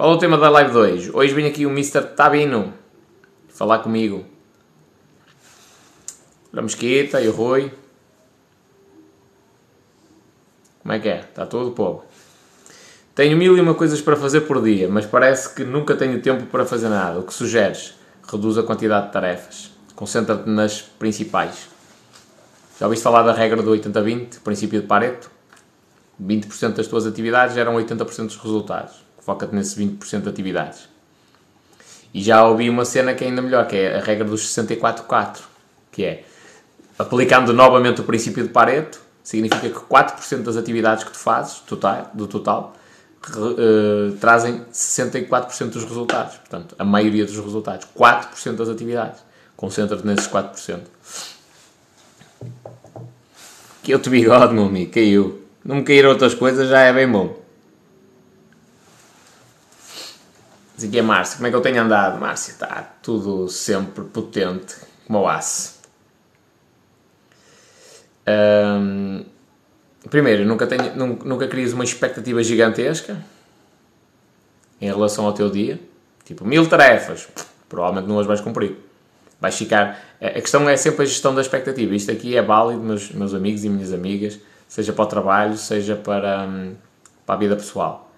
Qual é o tema da live de hoje? Hoje vem aqui o Mr. Tabino falar comigo. A Mesquita e o Rui. Como é que é? Está tudo, povo? Tenho mil e uma coisas para fazer por dia, mas parece que nunca tenho tempo para fazer nada. O que sugeres? Reduz a quantidade de tarefas. Concentra-te nas principais. Já ouviste falar da regra do 80-20, princípio de Pareto? 20% das tuas atividades geram 80% dos resultados. Foca-te nesses 20% de atividades. E já ouvi uma cena que é ainda melhor, que é a regra dos 64-4, que é, aplicando novamente o princípio de Pareto, significa que 4% das atividades que tu fazes, total, do total, uh, trazem 64% dos resultados. Portanto, a maioria dos resultados. 4% das atividades. Concentra-te nesses 4%. Que eu te bigode, meu amigo, caiu. Não me caíram outras coisas, já é bem bom. Diz aqui é Márcio, como é que eu tenho andado? Márcio, está tudo sempre potente, como o aço. Um, primeiro, nunca, tenho, nunca, nunca crias uma expectativa gigantesca em relação ao teu dia. Tipo, mil tarefas, provavelmente não as vais cumprir. Vais ficar. A questão é sempre a gestão da expectativa. Isto aqui é válido, meus, meus amigos e minhas amigas, seja para o trabalho, seja para, hum, para a vida pessoal.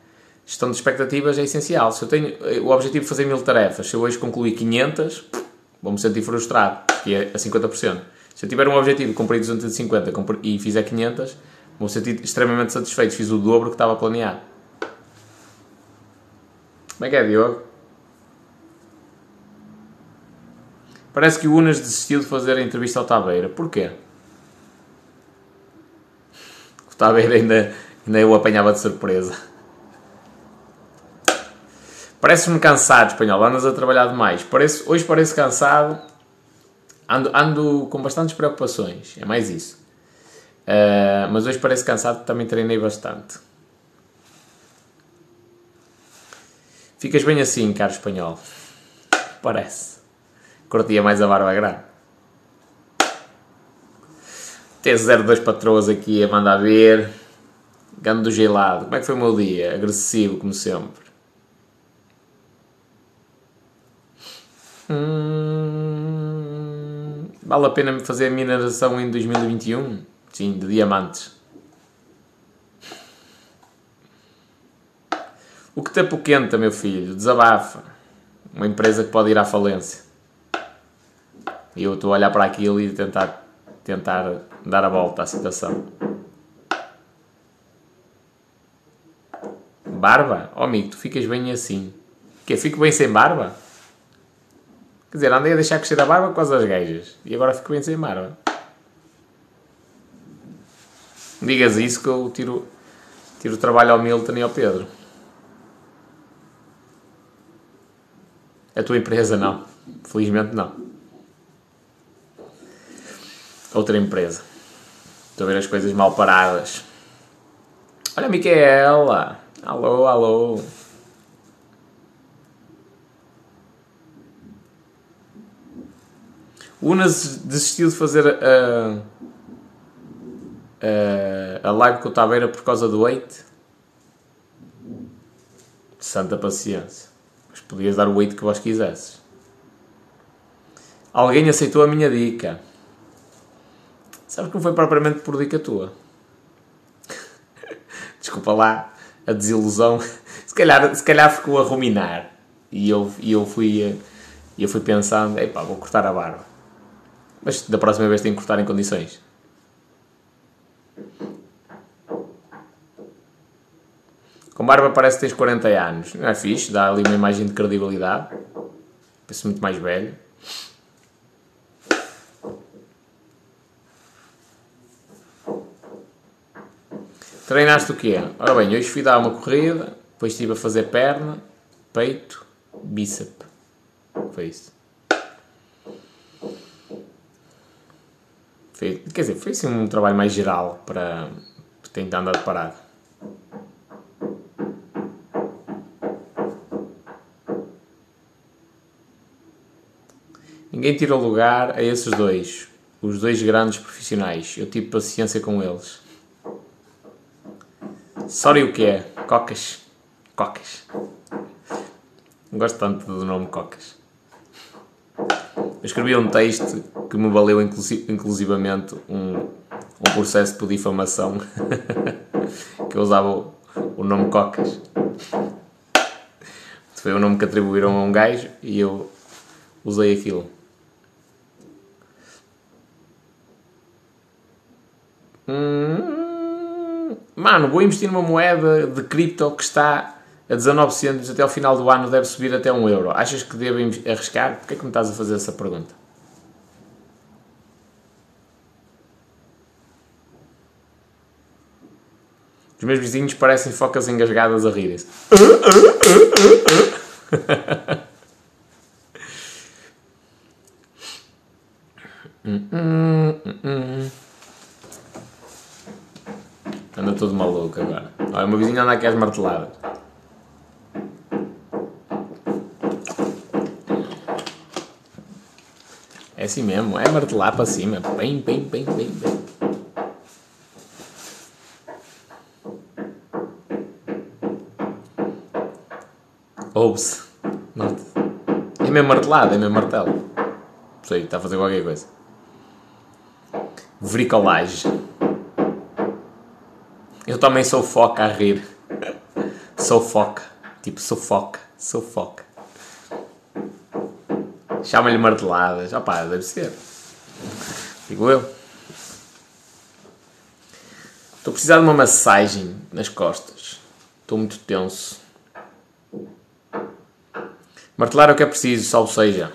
Gestão de expectativas é essencial. Se eu tenho o objetivo de fazer mil tarefas, se eu hoje concluir 500, vou-me sentir frustrado, que é a 50%. Se eu tiver um objetivo de cumprir 250 e fizer 500, vou sentir extremamente satisfeito. Fiz o dobro que estava planeado. Como é que é, Diogo? Parece que o Unas desistiu de fazer a entrevista ao Tabeira. Porquê? O Tabeira ainda, ainda eu apanhava de surpresa. Parece-me cansado, espanhol. Andas a trabalhar demais. Parece, hoje parece cansado. Ando, ando com bastantes preocupações. É mais isso. Uh, mas hoje parece cansado. Também treinei bastante. Ficas bem assim, caro espanhol. Parece. Curtia mais a barba grande. T02 patroas aqui a mandar ver. Gando gelado. Como é que foi o meu dia? Agressivo, como sempre. Hum, vale a pena fazer a mineração em 2021? Sim, de diamantes. O que te apoquenta, meu filho? Desabafa. Uma empresa que pode ir à falência. E eu estou a olhar para aquilo e tentar, tentar dar a volta à situação. Barba? Oh amigo, tu ficas bem assim. Que Fico bem sem barba? Quer dizer, andei a deixar crescer a barba com as gajas. E agora fico bem sem barba. Digas isso que eu tiro, tiro o trabalho ao Milton e ao Pedro. A tua empresa não. Felizmente não. Outra empresa. Estou a ver as coisas mal paradas. Olha a Micaela. Alô, alô. Unas desistiu de fazer a, a, a live com o Tabeira por causa do weight. Santa paciência. Mas podias dar o weight que vós quisesses. Alguém aceitou a minha dica. Sabes que não foi propriamente por dica tua. Desculpa lá a desilusão. Se calhar, se calhar ficou a ruminar. E eu, e eu, fui, eu fui pensando: epá, vou cortar a barba. Mas da próxima vez tenho que cortar em condições. Com barba parece que tens 40 anos. Não é fixe, dá ali uma imagem de credibilidade. Parece muito mais velho. Treinaste o quê? Ora bem, hoje fui dar uma corrida, depois estive a fazer perna, peito, bíceps. Foi isso. Quer dizer, foi assim um trabalho mais geral para tentar andar parado. Ninguém tira lugar a esses dois, os dois grandes profissionais. Eu tive paciência com eles. Sorry o que é? Cocas. Cocas. Gosto tanto do nome Cocas. Eu escrevi um texto que me valeu inclusi inclusivamente um, um processo por difamação que eu usava o, o nome Cocas. Foi o nome que atribuíram a um gajo e eu usei aquilo. Hum, mano, vou investir numa moeda de cripto que está a 19 centos até ao final do ano deve subir até 1 euro. Achas que devo arriscar? Porquê é que me estás a fazer essa pergunta? Os meus vizinhos parecem focas engasgadas a rirem-se. Anda todo maluco agora. Olha, o meu vizinho anda aqui às marteladas. É assim mesmo, é martelar para cima. Bem, bem, bem, bem, bem. Ouve-se. É mesmo martelado, é mesmo martelo. Não sei, está a fazer qualquer coisa. Bricolagem. Eu também sou foca a rir. Sou foca. Tipo, sou foca. Sou foca. Chama-lhe marteladas. Opá, deve ser. Digo eu. Estou a precisar de uma massagem nas costas. Estou muito tenso. Martelar é o que é preciso, salvo seja.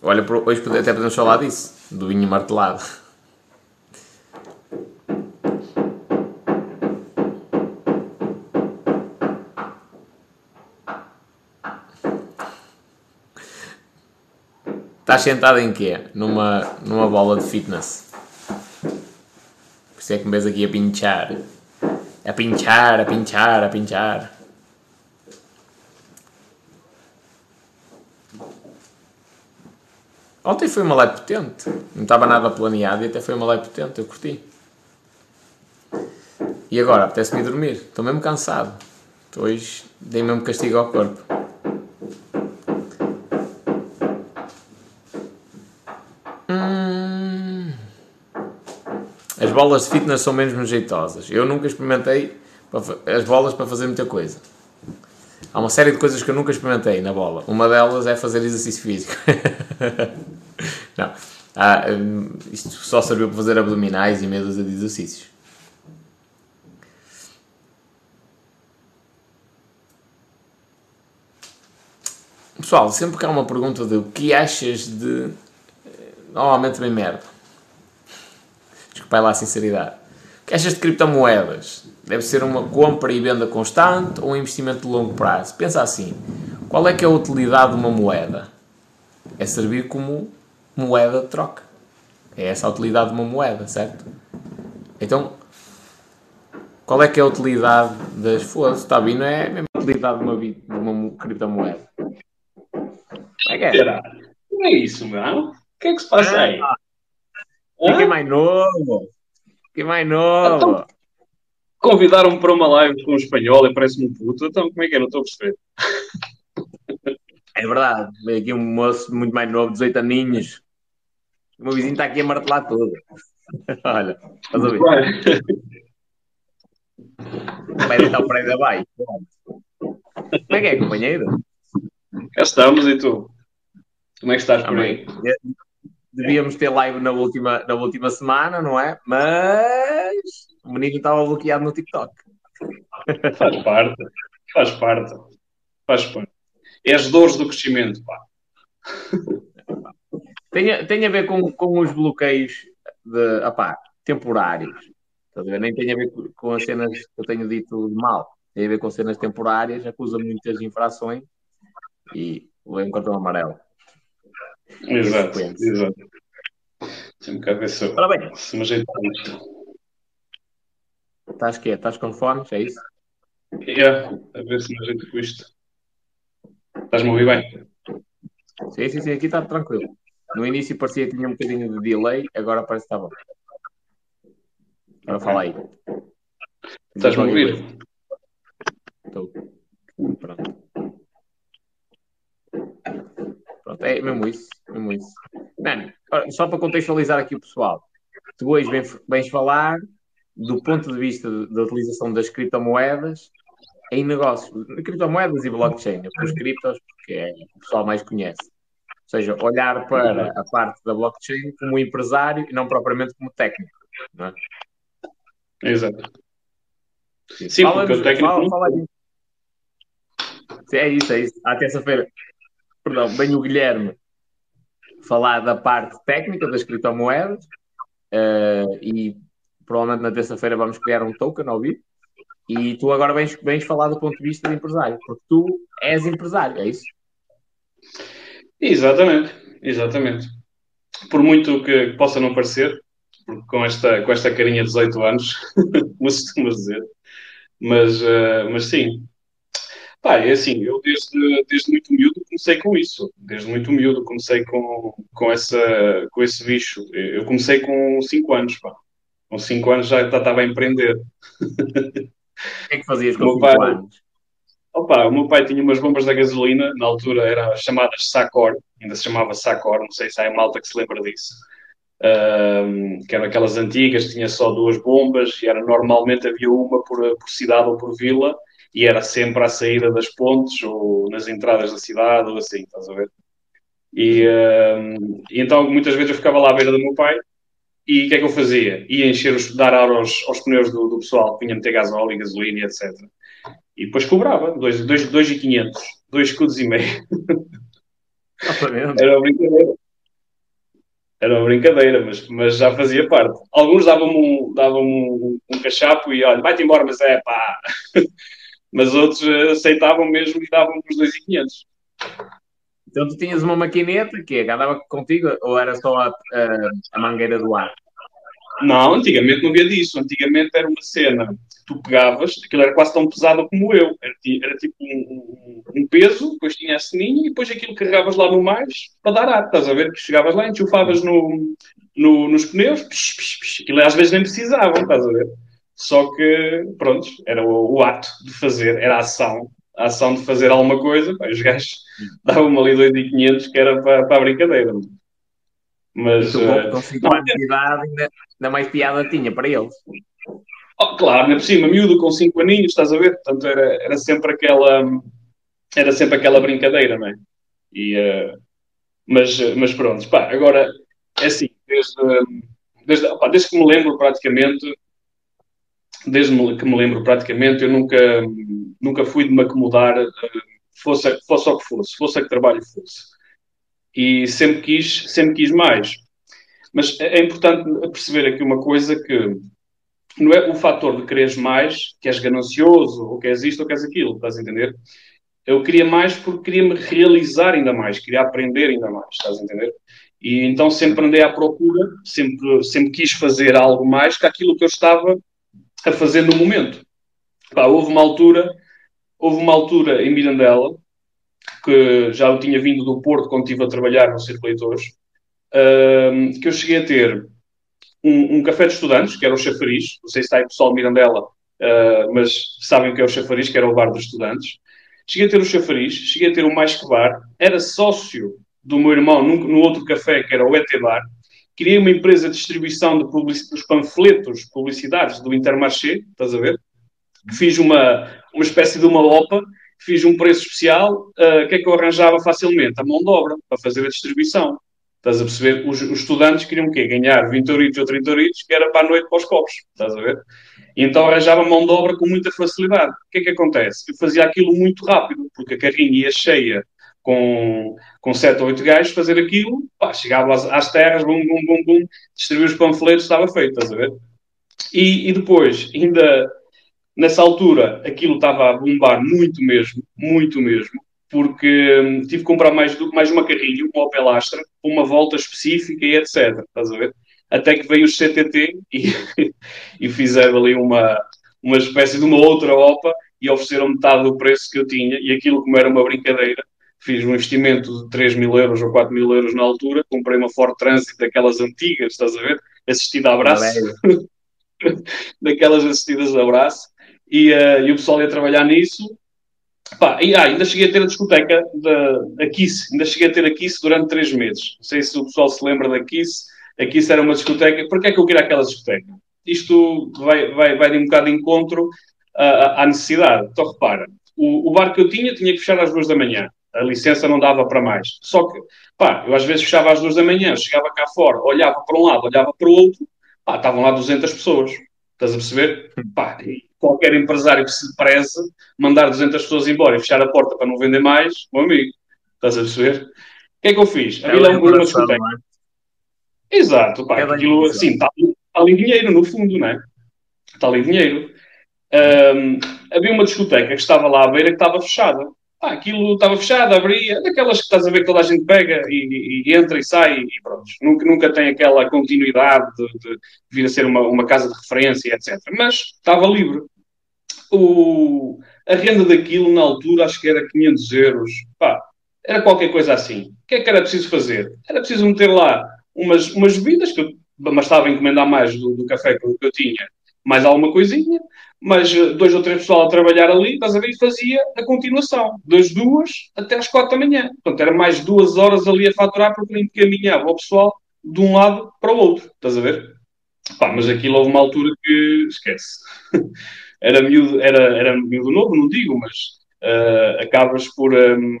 Olha, hoje até podemos falar disso. Do vinho martelado. Estás sentado em quê? Numa, numa bola de fitness. Por isso é que me vês aqui a pinchar. A pinchar, a pinchar, a pinchar. Ontem foi uma live potente. Não estava nada planeado e até foi uma live potente. Eu curti. E agora, apetece-me dormir. Estou mesmo cansado. Hoje dei mesmo castigo ao corpo. bolas de fitness são menos jeitosas. Eu nunca experimentei as bolas para fazer muita coisa. Há uma série de coisas que eu nunca experimentei na bola. Uma delas é fazer exercício físico. Não. Ah, hum, isto só serviu para fazer abdominais e meia de exercícios. Pessoal, sempre que há uma pergunta de o que achas de. Eh, normalmente bem merda. Desculpa lá a sinceridade. O que achas de criptomoedas? Deve ser uma compra e venda constante ou um investimento de longo prazo? Pensa assim: qual é que é a utilidade de uma moeda? É servir como moeda de troca. É essa a utilidade de uma moeda, certo? Então, qual é que é a utilidade das. Foda-se, está bem, não é a mesma utilidade de uma, de uma criptomoeda. É que é? Não é isso, mano. O que é que se passa aí? Fiquei mais novo. Fiquei mais novo. Então, Convidaram-me para uma live com um espanhol e parece-me um puto. Então, como é que é? Não estou a perceber. É verdade. Veio aqui um moço muito mais novo, 18 aninhos. O meu vizinho está aqui a martelar tudo. Olha, estás a ver? Vai deitar o prédio abaixo. Como é que é, companheiro? Cá estamos e tu? Como é que estás por aí? devíamos ter live na última, na última semana, não é? Mas o menino estava bloqueado no TikTok. Faz parte, faz parte, faz parte. É as dores do crescimento, pá. Tem, tem a ver com, com os bloqueios de, opá, temporários. Nem tem a ver com as cenas que eu tenho dito de mal. Tem a ver com cenas temporárias, acusa muitas infrações e leva um cartão amarelo. Exato, exato. Deixa-me cá ver se eu Ora bem. se me ajeito isto. Estás que Estás com fones, é isso? Yeah, a ver se me ajeito com isto. Estás-me a ouvir bem? Sim, sim, sim, aqui está tranquilo. No início parecia que tinha um bocadinho de delay, agora parece que está bom. Agora fala aí. Estás-me a ouvir? Estou. Pronto. é mesmo isso, mesmo isso. Mano, só para contextualizar aqui o pessoal, tu hoje vens, vens falar do ponto de vista da utilização das criptomoedas em negócios, criptomoedas e blockchain, os criptos, porque é o pessoal mais conhece. Ou seja, olhar para a parte da blockchain como empresário e não propriamente como técnico. Não é? Exato. Sim, porque o técnico. Fala, fala é isso, é isso. À terça-feira, perdão, vem o Guilherme falar da parte técnica das criptomoedas uh, e provavelmente na terça-feira vamos criar um token ao vivo. E tu agora vens, vens falar do ponto de vista de empresário, porque tu és empresário, é isso? Exatamente, exatamente. Por muito que possa não parecer, porque com esta, com esta carinha de 18 anos, como se costuma dizer, mas, uh, mas sim. Pá, é assim, eu desde, desde muito miúdo comecei com isso. Desde muito miúdo comecei com, com, essa, com esse bicho. Eu comecei com 5 anos, pá. Com 5 anos já estava a empreender. O que é que fazias com 5 anos? Opa, o meu pai tinha umas bombas da gasolina, na altura eram chamadas Sacor, ainda se chamava Sacor, não sei se há malta que se lembra disso. Um, que eram aquelas antigas, tinha só duas bombas e era normalmente havia uma por, por cidade ou por vila e era sempre à saída das pontes ou nas entradas da cidade ou assim, estás a ver? E, um, e então muitas vezes eu ficava lá à beira do meu pai e o que é que eu fazia? Ia encher, os, dar ar aos, aos pneus do, do pessoal que vinha meter gasóleo, gasolina, etc. E depois cobrava, 2,500, 2 escudos e meio. Era uma brincadeira. Era uma brincadeira, mas, mas já fazia parte. Alguns davam-me um, davam um, um cachapo e olha, vai-te embora, mas é pá. mas outros aceitavam mesmo e davam-me os 2,500. Então tu tinhas uma maquineta que andava contigo ou era só a, a, a mangueira do ar? Não, antigamente não havia disso. Antigamente era uma cena tu pegavas, aquilo era quase tão pesado como eu. Era, era tipo um, um, um, peso, depois tinha a ceninha e depois aquilo carregavas lá no mais para dar ar. Estás a ver? Que chegavas lá, enxufavas no, no, nos pneus, psh, psh, psh, aquilo às vezes nem precisavam, estás a ver? Só que, pronto, era o, o ato de fazer, era a ação, a ação de fazer alguma coisa. Pá, os gajos davam-me ali 2.500 que era para, para a brincadeira. Mas. uh, com 50 anos de idade, ainda, ainda mais piada tinha para eles. Oh, claro, ainda por cima, miúdo com 5 aninhos, estás a ver? Portanto, era, era sempre aquela. Era sempre aquela brincadeira, não é? E, uh, mas, mas pronto, pá, agora é assim, desde, desde, pá, desde que me lembro praticamente, desde que me lembro praticamente, eu nunca, nunca fui de me acomodar, uh, fosse, fosse o que fosse, fosse a que trabalho fosse. E sempre quis, sempre quis mais. Mas é, é importante perceber aqui uma coisa que não é o fator de quereres mais, que és ganancioso, ou que és isto, ou que és aquilo, estás a entender? Eu queria mais porque queria me realizar ainda mais, queria aprender ainda mais, estás a entender? E então sempre andei à procura, sempre, sempre quis fazer algo mais que aquilo que eu estava a fazer no momento. Pá, houve uma altura, houve uma altura em Mirandela, que já eu tinha vindo do Porto quando estive a trabalhar no Circo Leitores, que eu cheguei a ter um, um, café de estudantes, que era o Chafariz, não sei se está aí pessoal de Mirandela, uh, mas sabem o que é o Chafariz, que era o bar dos estudantes. Cheguei a ter o Chafariz, cheguei a ter o Mais Que Bar, era sócio do meu irmão no, no outro café, que era o ET Bar. Criei uma empresa de distribuição de dos panfletos publicitários do Intermarché, estás a ver? Fiz uma, uma espécie de uma OPA, fiz um preço especial. Ah, o uh, que é que eu arranjava facilmente? A mão de obra, para fazer a distribuição. Estás a perceber? Os, os, estudantes queriam o quê? Ganhar 20 euritos ou 30 euritos, que era para a noite para os copos. Estás a ver? E então arranjava mão de obra com muita facilidade. O que é que acontece? Eu fazia aquilo muito rápido, porque a carrinha ia cheia com, com 7 ou 8 gajos, fazer aquilo, pá, chegava às, às, terras, bum, bum, bum, bum, distribuía os panfletos, estava feito, estás a ver? E, e depois, ainda nessa altura, aquilo estava a bombar muito mesmo, muito mesmo porque hum, tive que comprar mais, mais uma carrinha, uma Opel Astra, uma volta específica e etc. Estás a ver? Até que veio o CTT e, e fizeram ali uma, uma espécie de uma outra OPA e ofereceram metade do preço que eu tinha. E aquilo, como era uma brincadeira, fiz um investimento de 3 mil euros ou 4 mil euros na altura. Comprei uma Ford Transit daquelas antigas, estás a ver? Assistida a braço. daquelas assistidas a braço. E, uh, e o pessoal ia trabalhar nisso Pá, e, ah, ainda cheguei a ter a discoteca da, Kiss, ainda cheguei a ter a Kiss durante três meses. Não sei se o pessoal se lembra da Kiss. A Kiss era uma discoteca. Porquê é que eu queria aquela discoteca? Isto vai, vai, vai de um bocado de encontro à, à necessidade. Então repara, o, o bar que eu tinha tinha que fechar às duas da manhã. A licença não dava para mais. Só que, pá, eu às vezes fechava às duas da manhã, chegava cá fora, olhava para um lado, olhava para o outro, pá, estavam lá 200 pessoas. Estás a perceber? Pá, qualquer empresário que se preze mandar 200 pessoas embora e fechar a porta para não vender mais, meu amigo, estás a perceber? O que é que eu fiz? É Havia lá uma discoteca. É? Exato, pá, é aquilo, assim, está, está ali dinheiro, no fundo, não é? Está ali dinheiro. Um, havia uma discoteca que estava lá à beira que estava fechada. Ah, aquilo estava fechado, abria, daquelas que estás a ver que toda a gente pega e, e entra e sai e pronto. Nunca, nunca tem aquela continuidade de, de vir a ser uma, uma casa de referência, etc. Mas estava livre. O, a renda daquilo, na altura, acho que era 500 euros. Pá, era qualquer coisa assim. O que é que era preciso fazer? Era preciso meter lá umas, umas bebidas, que eu bastava encomendar mais do, do café que eu, que eu tinha, mais alguma coisinha, mas eh, dois ou três pessoal a trabalhar ali, estás a ver, fazia a continuação, das duas até às quatro da manhã. Portanto, era mais duas horas ali a faturar porque encaminhava o pessoal de um lado para o outro, estás a ver? Pá, mas aquilo houve uma altura que, esquece, era, miúdo, era, era miúdo novo, não digo, mas uh, acabas por... Um,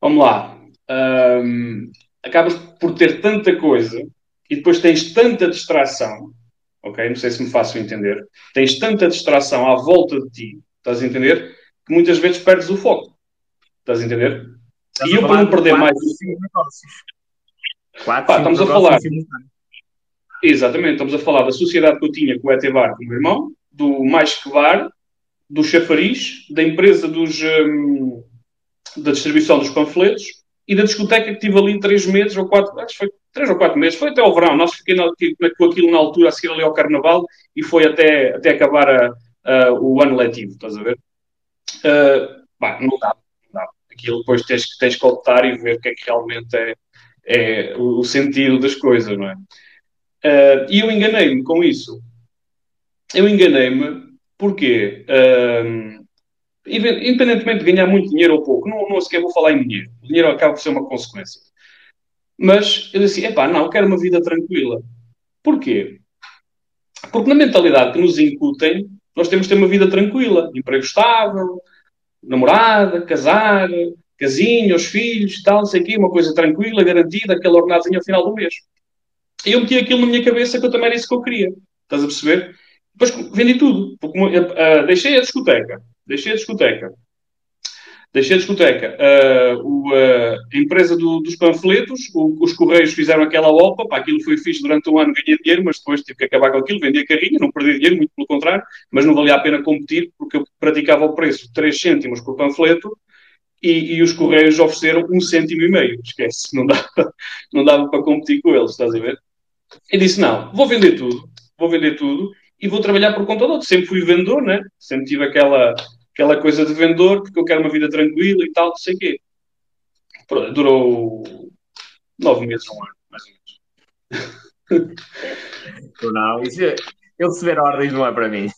vamos lá. Um, acabas por ter tanta coisa e depois tens tanta distração ok? Não sei se me faço entender. Tens tanta distração à volta de ti, estás a entender? Que muitas vezes perdes o foco. Estás a entender? Estás e eu, para não perder mais. Quatro, Pá, estamos a falar. Exatamente, estamos a falar da sociedade que eu tinha com o ETBAR com o meu irmão, do Mais Que Bar, do Chafariz, da empresa dos, um, da distribuição dos panfletos e da discoteca que tive ali três meses ou quatro, acho que foi três ou quatro meses, foi até ao verão, nós fiquei com aquilo na altura a seguir ali ao Carnaval e foi até, até acabar a, a, o ano letivo, estás a ver? Uh, bah, não dá, não dá. Aquilo depois tens, tens que optar e ver o que é que realmente é, é o sentido das coisas, não é? Uh, e eu enganei-me com isso. Eu enganei-me porque, uh, independentemente de ganhar muito dinheiro ou pouco, não, não sequer vou falar em dinheiro. O dinheiro acaba por ser uma consequência. Mas eu disse, epá, não, quero uma vida tranquila. Porquê? Porque na mentalidade que nos incutem, nós temos de ter uma vida tranquila, emprego estável, namorada, casar, casinho, os filhos, tal, sei o quê, uma coisa tranquila, garantida, aquele ordenadozinho ao final do mês. E eu meti aquilo na minha cabeça que eu também era isso que eu queria. Estás a perceber? Depois vendi tudo. Porque, uh, deixei a discoteca. Deixei a discoteca. Deixei a discoteca. Uh, o, uh, a empresa do, dos panfletos, o, os Correios fizeram aquela OPA, pá, aquilo foi fixe durante um ano, ganhei dinheiro, mas depois tive que acabar com aquilo, vendi a carrinha, não perdi dinheiro, muito pelo contrário, mas não valia a pena competir, porque eu praticava o preço de 3 cêntimos por panfleto, e, e, os Correios ofereceram um cêntimo e meio. Esquece, não dava, não dava para competir com eles, estás a ver? E disse, não, vou vender tudo, vou vender tudo, e vou trabalhar por conta do outro. Sempre fui vendedor, né? Sempre tive aquela aquela coisa de vendedor, porque eu quero uma vida tranquila e tal, não sei o quê. Durou nove meses, um ano, mais ou menos. Não, isso é, eu receber ordens não é para mim.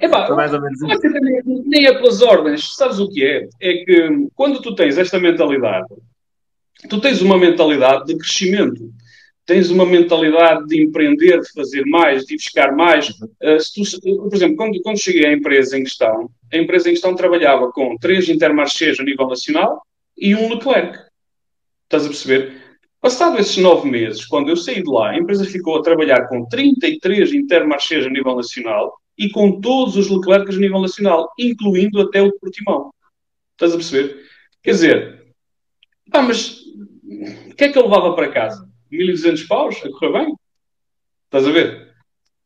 É mais ou menos isso. Nem é pelas ordens, sabes o que é? É que quando tu tens esta mentalidade, tu tens uma mentalidade de crescimento tens uma mentalidade de empreender, de fazer mais, de buscar mais. Uh, tu, por exemplo, quando, quando cheguei à empresa em questão, a empresa em questão trabalhava com três Intermarchés a nível nacional e um Leclerc. Estás a perceber? Passado esses nove meses, quando eu saí de lá, a empresa ficou a trabalhar com 33 Intermarchés a nível nacional e com todos os Leclercs a nível nacional, incluindo até o de Portimão. Estás a perceber? Quer dizer, pá, mas o que é que eu levava para casa? 1200 paus a correr bem. Estás a ver?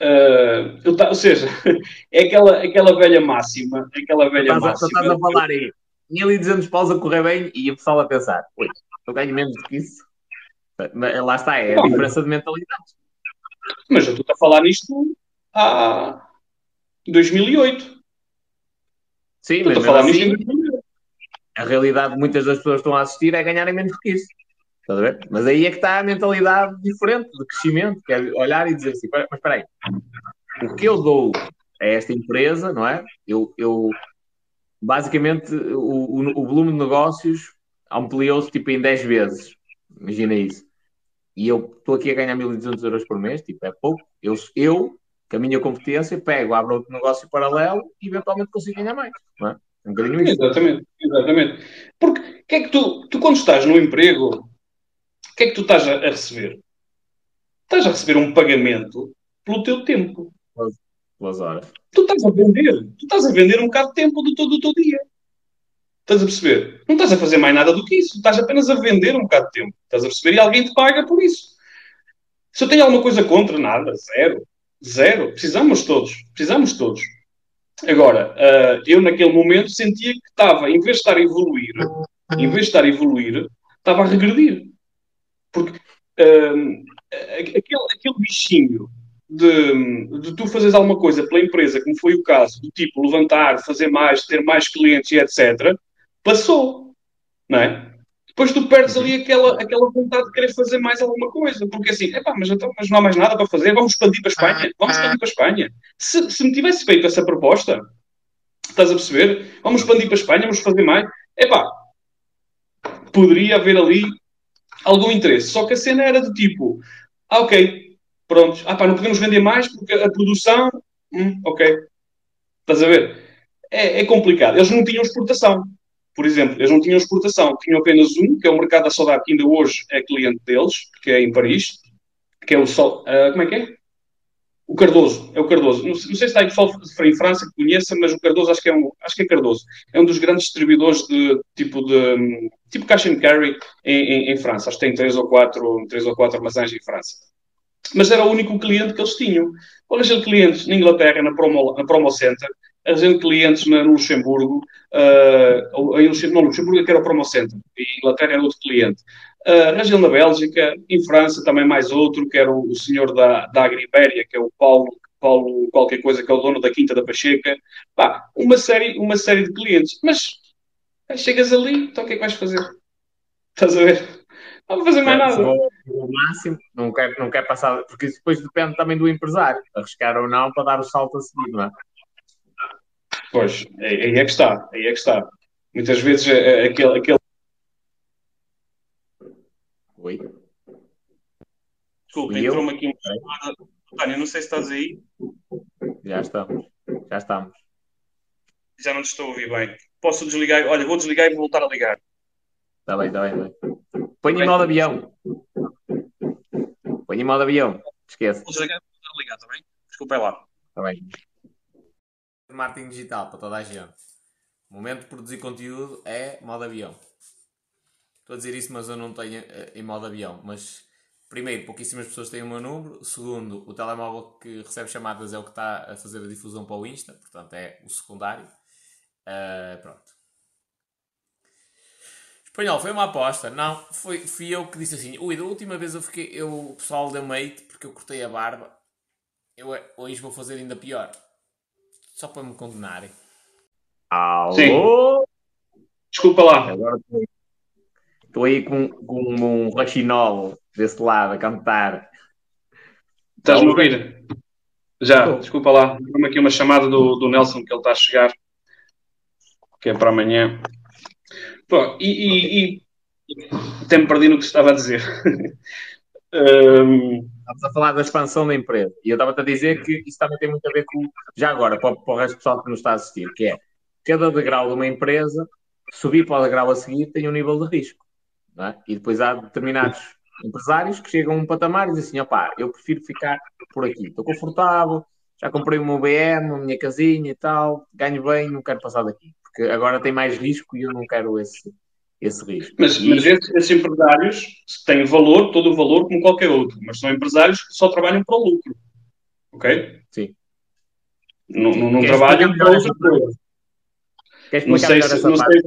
Uh, eu, ou seja, é aquela, aquela velha máxima. Aquela velha estás, máxima. Estás a falar aí 1200 paus a correr bem e o pessoal a pensar: ui, eu ganho menos do que isso. Mas lá está, é a Bom, diferença de mentalidade. Mas eu estou a falar nisto há 2008. Sim, mas a falar assim, nisto a realidade muitas das pessoas estão a assistir é ganharem menos do que isso. Estás a ver? Mas aí é que está a mentalidade diferente de crescimento, que é olhar e dizer assim, mas espera aí, o que eu dou a esta empresa, não é? Eu, eu basicamente o, o, o volume de negócios ampliou-se tipo em 10 vezes. Imagina isso. E eu estou aqui a ganhar 1.200 euros por mês, tipo, é pouco. Eu, eu, com a minha competência, pego, abro outro negócio paralelo e eventualmente consigo ganhar mais. Não é? Um bocadinho isso. Exatamente, exatamente. Porque que é que tu, tu quando estás no emprego, que é que tu estás a, receber? Estás a receber um pagamento pelo teu tempo. Tu estás a vender. Tu estás a vender um bocado de tempo do, do, do teu dia. Estás a perceber? Não estás a fazer mais nada do que isso. Estás apenas a vender um bocado de tempo. Estás a perceber? E alguém te paga por isso. Se eu tenho alguma coisa contra, nada. Zero. Zero. Precisamos todos. Precisamos todos. Agora, uh, eu naquele momento sentia que estava, em vez de estar a evoluir, em vez de estar a evoluir, estava a regredir. Porque uh, aquele, aquele bichinho de, de, tu fazeres alguma coisa pela empresa, como foi o caso, do tipo levantar, fazer mais, ter mais clientes e etc., passou. Não é? Depois tu perdes ali aquela, aquela vontade de querer fazer mais alguma coisa. Porque assim, epá, mas, então, mas não há mais nada para fazer, vamos expandir para a Espanha. Vamos expandir para a Espanha. Se, se me tivesse feito essa proposta, estás a perceber? Vamos expandir para a Espanha, vamos fazer mais. Epá, poderia haver ali algum interesse. Só que a cena era do tipo, ah, ok, pronto, ah pá, não podemos vender mais porque a produção, hum, ok. Estás a ver? É, é complicado. Eles não tinham exportação. Por exemplo, eles não tinham exportação, tinham apenas um, que é o Mercado da Saudade, que ainda hoje é cliente deles, que é em Paris, que é o Sol. Uh, como é que é? O Cardoso, é o Cardoso. Não, não sei se está aí pessoal em França que conheça, mas o Cardoso acho que é um, acho que é Cardoso. É um dos grandes distribuidores de tipo de tipo cash and carry em, em, em França. Acho que tem três ou quatro, três ou quatro armazéns em França. Mas era o único cliente que eles tinham. Olha, clientes na Inglaterra, na Promo, na Promo Center, arranjando clientes no Luxemburgo, uh, em Luxemburgo, não, Luxemburgo é que era o Promo Center, e Inglaterra era outro cliente. Uh, arranjando na Bélgica, em França também mais outro, que era o, o senhor da, da Agribéria, que é o Paulo, Paulo qualquer coisa, que é o dono da Quinta da Pacheca. Pá, uma série, uma série de clientes. Mas chegas ali, então o que é que vais fazer? Estás a ver? Não vou fazer mais nada. O máximo, não quer, não quer passar, porque isso depois depende também do empresário, arriscar ou não para dar o salto a seguir, não é? Pois, aí é que está, aí é que está. Muitas vezes é, é aquele, aquele. Oi. Desculpa, entrou-me aqui uma chamada. António, não sei se estás aí. Já estamos, já estamos. Já não te estou a ouvir bem. Posso desligar? Olha, vou desligar e vou voltar a ligar. Está bem, está bem, bem. Põe em modo avião. Põe em modo avião. Esquece. Vou desligar e vou voltar a ligar, está bem? Desculpa é lá. Está bem marketing digital para toda a gente. O momento de produzir conteúdo é modo avião. Estou a dizer isso, mas eu não tenho eh, em modo avião. Mas, primeiro, pouquíssimas pessoas têm o meu número. Segundo, o telemóvel que recebe chamadas é o que está a fazer a difusão para o Insta. Portanto, é o secundário. Uh, pronto. Espanhol, foi uma aposta. Não, foi, fui eu que disse assim. Ui, da última vez eu fiquei. Eu, o pessoal deu-me hate porque eu cortei a barba. Eu eh, hoje vou fazer ainda pior. Só para me condenarem. Alô? Sim. Desculpa lá. Agora estou aí com, com um rachinol desse lado a cantar. Estás-me a ouvir? Já, Estou. desculpa lá. Temos aqui uma chamada do, do Nelson que ele está a chegar. Que é para amanhã. Bom, e, e, e... até me perdi no que estava a dizer. um... Estamos a falar da expansão da empresa. E eu estava-te a dizer que isso também tem muito a ver com, já agora, para, para o resto do pessoal que nos está a assistir, que é cada degrau de uma empresa, subir para o degrau a seguir tem um nível de risco. É? E depois há determinados empresários que chegam a um patamar e dizem assim: opá, eu prefiro ficar por aqui, estou confortável, já comprei o meu BM, a minha casinha e tal, ganho bem, não quero passar daqui, porque agora tem mais risco e eu não quero esse, esse risco. Mas, mas esses, esses, empresários têm valor, todo o valor, como qualquer outro, mas são empresários que só trabalham para o lucro. Ok? Sim. Não, não, não trabalham para outra coisa. Não sei se, não sei,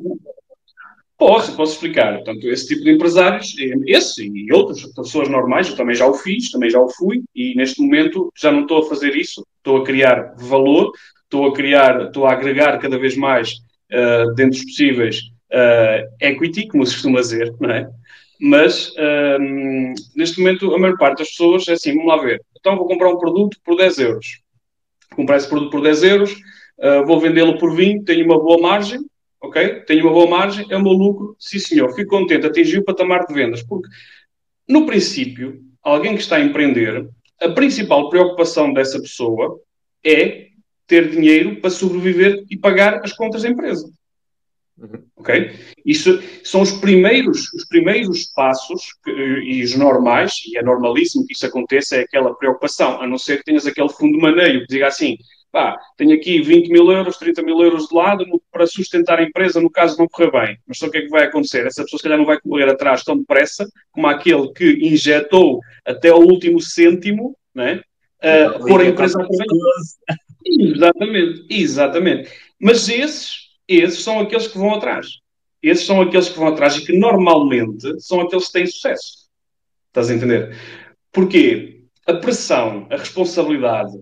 Posso, posso explicar. Portanto, esse tipo de empresários, esse e outras pessoas normais, eu também já o fiz, também já o fui, e neste momento já não estou a fazer isso, estou a criar valor, estou a criar, estou a agregar cada vez mais, uh, dentro dos possíveis, uh, equity, como se costuma dizer, não é? Mas uh, neste momento a maior parte das pessoas é assim, vamos lá ver, então vou comprar um produto por 10 euros. Comprar esse produto por 10 euros, uh, vou vendê-lo por 20, tenho uma boa margem, ok? Tenho uma boa margem, é o meu lucro, sim senhor, fico contente, atingi o patamar de vendas, porque no princípio, alguém que está a empreender, a principal preocupação dessa pessoa é ter dinheiro para sobreviver e pagar as contas da empresa. Uhum. Ok? Isso são os primeiros, os primeiros passos que, e os normais, e é normalíssimo que isso aconteça, é aquela preocupação, a não ser que tenhas aquele fundo de maneio que diga assim, pá, tenho aqui 20 mil euros, 30 mil euros de lado para sustentar a empresa no caso de não correr bem. Mas só o que é que vai acontecer? Essa pessoa se calhar não vai correr atrás tão depressa como aquele que injetou até o último cêntimo, né? Uh, pôr a empresa a. Exatamente, exatamente. Mas esses, esses são aqueles que vão atrás. Esses são aqueles que vão atrás e que normalmente são aqueles que têm sucesso. Estás a entender? Porquê? A pressão, a responsabilidade,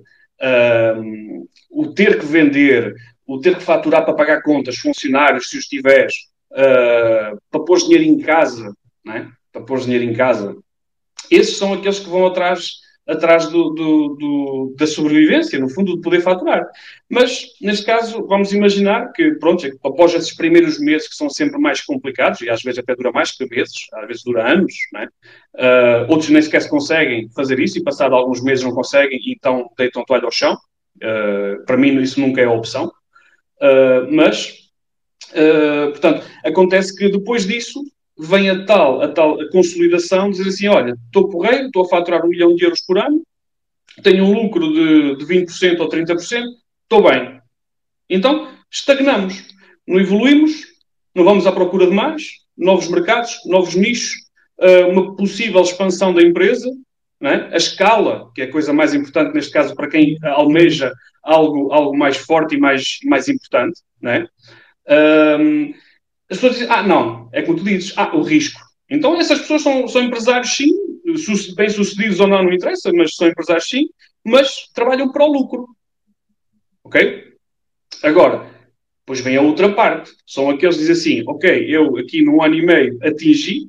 o ter que vender, o ter que faturar para pagar contas, funcionários, se os tiveres, uh, para pôr dinheiro em casa, é? para pôr dinheiro em casa, esses são aqueles que vão atrás atrás do, do, do, da sobrevivência, no fundo, de poder faturar. Mas, neste caso, vamos imaginar que, pronto, após esses primeiros meses que são sempre mais complicados, e às vezes até dura mais que meses, às vezes dura anos, é? uh, outros nem sequer se conseguem fazer isso e, passado alguns meses, não conseguem e então deitam a toalha ao chão. Uh, para mim, isso nunca é a opção. Uh, mas, portanto, acontece que depois disso, vem a tal, a tal consolidação, dizer assim, olha, estou porreiro, estou a faturar um milhão de euros por ano, tenho um lucro de, de 20% ou 30%, estou bem. Então, estagnamos, não evoluímos, não vamos à procura de mais, novos mercados, novos nichos, eh, uma possível expansão da empresa, é? a escala, que é a coisa mais importante neste caso para quem almeja algo, algo mais forte e mais, mais importante. Não é? As pessoas dizem, ah, não, é como tu dizes, ah, o risco. Então essas pessoas são, são empresários sim, bem-sucedidos ou não, não interessa, mas são empresários sim, mas trabalham para o lucro. Ok? Agora, depois vem a outra parte. São aqueles que dizem assim, ok, eu aqui num ano e meio atingi,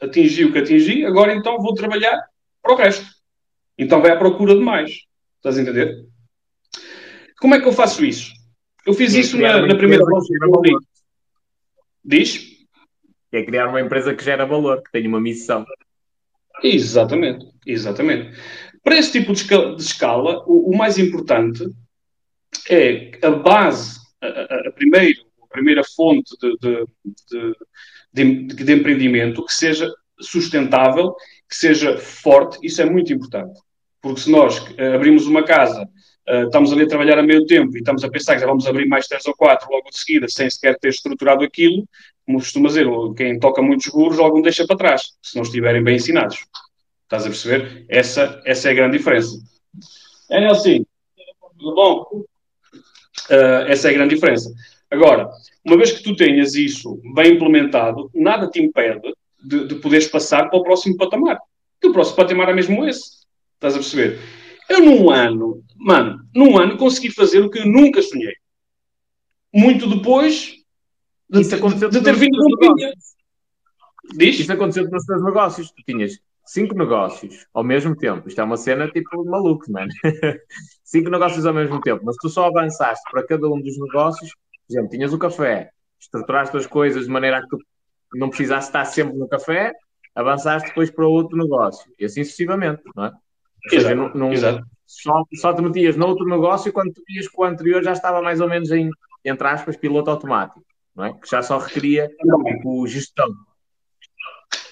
atingi o que atingi, agora então vou trabalhar para o resto. Então vai à procura de mais. Estás a entender? Como é que eu faço isso? Eu fiz isso na, na primeira volta Diz? É criar uma empresa que gera valor, que tenha uma missão. Exatamente, exatamente. Para esse tipo de escala, de escala o, o, mais importante é a base, a, a, a, primeiro, a primeira fonte de, de, de, de empreendimento que seja sustentável, que seja forte, isso é muito importante. Porque se nós eh, abrimos uma casa Uh, estamos ali a trabalhar a meio tempo e estamos a pensar que já vamos abrir mais três ou quatro logo de seguida, sem sequer ter estruturado aquilo, como costuma dizer, quem toca muitos burros, algum deixa para trás, se não estiverem bem ensinados. Estás a perceber? Essa, essa é a grande diferença. É assim, tudo bom? Uh, essa é a grande diferença. Agora, uma vez que tu tenhas isso bem implementado, nada te impede de, de poderes passar para o próximo patamar. E o próximo patamar é mesmo esse. Estás a perceber? Eu, num ano, mano, num ano consegui fazer o que eu nunca sonhei. Muito depois de, Isso aconteceu de ter vindo com Diz? Isso aconteceu nos teus negócios. Tu tinhas cinco negócios ao mesmo tempo. Isto é uma cena tipo maluco, mano. cinco negócios ao mesmo tempo. Mas tu só avançaste para cada um dos negócios. Por exemplo, tinhas o café, estruturaste as coisas de maneira a que tu não precisasse estar sempre no café, avançaste depois para outro negócio. E assim sucessivamente, não é? Ou seja, não, não só, só te metias noutro negócio quando tu vias que o anterior já estava mais ou menos em, entre aspas, piloto automático, não é? Que já só requeria tipo, gestão.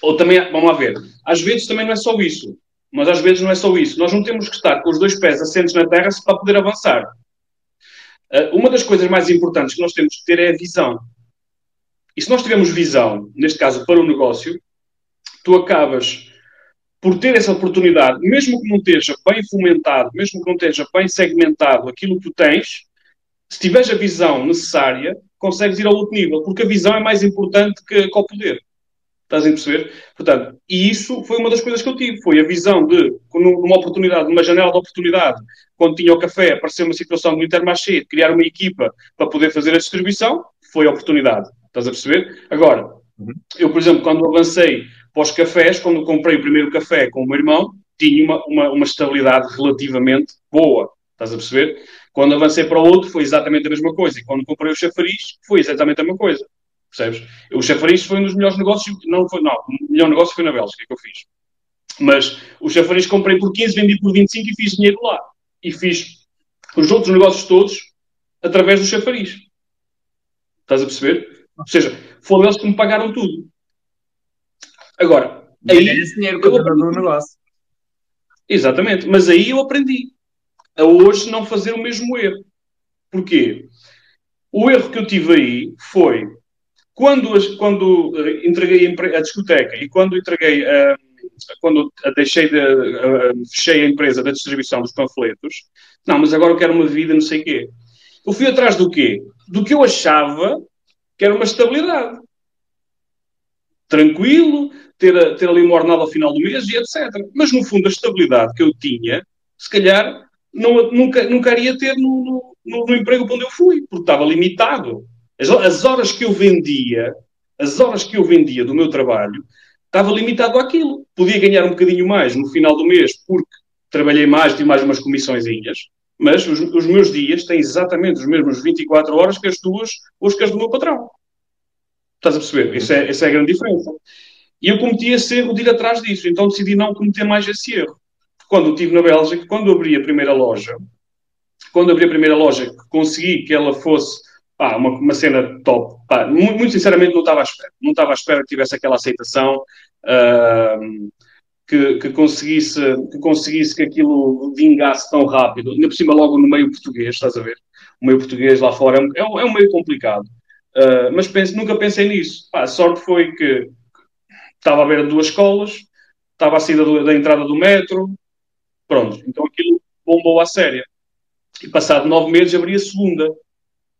Ou também, vamos lá ver, às vezes também não é só isso, mas às vezes não é só isso. Nós não temos que estar com os dois pés assentes na terra para poder avançar. Uh, uma das coisas mais importantes que nós temos que ter é a visão. E se nós tivermos visão, neste caso para o negócio, tu acabas por ter essa oportunidade, mesmo que não esteja bem fomentado, mesmo que não esteja bem segmentado aquilo que tu tens, se tiveres a visão necessária, consegues ir ao outro nível, porque a visão é mais importante que, que o poder. Estás a perceber? Portanto, e isso foi uma das coisas que eu tive, foi a visão de, numa oportunidade, numa janela de oportunidade, quando tinha o café, apareceu uma situação do Intermarché, de criar uma equipa para poder fazer a distribuição, foi a oportunidade. Estás a perceber? Agora, uhum. eu, por exemplo, quando avancei para os cafés, quando comprei o primeiro café com o meu irmão, tinha uma, uma, uma estabilidade relativamente boa. Estás a perceber? Quando avancei para o outro, foi exatamente a mesma coisa. E quando comprei o chafariz, foi exatamente a mesma coisa. Percebes? O chafariz foi um dos melhores negócios. Não, foi, não, o melhor negócio foi na Bélgica que eu fiz. Mas o chafariz comprei por 15, vendi por 25 e fiz dinheiro lá. E fiz os outros negócios todos através do chafariz. Estás a perceber? Ou seja, foram eles que me pagaram tudo. Agora, aí. esse dinheiro eu no negócio. Exatamente, mas aí eu aprendi a hoje não fazer o mesmo erro. Porquê? O erro que eu tive aí foi quando, quando uh, entreguei a, a, discoteca e quando entreguei uh, quando deixei de, uh, fechei a empresa da distribuição dos panfletos, não, mas agora eu quero uma vida, não sei o quê. Eu fui atrás do quê? Do que eu achava que era uma estabilidade. Tranquilo, ter, ter ali uma ao final do mês e etc. Mas, no fundo, a estabilidade que eu tinha, se calhar, não, nunca, nunca iria ter no, no, no, emprego onde eu fui, porque estava limitado. As, as horas que eu vendia, as horas que eu vendia do meu trabalho, estava limitado àquilo. Podia ganhar um bocadinho mais no final do mês, porque trabalhei mais, tive mais umas comissõezinhas, mas os, os, meus dias têm exatamente os mesmos 24 horas que as tuas ou que as do meu patrão. Estás a perceber? É, essa é a grande diferença. E eu cometi esse erro de ir atrás disso, então decidi não cometer mais esse erro. Quando estive na Bélgica, quando abri a primeira loja, quando abri a primeira loja, consegui que ela fosse pá, uma, uma cena top. Pá, muito, muito, sinceramente, não estava à espera. Não estava à espera que tivesse aquela aceitação, uh, que, que, conseguisse, que conseguisse que aquilo vingasse tão rápido. Ainda por cima, logo no meio português, estás a ver? O meio português lá fora é um, é um meio complicado. Uh, mas pense, nunca pensei nisso. Pá, a sorte foi que estava a ver duas escolas, estava a saída da entrada do metro, pronto. Então aquilo bombou à séria. E passado nove meses abri a segunda.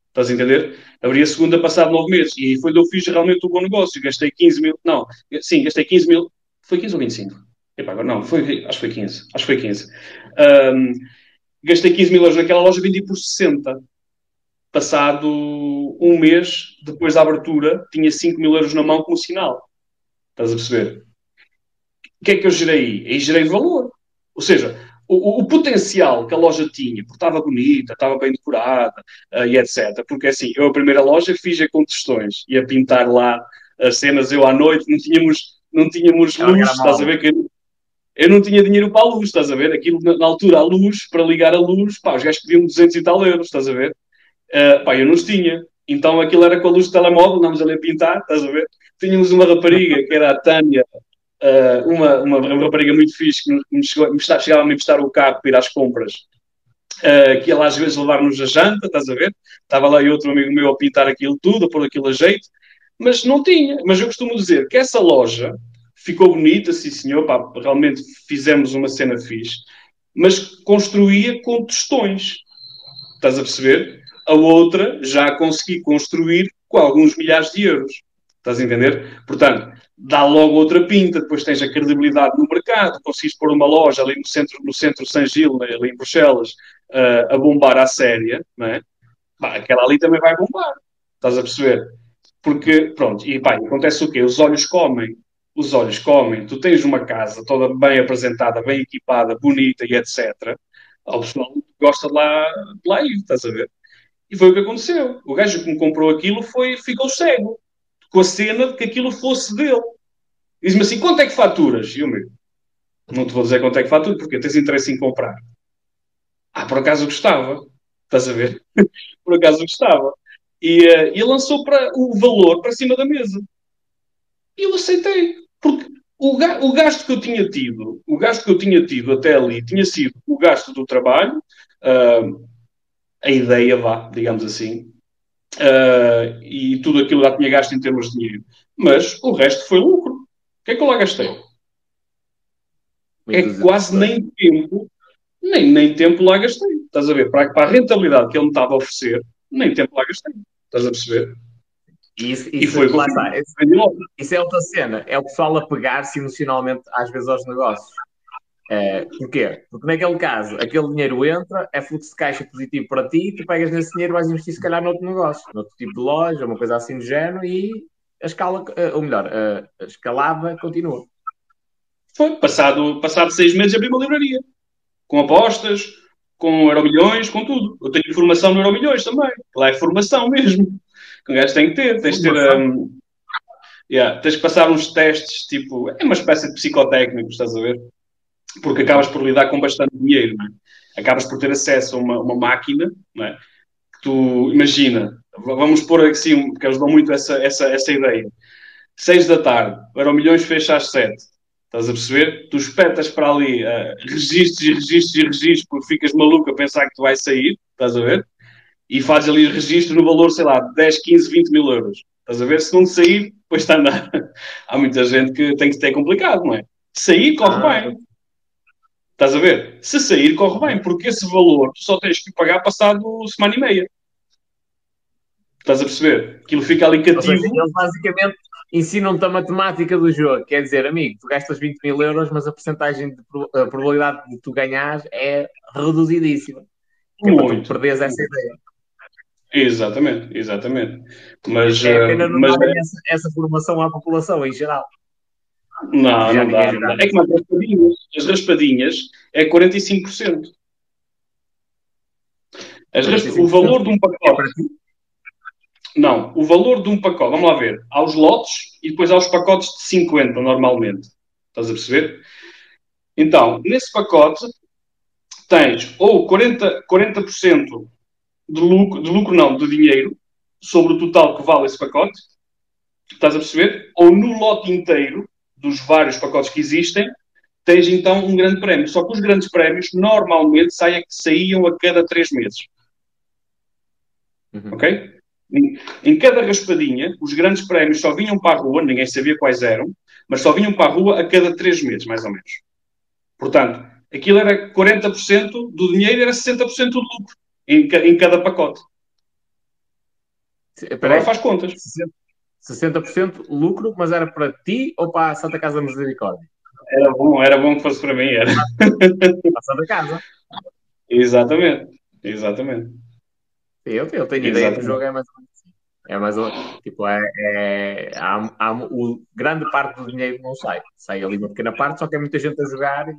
Estás a entender? Abri a segunda passado nove meses. E foi onde eu fiz realmente um bom negócio. Gastei 15 mil. Não, sim, gastei 15 mil. Foi 15 ou 25? Epá, agora não, foi, acho que foi 15. Acho que foi 15. Um, gastei 15 mil euros naquela loja, vendi por 60. Passado um mês, depois da abertura, tinha 5 mil euros na mão como sinal. Estás a perceber? O que é que eu gerei? Aí gerei valor. Ou seja, o, o, potencial que a loja tinha, porque estava bonita, estava bem decorada uh, e etc. Porque assim, eu a primeira loja fiz a contestões e a pintar lá as cenas, eu à noite não tínhamos, não tínhamos luz, estás a ver? Que eu não tinha dinheiro para a luz, estás a ver? Aquilo na, na altura, a luz, para ligar a luz, pá, os gajos pediam 200 e tal euros, estás a ver? Uh, pá, eu não os tinha. Então aquilo era com a luz do telemóvel, andámos ali a pintar, estás a ver? Tínhamos uma rapariga, que era a Tânia, uh, uma, uma, rapariga muito fixe, que me, chegou, me chegava a me emprestar o carro para ir às compras, uh, que lá às vezes levar-nos a janta, estás a ver? Estava lá e outro amigo meu a pintar aquilo tudo, a pôr aquilo a jeito, mas não tinha. Mas eu costumo dizer que essa loja ficou bonita, sim senhor, pá, realmente fizemos uma cena fixe, mas construía com tostões. Estás a perceber? A outra já consegui construir com alguns milhares de euros. Estás a entender? Portanto, dá logo outra pinta, depois tens a credibilidade no mercado, consegues pôr uma loja ali no centro, no centro San Gil, né, ali em Bruxelas, uh, a bombar à séria, não é? Bah, aquela ali também vai bombar. Estás a perceber? Porque, pronto, e pá, acontece o quê? Os olhos comem. Os olhos comem. Tu tens uma casa toda bem apresentada, bem equipada, bonita e etc. O pessoal gosta de lá, de lá ir, estás a ver? E foi o que aconteceu. O gajo que me comprou aquilo foi, ficou cego com a cena de que aquilo fosse dele. Diz-me assim: quanto é que faturas? E eu, meu, não te vou dizer quanto é que faturas, porque tens interesse em comprar. Ah, por acaso gostava. Estás a ver? por acaso gostava. E, uh, lançou para, o valor para cima da mesa. E eu aceitei. Porque o, ga o gasto que eu tinha tido, o gasto que eu tinha tido até ali, tinha sido o gasto do trabalho, uh, a ideia, vá, digamos assim, uh, e tudo aquilo já tinha gasto em termos de dinheiro. Mas o resto foi lucro. O que é que eu lá gastei? Muito é quase nem tempo, nem, nem tempo lá gastei. Estás a ver? Para, para a rentabilidade que ele me estava a oferecer, nem tempo lá gastei. Estás a perceber? Isso, isso, e foi lá está. Isso, isso, é outra cena. É o pessoal a pegar-se emocionalmente às vezes aos negócios. É, porquê? Porque naquele caso, aquele dinheiro entra, é fluxo de caixa positivo para ti, tu pegas nesse dinheiro e vais investir se calhar noutro negócio, noutro tipo de loja, uma coisa assim do género, e a escala, eh, ou melhor, a, escalada continua. Foi, passado, passado seis meses abri uma livraria, com apostas, com Euromilhões, com tudo. Eu tenho formação no Euromilhões também. Lá é formação mesmo. Que um gajo tem que ter. Tens de ter. Um, yeah, tens que passar uns testes, tipo. É uma espécie de psicotécnico, estás a ver? Porque acabas por lidar com bastante dinheiro, é? Acabas por ter acesso a uma, uma máquina, é? Que tu, imagina, vamos pôr assim, porque eles dão muito essa, essa, essa ideia. Seis da tarde, Euromilhões fecha às sete Estás a perceber? Tu espetas para ali uh, registros e registros e registros porque ficas maluco a pensar que tu vais sair, estás a ver? E fazes ali registro no valor, sei lá, 10, 15, 20 mil euros. Estás a ver? Se não sair, depois está a andar. Há muita gente que tem que ter complicado, não é? Sair, corre ah, bem. Estás a ver? Se sair, corre bem, porque esse valor tu só tens que pagar passado semana e meia. Estás a perceber? Aquilo fica ali cativo. Eles basicamente ensinam-te a matemática do jogo. Quer dizer, amigo, tu gastas 20 mil euros, mas a porcentagem de a probabilidade de tu ganhares é reduzidíssima. Que Muito. é para tu perderes essa ideia. Exatamente, exatamente. Mas, é pena eh, não mas... dar essa, essa, formação à população em geral. Não, não dá, não dá. É que as raspadinhas, as raspadinhas é 45%. As rasp... O valor de um pacote. É não, o valor de um pacote, vamos lá ver, há os lotes e depois há os pacotes de 50 normalmente. Estás a perceber? Então, nesse pacote tens ou 40%, 40 de lucro, de lucro não, de dinheiro sobre o total que vale esse pacote. Estás a perceber? Ou no lote inteiro dos vários pacotes que existem, tens então um grande prémio. Só que os grandes prémios normalmente saíam a cada três meses. Uhum. Ok? Em, cada raspadinha, os grandes prémios só vinham para a rua, ninguém sabia quais eram, mas só vinham para a rua a cada três meses, mais ou menos. Portanto, aquilo era 40% do dinheiro, era 60% do lucro em, em cada pacote. Agora faz contas. 60% lucro, mas era para ti ou para a Santa Casa da Misericórdia? Era bom, era bom que fosse para mim, era. Para a Santa Casa. Exatamente, exatamente. Eu, eu tenho Exatamente. ideia que o jogo é mais ou menos assim. É mais tipo, é, é há, há, o, grande parte do dinheiro não sai. Sai ali uma pequena parte, só que é muita gente a jogar e,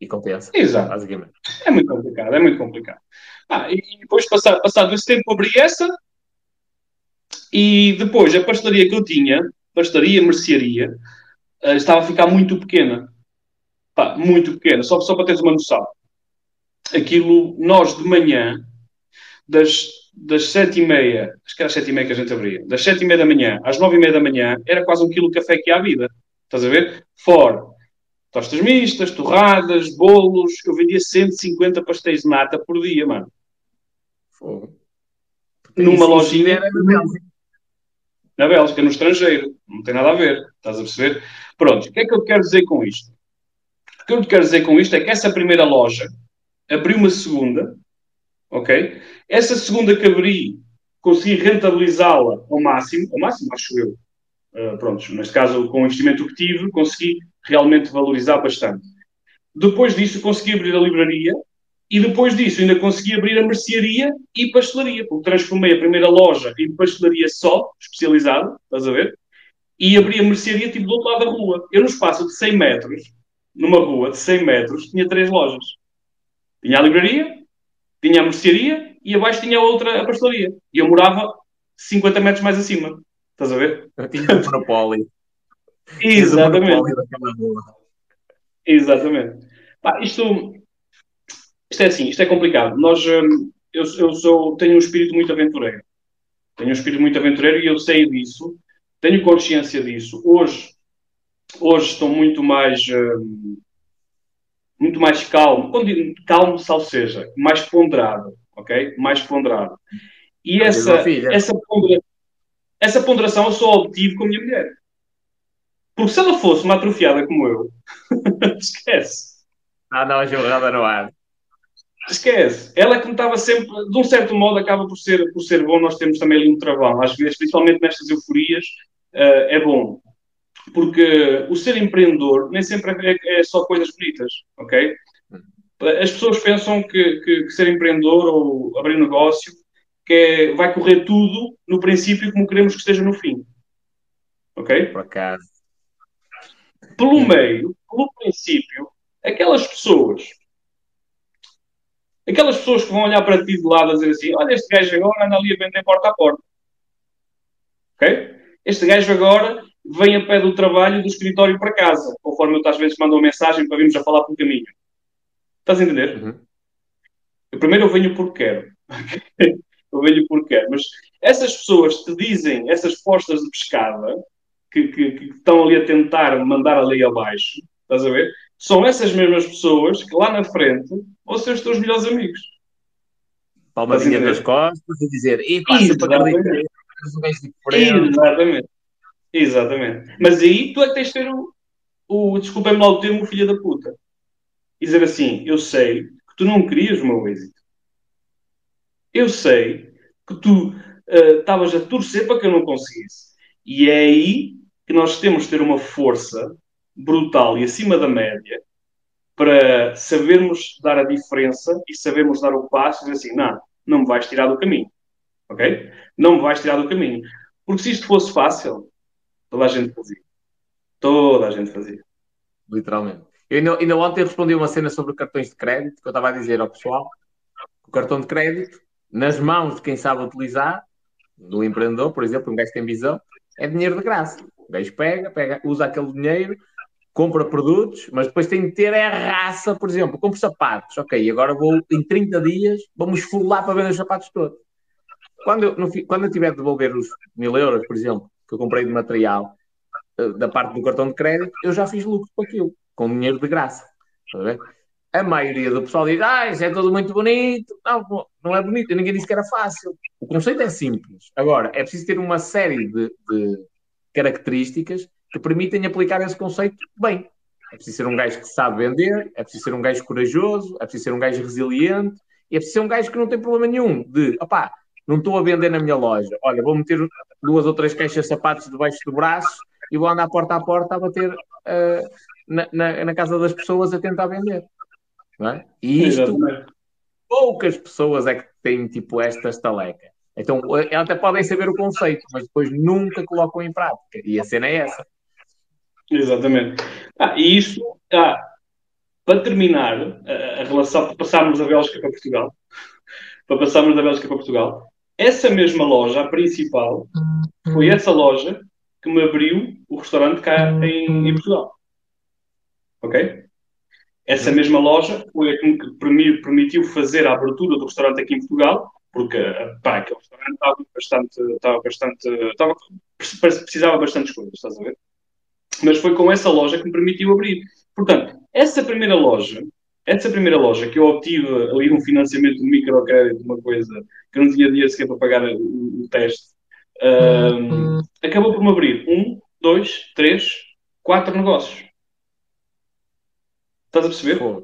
e compensa. Exato. Basicamente. É muito complicado, é muito complicado. Ah, e depois, passado, passado esse tempo, abri essa e depois a pastelaria que eu tinha, pastelaria, mercearia, uh, estava a ficar muito pequena. Pá, muito pequena, só, só para teres uma noção. Aquilo, nós de manhã, das, das sete e meia, acho que era sete e meia que a gente abria, das sete e meia da manhã às nove e meia da manhã, era quase um quilo de café que há à vida. Estás a ver? Fora. Tostas mistas, torradas, bolos. Eu vendia 150 pastéis de nata por dia, mano. Fogo. Numa lojinha. Era na Bélgica. No estrangeiro. Não tem nada a ver. Estás a perceber? Pronto. O que é que eu quero dizer com isto? O que eu quero dizer com isto é que essa primeira loja abriu uma segunda ok? Essa segunda que abri, consegui rentabilizá-la ao máximo, ao máximo, acho eu. Uh, pronto, neste caso, com o investimento que tive, consegui realmente valorizar bastante. Depois disso, consegui abrir a livraria e depois disso, ainda consegui abrir a mercearia e pastelaria, porque transformei a primeira loja em pastelaria só, especializada, estás a ver? E abri a mercearia tipo do outro lado da rua. Eu, no espaço de 100 metros, numa rua de 100 metros, tinha três lojas. Tinha a livraria, tinha a mercearia e abaixo tinha outra a pastelaria. E eu morava 50 metros mais acima. Estás a ver? Tinha o monopólio. Exatamente. Exatamente. Pá, isto, isto é assim, isto é complicado. Nós, hum, eu, eu sou, tenho um espírito muito aventureiro. Tenho um espírito muito aventureiro e eu sei disso. Tenho consciência disso. Hoje, hoje estou muito mais hum, muito mais calmo, calmo, salvo seja, mais ponderado, ok? Mais ponderado. E essa, essa, pondera, essa ponderação eu só obtive com a minha mulher. Porque se ela fosse uma atrofiada como eu, esquece. Ah, não, a jogada no ar. Esquece. Ela que me estava sempre, de um certo modo, acaba por ser, por ser bom. Nós temos também ali um trabalho, às vezes, principalmente nestas euforias, uh, é bom porque o ser empreendedor nem sempre é, é só coisas bonitas, ok? As pessoas pensam que, que, que ser empreendedor ou abrir negócio que é, vai correr tudo no princípio como queremos que esteja no fim. Ok? Por acaso. Pelo meio, pelo princípio, aquelas pessoas Aquelas pessoas que vão olhar para ti de lado a dizer assim: olha, este gajo agora anda ali a vender porta a porta. Ok? Este gajo agora vem a pé do trabalho do escritório para casa, conforme eu às vezes mando uma mensagem para virmos a falar pelo caminho. Estás a entender? Uhum. Eu, primeiro eu venho porque quero. eu venho porque quero. Mas essas pessoas te dizem, essas postas de pescada, que, que, que, estão ali a tentar mandar a lei abaixo, estás a ver? São essas mesmas pessoas que lá na frente vão ser os teus melhores amigos. Palmadinha nas costas e dizer, e passa para acreditar, Exatamente. Exatamente. Mas aí tu é que tens de ter o, o desculpem-me lá o termo, filha da puta. E dizer assim, eu sei que tu não querias o meu êxito. Eu sei que tu eh, estavas uh, a torcer para que eu não conseguisse. E é aí que nós temos de ter uma força brutal e acima da média para sabermos dar a diferença e sabermos dar o passo e dizer assim, não, não me vais tirar do caminho. Ok? Não me vais tirar do caminho. Porque se isto fosse fácil, toda a gente fazia. Toda a gente fazia. Literalmente. Eu ainda, ainda ontem respondi uma cena sobre cartões de crédito, que eu estava a dizer ao pessoal, o cartão de crédito, nas mãos de quem sabe utilizar, do empreendedor, por exemplo, um gajo que tem visão, é dinheiro de graça. O gajo pega, pega, usa aquele dinheiro, compra produtos, mas depois tem de ter a raça, por exemplo, compro sapatos, ok, agora vou, em 30 dias, vamos esfolar para vender os sapatos todos. Quando eu, no, quando eu tiver de devolver os mil euros, por exemplo, que eu comprei de material, eh, da parte do cartão de crédito, eu já fiz lucro com aquilo, com dinheiro de graça. A maioria do pessoal diz, ah, isso é tudo muito bonito. Não, não é bonito, ninguém disse que era fácil. O conceito é simples. Agora, é preciso ter uma série de, de características que permitem aplicar esse conceito bem. É preciso ser um gajo que sabe vender, é preciso ser um gajo corajoso, é preciso ser um gajo resiliente, e é preciso ser um gajo que não tem problema nenhum de, opá, não estou a vender na minha loja. Olha, vou meter duas ou três caixas de sapatos debaixo do braço e vou andar porta a porta a bater uh, na, na, na, casa das pessoas a tentar vender. É? E isto, Exatamente. poucas pessoas é que têm tipo esta estaleca. Então, até podem saber o conceito, mas depois nunca colocam em prática. E a cena é essa. Exatamente. Ah, e isto, ah, para terminar a, a relação, para passarmos a Bélgica para Portugal, para passarmos da Bélgica para Portugal, essa mesma loja, a principal, foi essa loja que me abriu o restaurante cá em, em Portugal. Ok? Essa mesma loja foi a que me permitiu fazer a abertura do restaurante aqui em Portugal, porque pá, aquele restaurante estava bastante, estava bastante, estava, precisava bastante coisas, estás a ver? Mas foi com essa loja que me permitiu abrir. Portanto, essa primeira loja essa primeira loja que eu obtive ali um financiamento de microcrédito, uma coisa que não tinha dinheiro sequer para pagar o, o teste, um, acabou por me abrir um, dois, três, quatro negócios. Estás a perceber? Pô,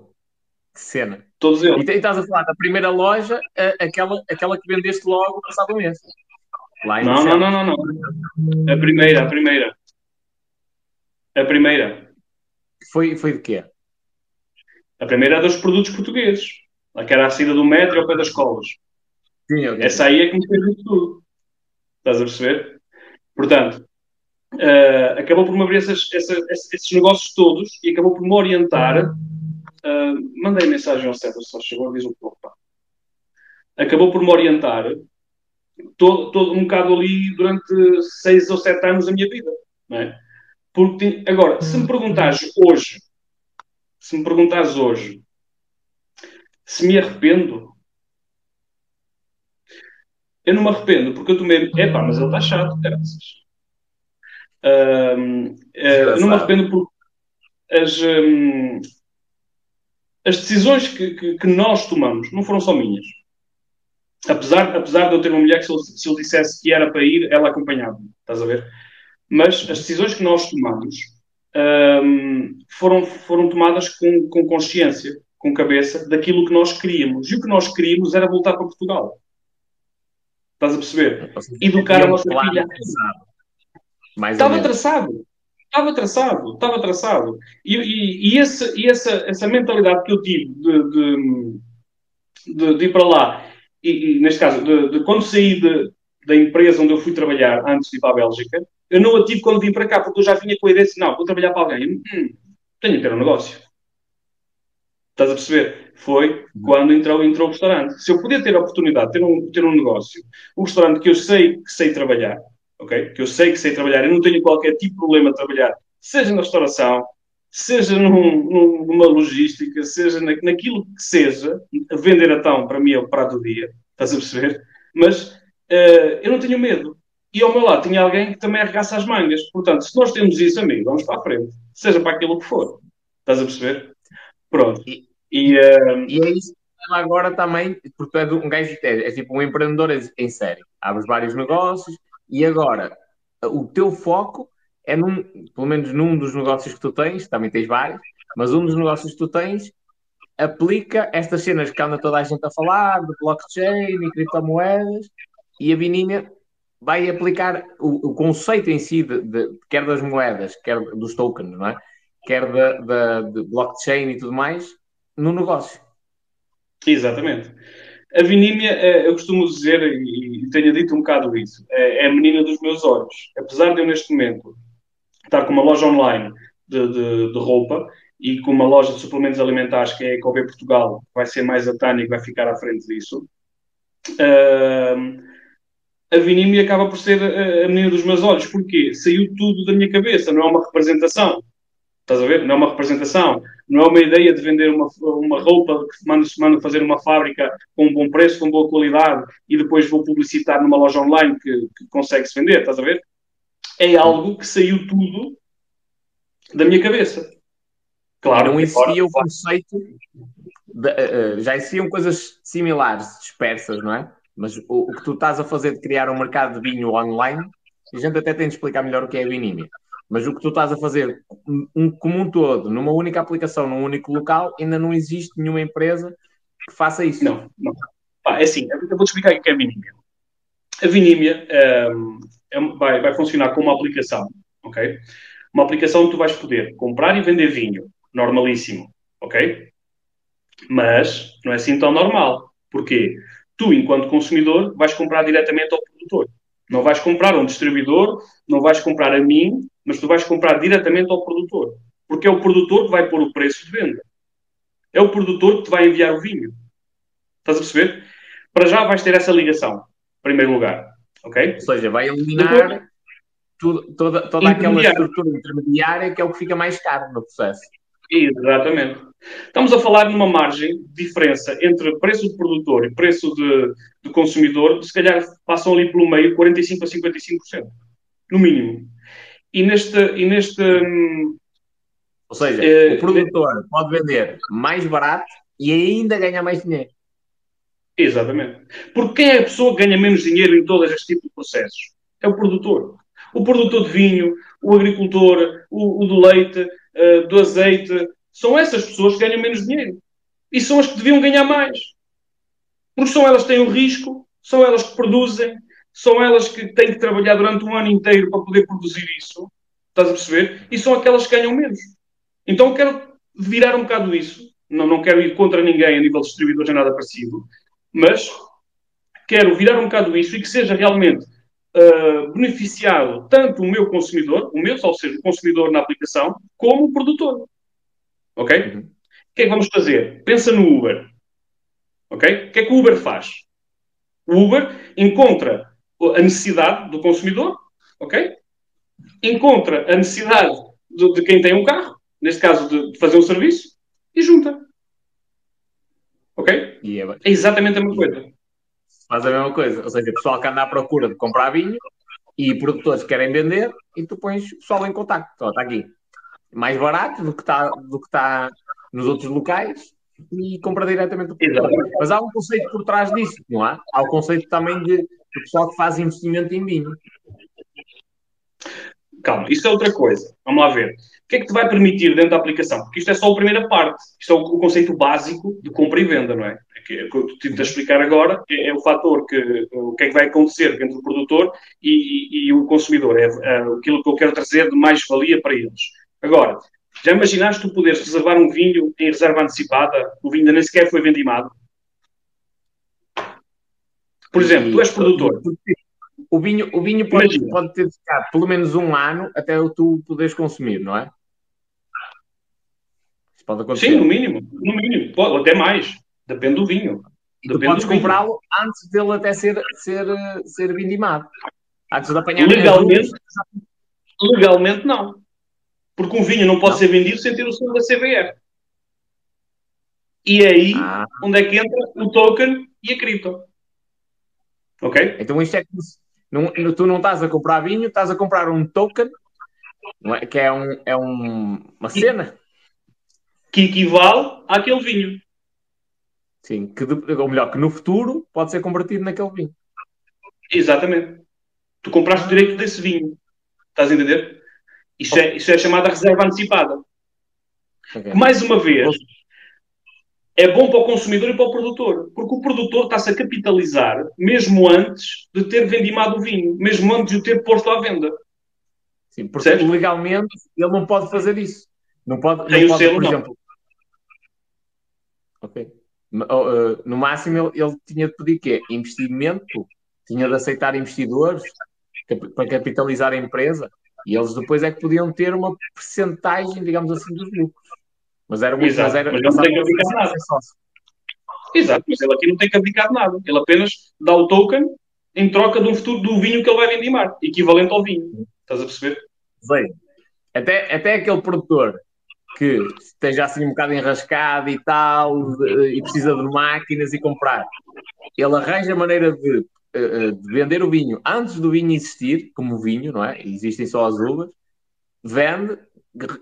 que cena. Todos eles. E, estás a falar da primeira loja, aquela, aquela que vendeste logo passado mês. Lá em não, não, não, não, não. A primeira, a primeira. A primeira. Foi, foi de quê? A primeira é dos produtos portugueses. A que era a saída do metro ao pé das escolas. Sim, okay. Essa aí é que me fez tudo. Estás a perceber? Portanto, uh, acabou por me abrir esses, esses, esses, negócios todos e acabou por me orientar. Uh, mandei mensagem ao César, só chegou a um pouco. Pá. Acabou por me orientar todo, todo um bocado ali durante seis ou sete anos da minha vida. Não é? Porque, agora, se me perguntares hoje se me perguntares hoje se me arrependo, eu não me arrependo, porque eu tomei. Epá, mas ele está chato, graças. Um, uh, não me arrependo porque as, um, as decisões que, que, que, nós tomamos não foram só minhas. Apesar, apesar de eu ter uma mulher que, se eu, se eu dissesse que era para ir, ela acompanhava-me, estás a ver? Mas as decisões que nós tomamos um, foram, foram tomadas com, com consciência, com cabeça, daquilo que nós queríamos. E o que nós queríamos era voltar para Portugal. Estás a perceber? Educar a nossa filha. Mais estava traçado. Estava traçado. Estava traçado. E, e, e, esse, e essa, essa mentalidade que eu tive de, de, de, de ir para lá, e, e neste caso, de, de quando saí da empresa onde eu fui trabalhar antes de ir para a Bélgica, eu não a tive quando vim para cá, porque eu já vinha com a ideia assim, não, vou trabalhar para alguém. Hum, tenho que ter um negócio. Estás a perceber? Foi quando entrou, entrou o restaurante. Se eu podia ter a oportunidade de ter um, ter um negócio, um restaurante que eu sei que sei trabalhar, ok? Que eu sei que sei trabalhar, eu não tenho qualquer tipo de problema de trabalhar, seja na restauração, seja num, numa logística, seja na, naquilo que seja, vender então para mim é o prato do dia, estás a perceber? Mas uh, eu não tenho medo. E ao meu lado tinha alguém que também arregaça as mangas. Portanto, se nós temos isso, amigo, vamos para a frente. Seja para aquilo que for. Estás a perceber? Pronto. E, e, uh... e é isso agora também, porque tu és um gajo é, é tipo um empreendedor em série. Abres vários negócios e agora o teu foco é num, pelo menos num dos negócios que tu tens, também tens vários, mas um dos negócios que tu tens aplica estas cenas que anda toda a gente a falar, de blockchain e criptomoedas, e a Bininha vai aplicar o, o conceito em si, de, de, quer das moedas, quer dos tokens, não é? quer da, blockchain e tudo mais, no negócio. Exatamente. A Vinímia, eh, eu costumo dizer, e tenho dito um bocado isso, é, é a menina dos meus olhos. Apesar de eu, neste momento, estar com uma loja online de, de, de roupa e com uma loja de suplementos alimentares que é a Ecov Portugal, vai ser mais a Tânia que vai ficar à frente disso. Uh, a Vinimi acaba por ser a, a menina dos meus olhos. Porquê? Saiu tudo da minha cabeça, não é uma representação. Estás a ver? Não é uma representação. Não é uma ideia de vender uma, uma roupa que mando, mando fazer uma fábrica com um bom preço, com boa qualidade e depois vou publicitar numa loja online que, que consegue-se vender. Estás a ver? é algo que saiu tudo da minha cabeça. Claro. Não existia o conceito. De, uh, já existiam coisas similares, dispersas, não é? Mas o, o, que tu estás a fazer de criar um mercado de vinho online, a gente até tem de explicar melhor o que é vinímia. Mas o que tu estás a fazer um, como um todo, numa única aplicação, num único local, ainda não existe nenhuma empresa que faça isso. Não, não. Pá, é assim, eu vou-te explicar o que é a vinímia. A vinímia um, ehm, é, vai, vai funcionar como uma aplicação, ok? Uma aplicação que tu vais poder comprar e vender vinho, normalíssimo, ok? Mas não é assim tão normal. Porquê? Tu, enquanto consumidor, vais comprar diretamente ao produtor. Não vais comprar a um distribuidor, não vais comprar a mim, mas tu vais comprar diretamente ao produtor. Porque é o produtor que vai pôr o preço de venda. É o produtor que te vai enviar o vinho. Estás a perceber? Para já vais ter essa ligação, em primeiro lugar. Ok? Ou seja, vai eliminar tudo, toda, toda aquela estrutura intermediária que é o que fica mais caro no processo. Exatamente. Estamos a falar numa margem de diferença entre preço de produtor e preço de, de consumidor, se calhar passam ali pelo meio 45% a 55%, no mínimo. E neste. E neste Ou seja, é, o produtor pode vender mais barato e ainda ganhar mais dinheiro. Exatamente. Porque quem é a pessoa que ganha menos dinheiro em todos estes tipos de processos? É o produtor. O produtor de vinho, o agricultor, o, o do leite, uh, do azeite. São essas pessoas que ganham menos dinheiro. E são as que deviam ganhar mais. Porque são elas que têm o risco, são elas que produzem, são elas que têm que trabalhar durante um ano inteiro para poder produzir isso. Estás a perceber? E são aquelas que ganham menos. Então quero virar um bocado isso. Não, não quero ir contra ninguém a nível de distribuidores, nada parecido mas quero virar um bocado isso e que seja realmente uh, beneficiado tanto o meu consumidor, o meu, ou seja, o consumidor na aplicação, como o produtor. Ok? Uhum. O que é que vamos fazer? Pensa no Uber. Ok? O que é que o Uber faz? O Uber encontra a necessidade do consumidor, ok? Encontra a necessidade de, de quem tem um carro, neste caso de, de fazer um serviço, e junta. Ok? É, é exatamente a mesma coisa. Faz a mesma coisa. Ou seja, o pessoal que anda à procura de comprar vinho e produtores que querem vender e tu pões o pessoal em contato. Então, está aqui. Mais barato do que está do que está nos outros locais e compra diretamente do produtor. Mas há um conceito por trás disso, não há? Há o conceito também de, de pessoal que faz investimento em vinho. Calma, isto é outra coisa. Vamos lá ver que é que te vai permitir dentro da aplicação? Porque isto é só a primeira parte. Isto é o, o conceito básico de compra e venda, não é? é que, é que eu a explicar agora é, é, o fator que o que é que vai acontecer entre o produtor e, e, e o consumidor. É, é, aquilo que eu quero trazer de mais-valia para eles. Agora, já imaginaste tu poderes reservar um vinho em reserva antecipada? O vinho ainda nem sequer foi vendimado? Por exemplo, tu és produtor. O vinho, o vinho pode, pode ter ficado pelo menos um ano até tu poderes consumir, não é? Pode acontecer. Sim, no mínimo. No mínimo. Pode, até mais. Depende do vinho. E tu podes comprá-lo antes dele até ser, ser, ser vindimado. Antes de apanhar Legalmente, legalmente não. Porque um vinho não pode não. ser vendido sem ter o selo da CBR. E aí ah. onde é que entra o token e a cripto. Ok? Então isto é não, tu não estás a comprar vinho, estás a comprar um token, é? que é, um, é um, uma cena. Que equivale àquele vinho. Sim, que, ou melhor, que no futuro pode ser convertido naquele vinho. Exatamente. Tu compraste o direito desse vinho. Estás a entender? Isso, é, isso é chamada reserva antecipada. Okay. Mais uma vez, é bom para o consumidor e para o produtor, porque o produtor está-se a capitalizar mesmo antes de ter vendimado o vinho, mesmo antes de o ter posto à venda. Sim, porque certo? legalmente ele não pode fazer isso. Não pode, Tem não pode selo, por exemplo. Ok. Uh, no máximo ele, ele tinha de pedir quê? Investimento, tinha de aceitar investidores para capitalizar a empresa e eles depois é que podiam ter uma percentagem, digamos assim, dos lucros. Mas era muito, Exato, mas era mas não tem que abdicar nada. Exato, mas ele aqui não tem que abdicar nada. Ele apenas dá o token em troca do futuro do vinho que ele vai vendimar, equivalente ao vinho. Estás a perceber? Até, até aquele produtor que esteja assim um bocado enrascado e tal, e precisa de máquinas e comprar, ele arranja a maneira de, eh, eh, de vender o vinho antes do vinho existir, como vinho, não é? Existem só as uvas, vende,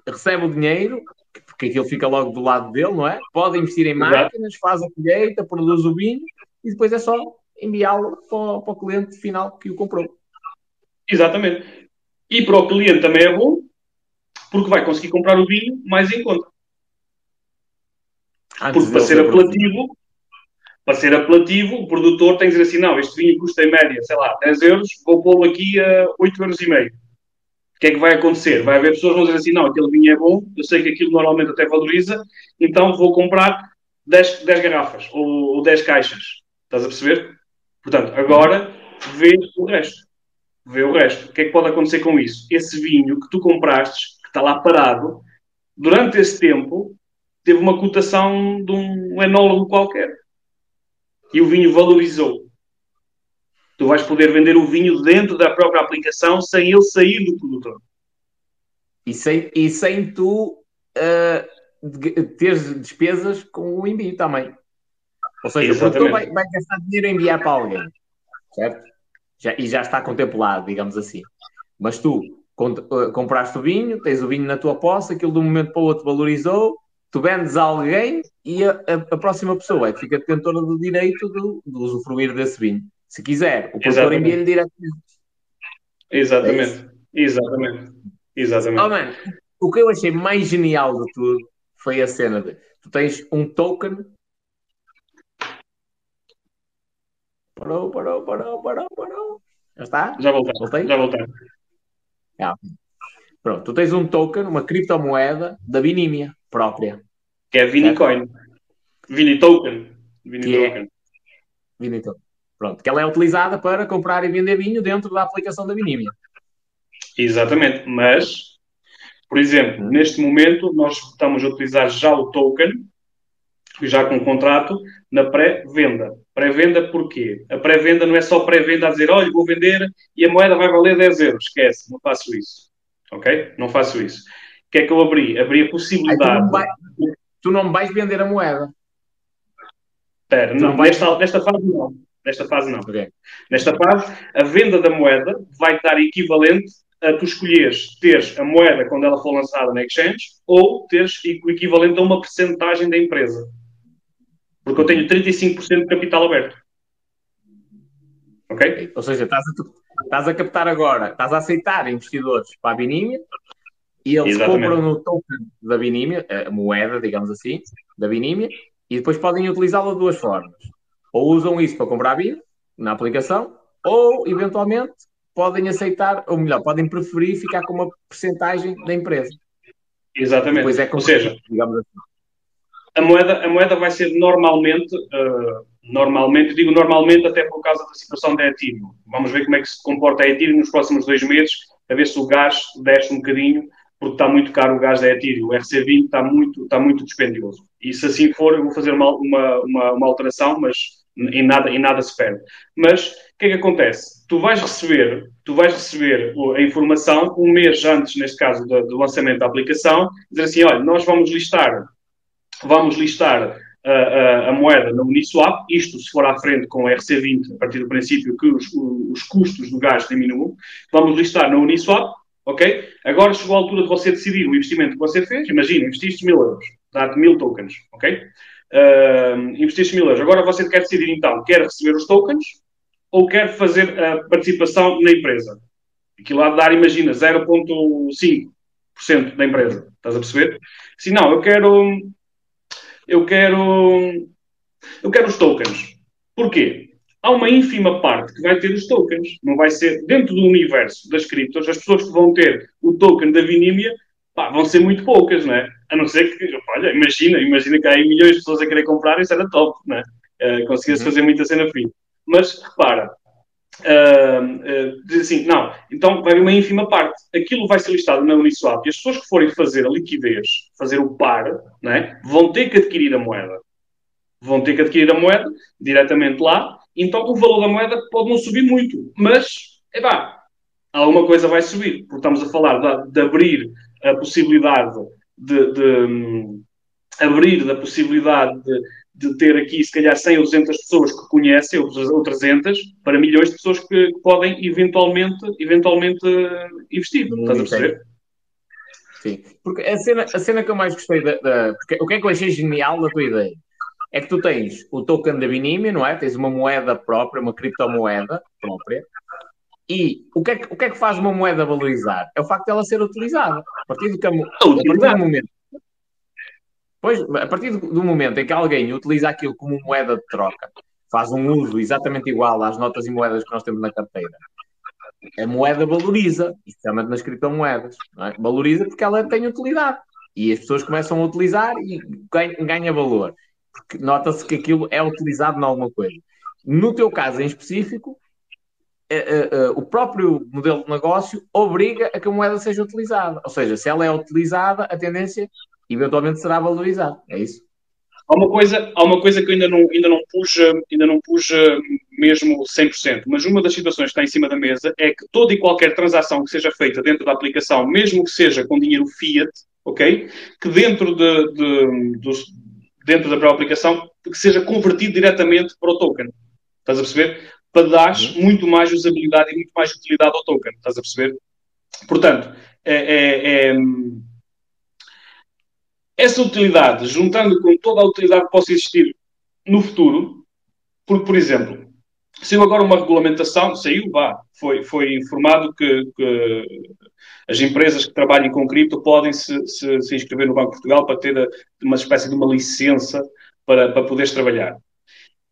recebe o dinheiro porque aquilo fica logo do lado dele, não é? Pode investir em máquinas, faz a colheita, produz o vinho e depois é só enviá-lo para, para, o cliente final que o comprou. Exatamente. E para o cliente também é bom, porque vai conseguir comprar o vinho mais em conta. Antes porque para ser apelativo, para ser apelativo, o produtor tem que dizer assim, não, este vinho custa em média, sei lá, 10 euros, vou pô-lo aqui a 8 euros e meio o que é que vai acontecer? Vai haver pessoas que vão dizer assim, não, aquele vinho é bom, eu sei que aquilo normalmente até valoriza, então vou comprar 10, 10 garrafas ou, ou 10 caixas. Estás a perceber? Portanto, agora vê o resto. Vê o resto. O que é que pode acontecer com isso? Esse vinho que tu compraste, que está lá parado, durante esse tempo, teve uma cotação de um enólogo qualquer. E o vinho valorizou tu vais poder vender o vinho dentro da própria aplicação sem ele sair do produtor. E sem, e sem tu uh, teres despesas com o envio também. Ou seja, Exatamente. o produtor vai, vai gastar dinheiro a enviar para alguém, certo? Já, e já está contemplado, digamos assim. Mas tu uh, compraste o vinho, tens o vinho na tua posse, aquilo de um momento para o outro valorizou, tu vendes a alguém e a, a, a próxima pessoa é que fica detentora do direito de, de usufruir desse vinho. Se quiser, o produtor envia-lhe diretamente. Exatamente. É Exatamente. Exatamente. Oh, man, o que eu achei mais genial de tudo foi a cena de tu tens um token. Parou, parou, parou, parou, parou. Já está? Já voltei. voltei? Já voltei. É, Pronto, tu tens um token, uma criptomoeda da Vinímia própria. Que é Vinicoin. Vinitoken. Vinitoken. É... Vinitoken. Pronto, que ela é utilizada para comprar e vender vinho dentro da aplicação da Vinímia. Exatamente, mas, por exemplo, hum. neste momento nós estamos a utilizar já o token, já com o contrato, na pré-venda. Pré-venda porquê? A pré-venda não é só pré-venda a dizer, olha, vou vender e a moeda vai valer 10 euros. Esquece, não faço isso. Ok? Não faço isso. O que é que eu abri? Abri a possibilidade... Tu não, vai, tu não vais vender a moeda. Espera, não, não nesta, nesta fase não. Nesta fase, não. Okay. Nesta fase, a venda da moeda vai estar equivalente a tu escolheres teres a moeda quando ela for lançada na exchange ou teres o equivalente a uma percentagem da empresa. Porque eu tenho 35% de capital aberto. Ok? Ou seja, estás a, estás a captar agora, estás a aceitar investidores para a Binímia e eles Exatamente. compram no token da Binímia, a moeda, digamos assim, da Binímia, e depois podem utilizá-la de duas formas ou usam isso para comprar vinho na aplicação, ou eventualmente podem aceitar, ou melhor, podem preferir ficar com uma percentagem da empresa. Exatamente. É ou seja, digamos assim. a, moeda, a moeda vai ser normalmente, uh, normalmente, digo normalmente até por causa da situação da Ethereum. Vamos ver como é que se comporta a Ethereum nos próximos dois meses, a ver se o gás desce um bocadinho porque está muito caro o gás da Ethereum. O RC20 está muito, está muito dispendioso. E se assim for, eu vou fazer uma, uma, uma, uma alteração, mas em nada, nada se perde. Mas o que é que acontece? Tu vais receber, tu vais receber a informação um mês antes, neste caso, do, do lançamento da aplicação, dizer assim, olha, nós vamos listar, vamos listar a, a, a, moeda na Uniswap, isto se for à frente com o RC20, a partir do princípio que os, os custos do gás diminuam, vamos listar na Uniswap, ok? Agora chegou a altura de você decidir o investimento que você fez, imagina, investiste mil euros, dá-te mil tokens, ok? Uh, investiste mil euros, agora você quer decidir então, quer receber os tokens ou quer fazer a participação na empresa? Aquilo há de dar, imagina, 0,5% da empresa, estás a perceber? Se não, eu quero eu quero, eu quero os tokens. Porquê? Há uma ínfima parte que vai ter os tokens. Não vai ser, dentro do universo das criptos, as pessoas que vão ter o token da Vinímia pá, vão ser muito poucas, não é? A não ser que, olha, imagina, imagina que há aí milhões de pessoas a querer comprar, isso era top, não é? Uh, Conseguia-se uhum. fazer muita cena fim. Mas, repara, uh, uh, diz assim, não, então vai uma ínfima parte. Aquilo vai ser listado na Uniswap e as pessoas que forem fazer a liquidez, fazer o par, né, vão ter que adquirir a moeda. Vão ter que adquirir a moeda diretamente lá, então o valor da moeda pode não subir muito, mas, epá, alguma coisa vai subir, porque estamos a falar de, de abrir a possibilidade de, de um, abrir da possibilidade de, de ter aqui, se calhar, 100 ou 200 pessoas que conhecem, ou 300, para milhões de pessoas que, que podem eventualmente, eventualmente investir. Estás a perceber? Sim, porque a cena, a cena que eu mais gostei da, da, porque o que é que eu achei genial da tua ideia? É que tu tens o token da Binímia, não é? Tens uma moeda própria, uma criptomoeda própria. E o que, é que, o que é que faz uma moeda valorizar? É o facto de ela ser utilizada. A partir do, que, a, a partir do momento Pois, a partir do momento em que alguém utiliza aquilo como moeda de troca, faz um uso exatamente igual às notas e moedas que nós temos na carteira, a moeda valoriza, especialmente nas criptomoedas. É? Valoriza porque ela tem utilidade. E as pessoas começam a utilizar e ganha, valor. Porque nota-se que aquilo é utilizado em alguma coisa. No teu caso em específico, o próprio modelo de negócio obriga a que a moeda seja utilizada. Ou seja, se ela é utilizada, a tendência eventualmente será valorizado. É isso? Há uma coisa, há uma coisa que eu ainda não, ainda não pus, ainda não pus mesmo 100%, mas uma das situações que está em cima da mesa é que toda e qualquer transação que seja feita dentro da aplicação, mesmo que seja com dinheiro fiat, ok? Que dentro, de, de, de dentro da própria aplicação, que seja convertido diretamente para o token. Estás a perceber? Para dar uhum. muito mais usabilidade e muito mais utilidade ao token. Estás a perceber? Portanto, é, é, é essa utilidade, juntando com toda a utilidade que possa existir no futuro, porque, por exemplo, saiu agora uma regulamentação, saiu, vá, foi, foi informado que, que as empresas que trabalhem com cripto podem se, se, se, inscrever no Banco de Portugal para ter uma espécie de uma licença para, para poderes trabalhar.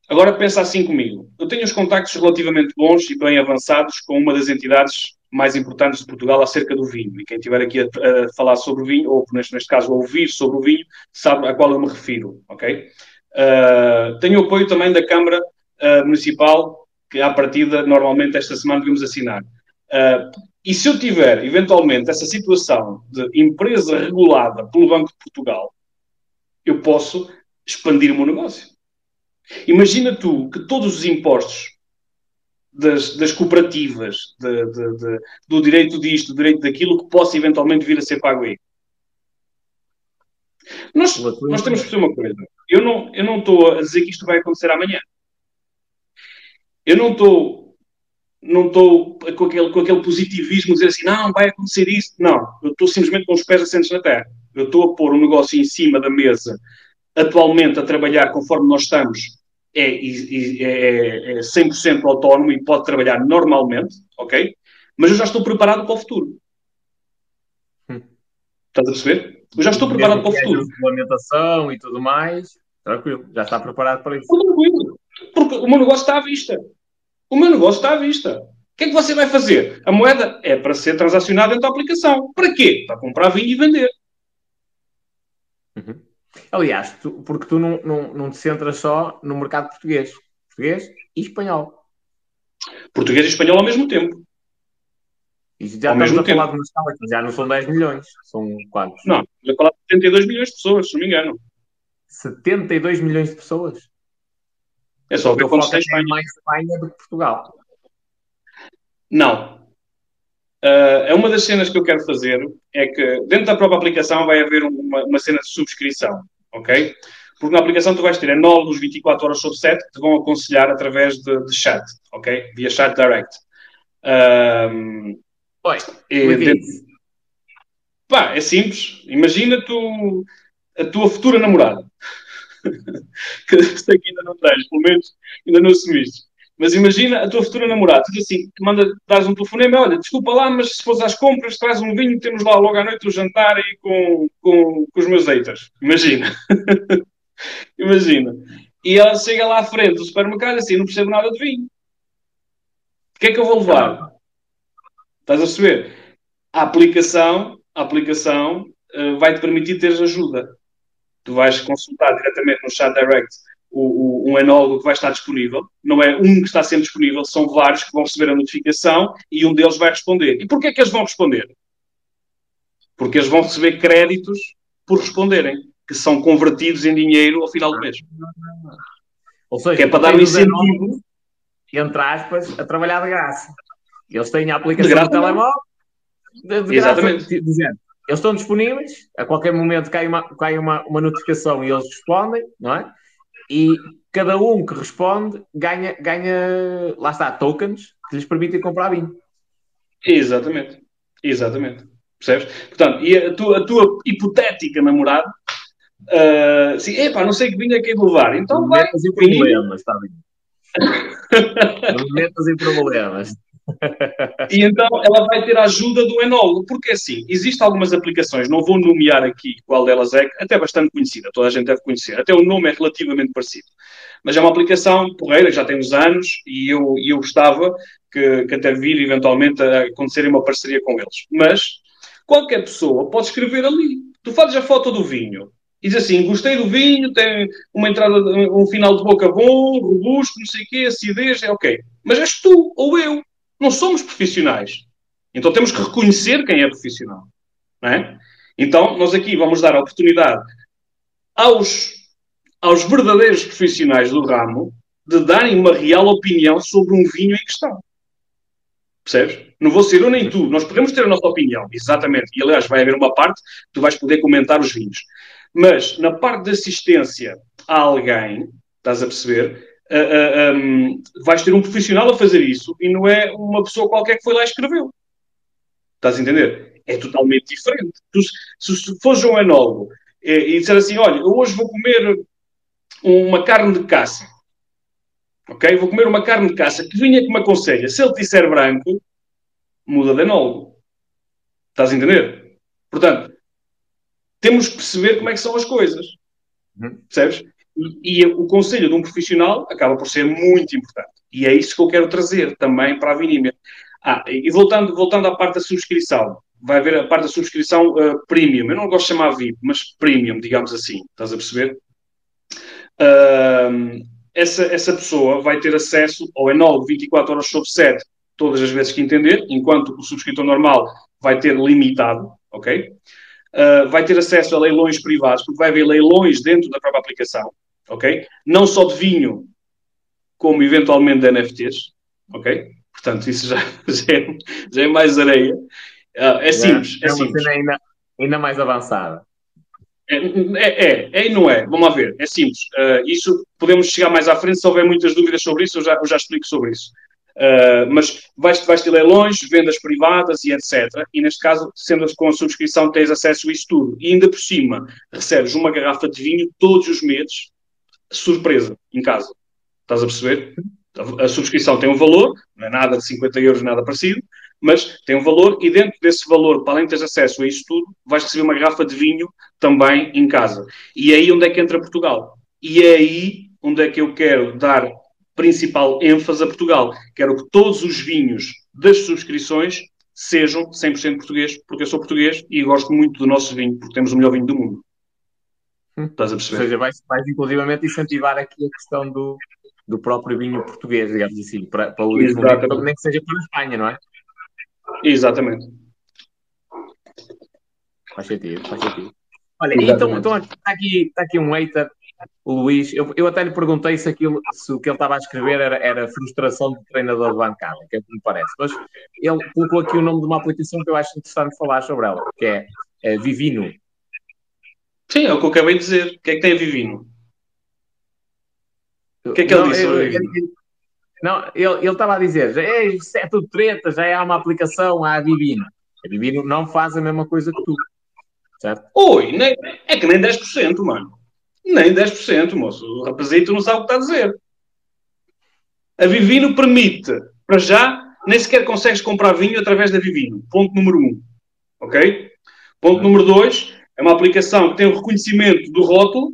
Agora pensa assim comigo. Eu tenho os contactos relativamente bons e bem avançados com uma das entidades mais importantes de Portugal acerca do vinho. E quem estiver aqui a, a falar sobre o vinho, ou neste, neste, caso a ouvir sobre o vinho, sabe a qual eu me refiro, ok? Uh, tenho o apoio também da Câmara uh, Municipal, que à partida, normalmente esta semana devemos assinar. Uh, e se eu tiver, eventualmente, essa situação de empresa regulada pelo Banco de Portugal, eu posso expandir o meu negócio. Imagina tu que todos os impostos das, das cooperativas, de, de, de, do direito disto, do direito daquilo, que possa eventualmente vir a ser pago aí. Nós, nós temos que perceber uma coisa. Eu não, eu não estou a dizer que isto vai acontecer amanhã. Eu não estou não estou com aquele, com aquele positivismo de dizer assim, não, vai acontecer isso. Não, eu estou simplesmente com os pés assentes na terra. Eu estou a pôr um negócio em cima da mesa, atualmente a trabalhar conforme nós estamos, é, é, é 100% autónomo e pode trabalhar normalmente, ok? Mas eu já estou preparado para o futuro. Hum. Estás a perceber? Eu já estou preparado para o futuro. Regulamentação e tudo mais, tranquilo, já está preparado para isso. Tranquilo, porque o meu negócio está à vista. O meu negócio está à vista. O que é que você vai fazer? A moeda é para ser transacionada dentro da aplicação. Para quê? Para comprar vinho e vender. Uhum. Aliás, tu, porque tu não, não, não te centras só no mercado português. Português e espanhol. Português e espanhol ao mesmo tempo. E já Ao estamos a tempo. falar de uma escala que já não são 10 milhões, são quantos? Não, a falar de 72 milhões de pessoas, se não me engano. 72 milhões de pessoas? É só ver quantos tem Espanha. mais Espanha do que Portugal. Não. Uh, é uma das cenas que eu quero fazer é que dentro da própria aplicação vai haver uma, uma cena de subscrição, ok? Porque na aplicação tu vais ter enólogos 24 horas sobre 7 que te vão aconselhar através de, de chat, ok? Via chat direct. Um, Oi, e dentro... Pá, é simples. Imagina tu, a tua futura namorada. que sei que ainda não tens, pelo menos ainda não assumiste. Mas imagina a tua futura namorada, diz assim, manda, dás um telefonema, olha, desculpa lá, mas se fores às compras, traz um vinho, temos lá logo à noite o jantar aí com, com, com os meus haters. Imagina. imagina. E ela chega lá à frente do supermercado assim, não percebo nada de vinho. O que é que eu vou levar? Estás a perceber? A aplicação, a aplicação uh, vai-te permitir teres ajuda. Tu vais consultar diretamente no chat direct o, o, um enólogo que vai estar disponível. Não é um que está sempre disponível, são vários que vão receber a notificação e um deles vai responder. E porquê é que eles vão responder? Porque eles vão receber créditos por responderem, que são convertidos em dinheiro ao final do mês. Ou seja, que é para dar um incentivo. Entre aspas, a trabalhar de graça. Eles têm a aplicação no telemóvel. De, de Exatamente. Graça, dizendo, eles estão disponíveis, a qualquer momento cai uma, cai uma, uma notificação e eles respondem, não é? E cada um que responde ganha, ganha lá está, tokens que lhes permitem comprar vinho. Exatamente, exatamente. Percebes? Portanto, e a tua, a tua hipotética namorada, uh, assim, epá, não sei que vinho é que é levar, então vai. Metas em problemas, está bem. metas em problemas. E então ela vai ter a ajuda do enólogo, porque assim, existem algumas aplicações, não vou nomear aqui qual delas é, até bastante conhecida, toda a gente deve conhecer, até o nome é relativamente parecido. Mas é uma aplicação porreira, já tem uns anos, e eu, eu gostava que, que até vir eventualmente a acontecer uma parceria com eles. Mas qualquer pessoa pode escrever ali. Tu fazes a foto do vinho, diz assim: gostei do vinho, tem uma entrada, um final de boca bom, robusto, não sei o quê, acidez, é ok. Mas és tu ou eu. Não somos profissionais. Então temos que reconhecer quem é profissional. Não é? Então, nós aqui vamos dar a oportunidade aos, aos verdadeiros profissionais do ramo de darem uma real opinião sobre um vinho em questão. Percebes? Não vou ser eu nem tu. Nós podemos ter a nossa opinião, exatamente. E, aliás, vai haver uma parte que tu vais poder comentar os vinhos. Mas, na parte de assistência a alguém, estás a perceber, uh, um, vais ter um profissional a fazer isso e não é uma pessoa qualquer que foi lá e escreveu. Estás a entender? É totalmente diferente. Tu, se, se fores um enólogo e, e disser assim: olha, eu hoje vou comer uma carne de caça. Ok? Vou comer uma carne de caça. Que vinha que me aconselha? Se ele disser branco, muda de enólogo. Estás a entender? Portanto, temos que perceber como é que são as coisas. Uhum. Percebes? E, o conselho de um profissional acaba por ser muito importante. E é isso que eu quero trazer também para a Vinímia. Ah, e voltando, voltando à parte da subscrição, vai haver a parte da subscrição uh, premium. Eu não gosto de chamar VIP, mas premium, digamos assim. Estás a perceber? Uh, essa, essa pessoa vai ter acesso ao enólogo 24 horas sobre 7, todas as vezes que entender, enquanto o subscritor normal vai ter limitado, ok? Uh, vai ter acesso a leilões privados, porque vai haver leilões dentro da própria aplicação ok? Não só de vinho, como eventualmente de NFTs, ok? Portanto, isso já, já, é, já é, mais areia. Uh, é simples. É, é uma cena ainda, ainda mais avançada. É, é, é, é, e não é. Vamos lá ver. É simples. Uh, isso podemos chegar mais à frente. Se houver muitas dúvidas sobre isso, eu já, eu já explico sobre isso. Uh, mas vais, vais ter leilões, vendas privadas e etc. E neste caso, sendo com a subscrição, tens acesso a isso tudo. E ainda por cima, recebes uma garrafa de vinho todos os meses surpresa em casa. Estás a perceber? A subscrição tem um valor, não é nada de 50 euros, nada parecido, mas tem um valor e dentro desse valor, para além de teres acesso a isso tudo, vais receber uma garrafa de vinho também em casa. E é aí onde é que entra Portugal. E é aí onde é que eu quero dar principal ênfase a Portugal. Quero que todos os vinhos das subscrições sejam 100% português, porque eu sou português e gosto muito do nosso vinho, porque temos o melhor vinho do mundo. Estás a perceber? Ou seja, vais, vais inclusivamente incentivar aqui a questão do, do próprio vinho português, digamos assim, para, para o turismo, nem que seja para a Espanha, não é? Exatamente. Faz sentido, faz sentido. Olha, então, então está, aqui, está aqui um hater, o Luís. Eu, eu até lhe perguntei se, aquilo, se o que ele estava a escrever era, era frustração de treinador de bancada, que é o que me parece. Mas ele colocou aqui o nome de uma aplicação que eu acho interessante falar sobre ela, que é, é Vivino. Sim, é o que eu acabei de dizer. O que é que tem a Vivino? O que é que ele não, disse sobre Vivino? Não, ele, ele estava a dizer, é, isso é tudo treta, já é uma aplicação, a Vivino. A Vivino não faz a mesma coisa que tu. Certo? Oi, nem, é que nem 10%, mano. Nem 10%, moço. O rapazito não sabe o que está a dizer. A Vivino permite, para já, nem sequer consegues comprar vinho através da Vivino. Ponto número 1. Um. Ok? Ponto número 2, é uma aplicação que tem o reconhecimento do rótulo,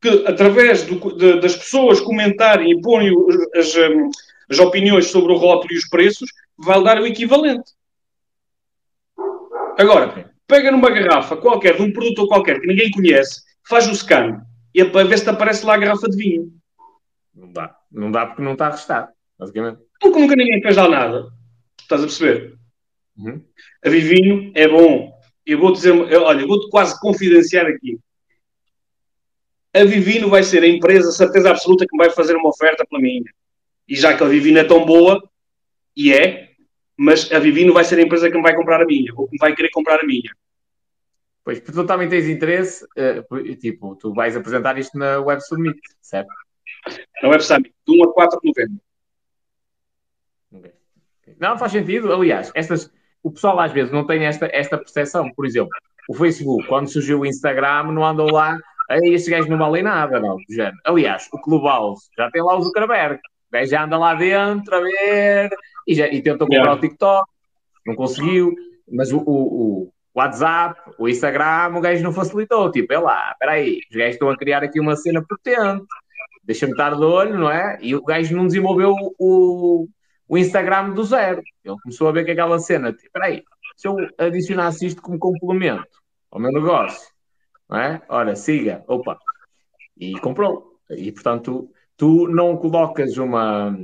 que através do, de, das pessoas comentarem e porem as, as opiniões sobre o rótulo e os preços, vai dar o equivalente. Agora, pega numa garrafa qualquer, de um produto qualquer que ninguém conhece, faz o scan e a ver se te aparece lá a garrafa de vinho. Não dá. Não dá porque não está arrestado, basicamente. Porque nunca ninguém fez lá nada. Estás a perceber? Uhum. A Vivinho é bom. Eu vou dizer, olha, eu vou-te quase confidenciar aqui. A Vivino vai ser a empresa, certeza absoluta, que me vai fazer uma oferta pela minha. E já que a Vivino é tão boa, e é, mas a Vivino vai ser a empresa que me vai comprar a minha, ou que me vai querer comprar a minha. Pois, porque tu também tens interesse, uh, tipo, tu vais apresentar isto na Web Summit, certo? Na Web Summit, de 1 a 4 de novembro. Não, faz sentido. Aliás, estas, o pessoal às vezes não tem esta, esta percepção. Por exemplo, o Facebook, quando surgiu o Instagram, não andou lá, aí estes gajos não valem nada, não. Aliás, o Clubhouse já tem lá o Zuckerberg. O gajo já anda lá dentro a ver e, já, e tentou comprar yeah. o TikTok, não conseguiu. Mas o, o, o WhatsApp, o Instagram, o gajo não facilitou. Tipo, é lá, espera aí, os gajos estão a criar aqui uma cena potente, deixa-me estar de olho, não é? E o gajo não desenvolveu o, o Instagram do zero. Ele começou a ver que aquela cena, tipo, espera aí, se eu adicionasse isto como complemento ao meu negócio, não é? Ora, siga, opa, e comprou. E, portanto, tu não colocas uma...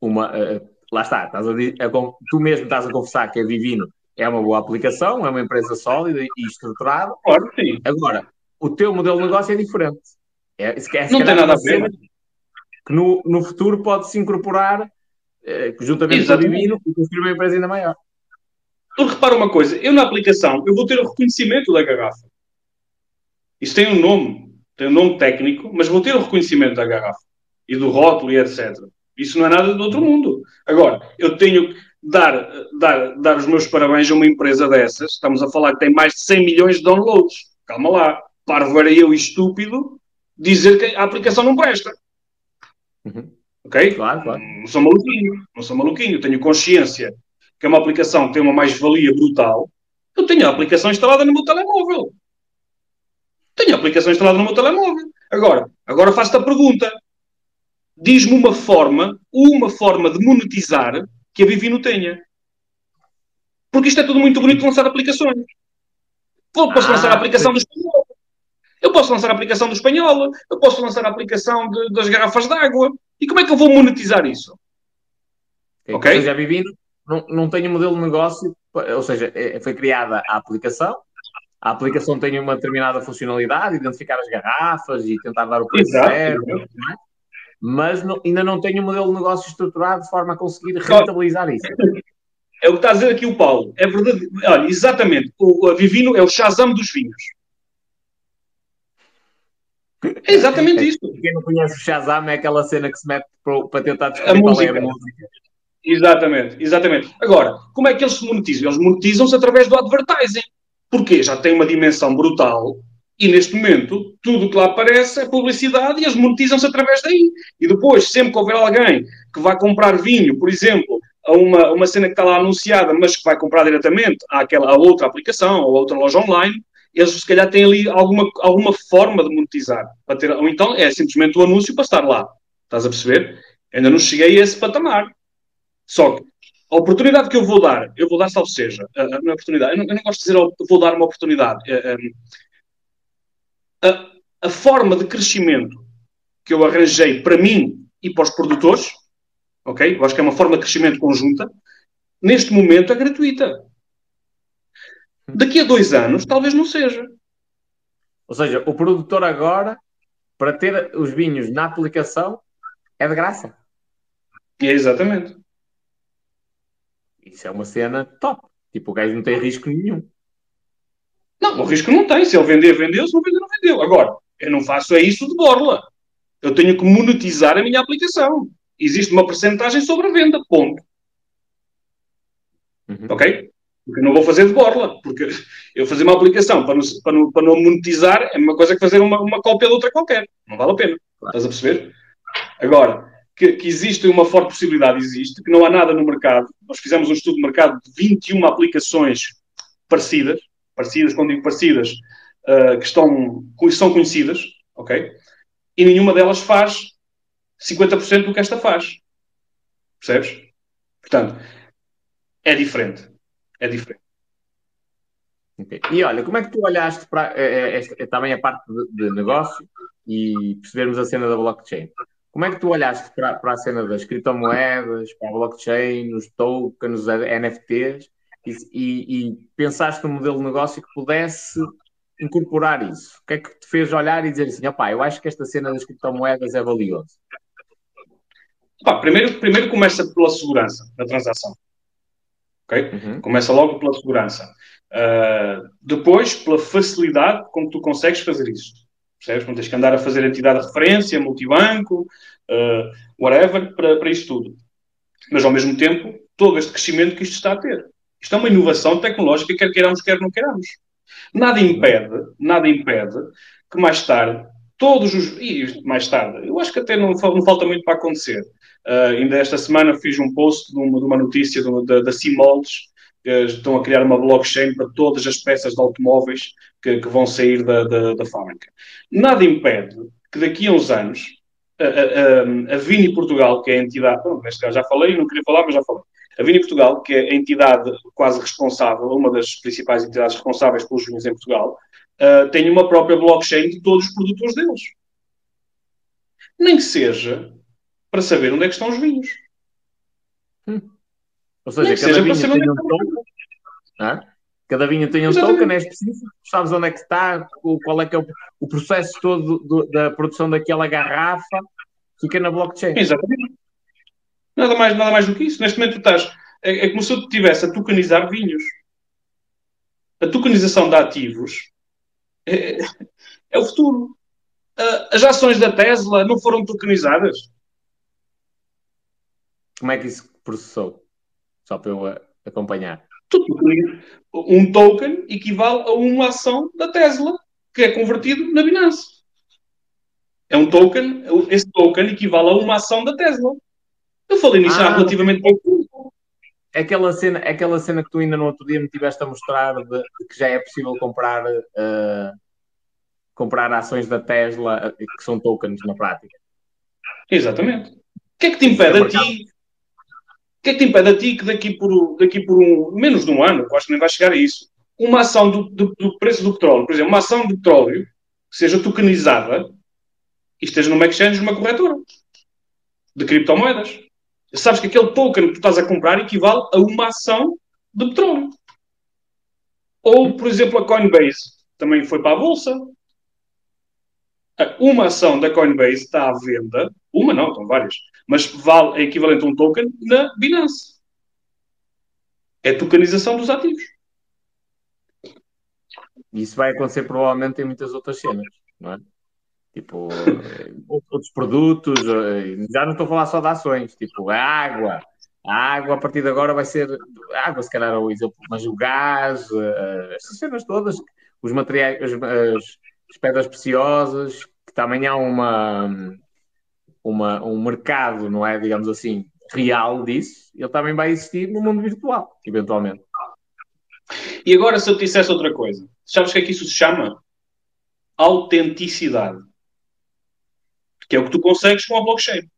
uma uh, lá está, estás a, a, tu mesmo estás a confessar que é divino é uma boa aplicação, é uma empresa sólida e estruturada. Claro, sim. Agora, o teu modelo de negócio é diferente. É, não tem nada a ver. Que no, no futuro pode-se incorporar, eh, juntamente com o Divino, e construir uma empresa ainda maior. Porque repara uma coisa, eu na aplicação, eu vou ter o reconhecimento da garrafa. Isso tem um nome, tem um nome técnico, mas vou ter o reconhecimento da garrafa. E do rótulo e etc. Isso não é nada do outro mundo. Agora, eu tenho dar, dar, dar os meus parabéns a uma empresa dessas. Estamos a falar que tem mais de 100 milhões de downloads. Calma lá. Parvo era eu estúpido dizer que a aplicação não presta. Uhum. Ok? Claro, claro. Não sou maluquinho. Não sou maluquinho. Tenho consciência que é uma aplicação que tem uma mais-valia brutal. Eu tenho a aplicação instalada no meu telemóvel. Tenho a aplicação instalada no meu telemóvel. Agora, agora faço-te a pergunta. Diz-me uma forma, uma forma de monetizar que a Vivino tenha. Porque isto é tudo muito bonito lançar aplicações. Eu posso ah, lançar a aplicação do espanhol. Eu posso lançar a aplicação do espanhol. Eu posso lançar a aplicação de, das garrafas de água. E como é que eu vou monetizar isso? Ok? okay? Ou seja, a Vivino não, não tem um modelo de negócio, ou seja, é, foi criada a aplicação. A aplicação tem uma determinada funcionalidade, identificar as garrafas e tentar dar o preço certo mas não, ainda não tem um modelo de negócio estruturado de forma a conseguir rentabilizar isso. É o que está a dizer aqui o Paulo. É verdade. Olha, exatamente. O Vivino é o Shazam dos vinhos. É exatamente isso. Quem não conhece o Shazam é aquela cena que se mete para tentar descobrir a música. É a música. Exatamente, exatamente. Agora, como é que eles se monetizam? Eles monetizam-se através do advertising. Porque já tem uma dimensão brutal e neste momento, tudo o que lá aparece é publicidade e eles monetizam-se através daí. E depois, sempre que houver alguém que vai comprar vinho, por exemplo, a uma, uma cena que está lá anunciada, mas que vai comprar diretamente àquela, à outra aplicação ou outra loja online, eles se calhar têm ali alguma, alguma forma de monetizar. Para ter, ou então é simplesmente o anúncio para estar lá. Estás a perceber? Ainda não cheguei a esse patamar. Só que a oportunidade que eu vou dar, eu vou dar, salvo seja, a, a, a oportunidade, eu não, eu não, gosto de dizer vou dar uma oportunidade. A, a, a forma de crescimento que eu arranjei para mim e para os produtores, ok? Eu acho que é uma forma de crescimento conjunta, neste momento, é gratuita. Daqui a dois anos, talvez não seja. Ou seja, o produtor agora, para ter os vinhos na aplicação, é de graça. É exatamente. Isso é uma cena top. Tipo, o gajo não tem risco nenhum. Não, o risco não tem. Se ele vender, vendeu. Se não vender, não vendeu. Agora, eu não faço é isso de borla. Eu tenho que monetizar a minha aplicação. Existe uma percentagem sobre a venda. Ponto. Uhum. Ok? Porque eu não vou fazer de borla. Porque eu fazer uma aplicação para não, para não, para não monetizar é uma coisa que fazer uma, uma cópia de outra qualquer. Não vale a pena. Estás a perceber? Agora, que, que, existe uma forte possibilidade, existe, que não há nada no mercado. Nós fizemos um estudo de mercado de 21 aplicações parecidas, parecidas, quando digo parecidas, uh, que estão, são conhecidas, ok? E nenhuma delas faz 50% do que esta faz. Percebes? Portanto, é diferente. É diferente. Okay. E olha, como é que tu olhaste para é, é, é, também a parte de, de, negócio e percebermos a cena da blockchain? Como é que tu olhaste para, para a cena das criptomoedas, para a blockchain, os tokens, os NFTs e, e, e pensaste num modelo de negócio que pudesse incorporar isso? O que é que te fez olhar e dizer assim, opá, eu acho que esta cena das criptomoedas é valiosa? primeiro, primeiro começa pela segurança da transação. Okay? Uhum. Começa logo pela segurança. Uh, depois, pela facilidade com que tu consegues fazer isso. Percebes? Não tens que andar a fazer entidade de referência, multibanco, uh, whatever, para, para isso tudo. Mas, ao mesmo tempo, todo este crescimento que isto está a ter. Isto é uma inovação tecnológica, quer queiramos, quer não queiramos. Nada impede, nada impede que mais tarde, todos os. E mais tarde, eu acho que até não, não falta muito para acontecer. Uh, ainda esta semana fiz um post de uma, de uma notícia da, Simoldes, que estão a criar uma blockchain para todas as peças de automóveis que, que vão sair da, da, da, fábrica. Nada impede que daqui a uns anos a, a, a, a Vini Portugal, que é a entidade, bom, neste caso já falei, não queria falar, mas já falei. A Vini Portugal, que é a entidade quase responsável, uma das principais entidades responsáveis pelos vinhos em Portugal, uh, tem uma própria blockchain de todos os produtores deles. Nem que seja para saber onde é que estão os vinhos. Hum. Ou seja, cada seja vinho tem é um token. Ah? Cada vinho tem um Exatamente. token, é específico, sabes onde é que está, qual é que é o, o processo todo do, da produção daquela garrafa, fica na blockchain. Exatamente. Nada mais, nada mais do que isso. Neste momento tu estás. É, é como se eu estivesse a tokenizar vinhos. A tokenização de ativos é, é o futuro. As ações da Tesla não foram tokenizadas. Como é que isso processou? Só para eu acompanhar. Um token equivale a uma ação da Tesla que é convertido na Binance. É um token, esse token equivale a uma ação da Tesla. Eu falei nisso ah, há relativamente pouco. Aquela cena, aquela cena que tu ainda no outro dia me tiveste a mostrar de, de que já é possível comprar, uh, comprar ações da Tesla uh, que são tokens na prática. Exatamente. O que é que te impede a ti o que é que te impede a ti que daqui por, daqui por um, menos de um ano, eu acho que nem vai chegar a isso, uma ação do, do, do, preço do petróleo, por exemplo, uma ação de petróleo que seja tokenizada e esteja numa exchange, numa corretora de criptomoedas. Sabes que aquele token que tu estás a comprar equivale a uma ação de petróleo. Ou, por exemplo, a Coinbase também foi para a bolsa. Uma ação da Coinbase está à venda, uma não, estão várias, mas vale, é equivalente a um token na Binance. É tokenização dos ativos. Isso vai acontecer provavelmente em muitas outras cenas, não é? Tipo, eh, outros produtos, eh, já não estou a falar só de ações, tipo, a água. A água, a partir de agora, vai ser. A água, se calhar, é o exemplo, mas o gás, eh, essas cenas todas, os materiais, as, as pedras preciosas, que também há uma uma, um mercado, não é, digamos assim, real disso, ele também vai existir no mundo virtual, eventualmente. E agora, se eu te dissesse outra coisa, sabes o que é que isso se chama? Autenticidade. Que é o que tu consegues com a blockchain.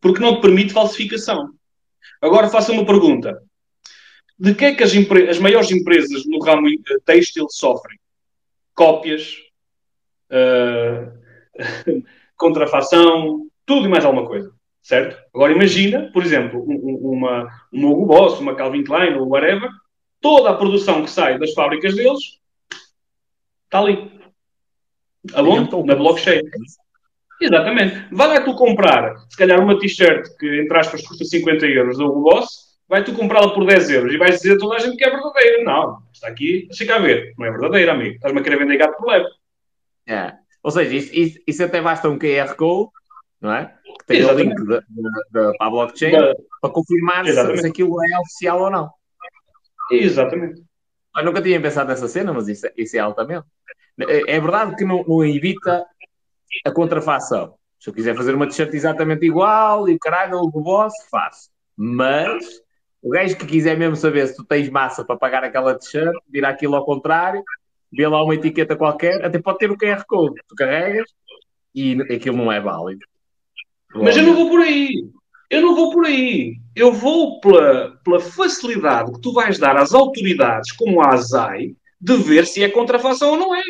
Porque não te permite falsificação. Agora faça uma pergunta. De que é que as, as maiores empresas no ramo eh, têxtil sofrem? Cópias, uh, contrafação, tudo e mais alguma coisa. certo? Agora imagina, por exemplo, uma, uma Hugo Boss, uma Calvin Klein ou whatever, toda a produção que sai das fábricas deles está ali. Aonde? Na blockchain. Exatamente. Vai lá tu comprar, se calhar, uma t-shirt que, entre aspas, custa 50 euros da Hugo Boss, vai tu comprá-la por 10 euros e vais dizer a toda a gente que é verdadeira. Não, está aqui, deixa cá ver. Não é verdadeira, amigo. Estás-me a querer vender gato por leve. É. Ou seja, isso, isso, isso, até basta um QR Code, não é? Que tem o link da, da, para a blockchain da... para confirmar se, se, aquilo é oficial ou não. Exatamente. Eu nunca tinha pensado nessa cena, mas isso, isso é altamente. É, é verdade que não, não evita a contrafação. Se eu quiser fazer uma t-shirt exatamente igual e o caralho, o boss, faço. Mas o gajo que quiser mesmo saber se tu tens massa para pagar aquela t-shirt, vira aquilo ao contrário, vê lá uma etiqueta qualquer, até pode ter o QR Code. Tu carregas e aquilo não é válido. Mas eu não vou por aí. Eu não vou por aí. Eu vou pela, pela facilidade que tu vais dar às autoridades, como a ASAI, de ver se é contrafação ou não é.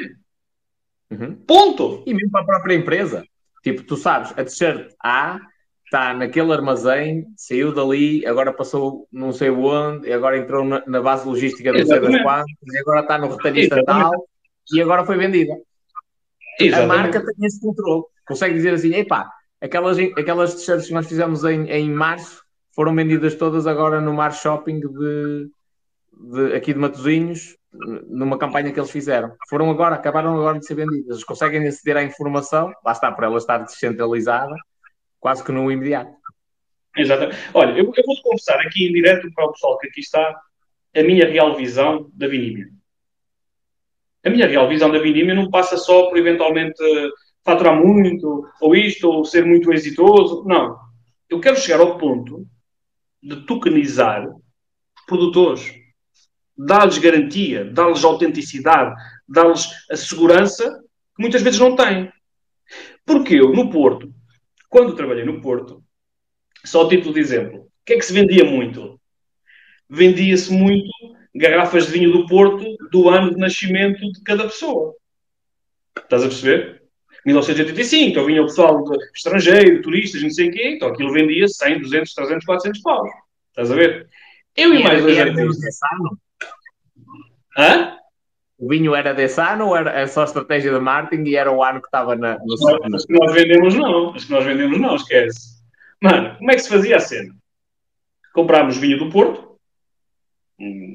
Uhum. Ponto. E mesmo para a própria empresa. Tipo, tu sabes, a t-shirt A está naquele armazém, saiu dali, agora passou não sei onde, e agora entrou na, na base logística não sei das quantas, e agora está no retalhista tal, e agora foi vendida. Exatamente. A marca tem esse controle. Consegue dizer assim, epá, aquelas, aquelas t-shirts que nós fizemos em, em março foram vendidas todas agora no Mar Shopping de, de, aqui de Matosinhos, numa campanha que eles fizeram. Foram agora, acabaram agora de ser vendidas. Conseguem aceder à informação, lá está, por ela estar descentralizada, quase que no imediato. Exatamente. Olha, eu, eu vou-te confessar aqui em direto para o pessoal que aqui está a minha real visão da Vinímia. A minha real visão da Vinímia não passa só por eventualmente faturar muito, ou isto, ou ser muito exitoso. Não. Eu quero chegar ao ponto de tokenizar produtores. Dar-lhes garantia, dar-lhes autenticidade, dar-lhes a segurança que muitas vezes não têm. Porque eu, no Porto, quando trabalhei no Porto, só a título de exemplo, o que é que se vendia muito? Vendia-se muito garrafas de vinho do Porto do ano de nascimento de cada pessoa. Estás a perceber? 1985, então vinha o pessoal estrangeiro, turistas, não sei o quê, então aquilo vendia 100, 200, 300, 400 paus. Estás a ver? Eu e, e mais dois artistas. Hã? O vinho era desse ano ou era só estratégia de marketing e era o ano que estava na, no As que nós vendemos não. As que nós vendemos não, esquece. Mano, como é que se fazia a cena? Comprámos vinho do Porto,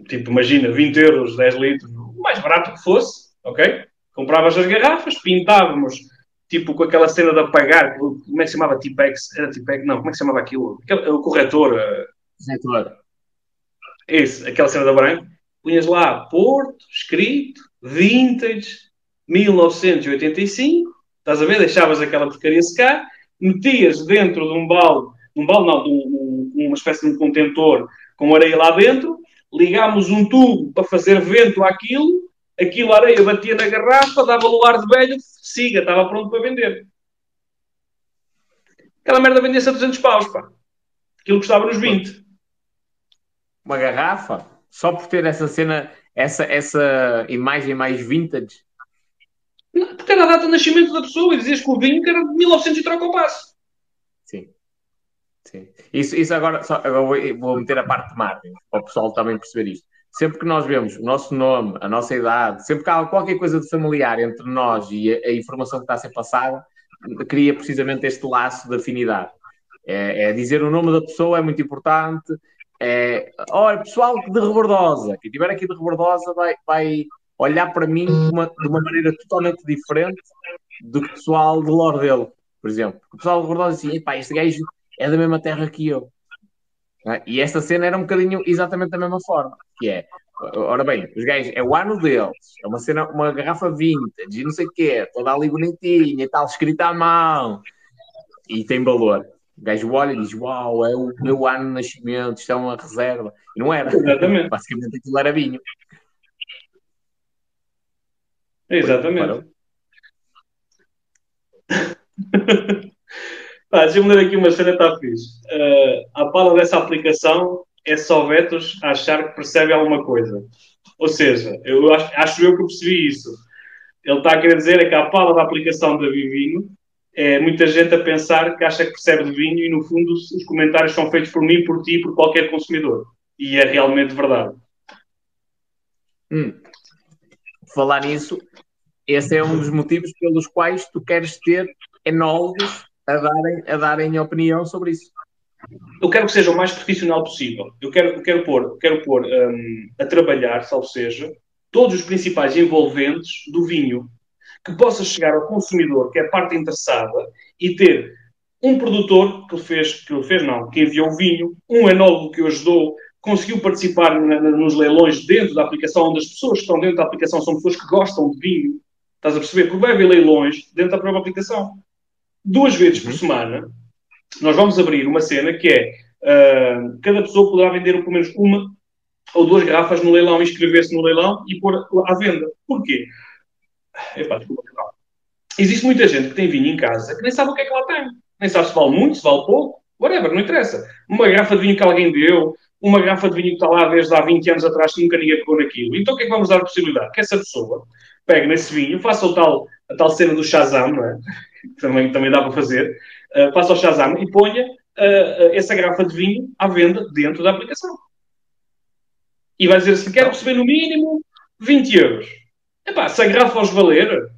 tipo, imagina, 20 euros, 10 litros, o mais barato que fosse, ok? Comprávamos as garrafas, pintávamos, tipo, com aquela cena de apagar, como é que se chamava? Tipex? Era Tipex? Não, como é que se chamava aquilo? o corretor. Corretor. Esse, aquela cena da branca punhas lá Porto, escrito, vintage, 1985, estás a ver? Deixavas aquela porcaria secar, metias dentro de um balde, um balde não, de um, uma espécie de um contentor com areia lá dentro, ligámos um tubo para fazer vento àquilo, aquilo a areia batia na garrafa, dava o ar de velho, siga, estava pronto para vender. Aquela merda vendia-se a 200 paus, pá. Aquilo custava nos 20. Uma garrafa? Só por ter essa cena, essa, essa imagem mais vintage? Não, porque era a data de nascimento da pessoa e dizias que o vinho que era de 1900 e troca o passo. Sim. Sim. Isso, isso agora, só, agora vou, vou meter a parte de marketing, para o pessoal também perceber isto. Sempre que nós vemos o nosso nome, a nossa idade, sempre que há qualquer coisa de familiar entre nós e a, a informação que está a ser passada, cria precisamente este laço de afinidade. É, é, dizer o nome da pessoa é muito importante, é, olha, pessoal de Rebordosa, quem estiver aqui de Rebordosa vai, vai olhar para mim de uma, de uma maneira totalmente diferente do que o pessoal de Lordelo, por exemplo. O pessoal de Rebordosa diz assim, este gajo é da mesma terra que eu. É? E esta cena era um bocadinho exatamente da mesma forma, que é, ora bem, os gajos, é o ano deles, é uma cena, uma garrafa vintage, e não sei o quê, toda ali bonitinha e tal, escrita à mão, e tem valor. O gajo olha e diz: Uau, é o meu ano de nascimento, isto é uma reserva. E não era. Exatamente. Basicamente aquilo era vinho. Exatamente. Pá, deixa-me ler aqui uma cena, está fixe. Uh, a pala dessa aplicação é só Vetos achar que percebe alguma coisa. Ou seja, eu acho, acho eu que percebi isso. Ele está a querer dizer é que a pala da aplicação da Vivino é muita gente a pensar que acha que percebe de vinho e, no fundo, os comentários são feitos por mim, por ti, por qualquer consumidor. E é realmente verdade. Hum. Falar nisso, esse é um dos motivos pelos quais tu queres ter enólogos a darem, a darem opinião sobre isso. Eu quero que seja o mais profissional possível. Eu quero, eu quero pôr, quero pôr um, a trabalhar, salvo seja, todos os principais envolventes do vinho, que possa chegar ao consumidor, que é a parte interessada, e ter um produtor que fez, que fez não, que enviou vinho, um enólogo que o ajudou, conseguiu participar na, na, nos leilões dentro da aplicação, onde as pessoas que estão dentro da aplicação são pessoas que gostam de vinho. Estás a perceber? Porque vai haver leilões dentro da própria aplicação. Duas vezes por uhum. semana, nós vamos abrir uma cena que é uh, cada pessoa poderá vender pelo menos uma ou duas garrafas no leilão, inscrever-se no leilão e pôr à venda. Porquê? Existe muita gente que tem vinho em casa que nem sabe o que é que lá tem. Nem sabe se vale muito, se vale pouco, whatever, não interessa. Uma garrafa de vinho que alguém deu, uma garrafa de vinho que está lá desde há 20 anos atrás que nunca ninguém pegou naquilo. Então o que é que vamos dar a possibilidade? Que essa pessoa pegue nesse vinho, faça o tal, a tal cena do Shazam, é? também, também dá para fazer, uh, faça o Shazam e ponha uh, essa garrafa de vinho à venda dentro da aplicação. E vai dizer assim, quero receber no mínimo 20 euros. Epá, se a garrafa os valer,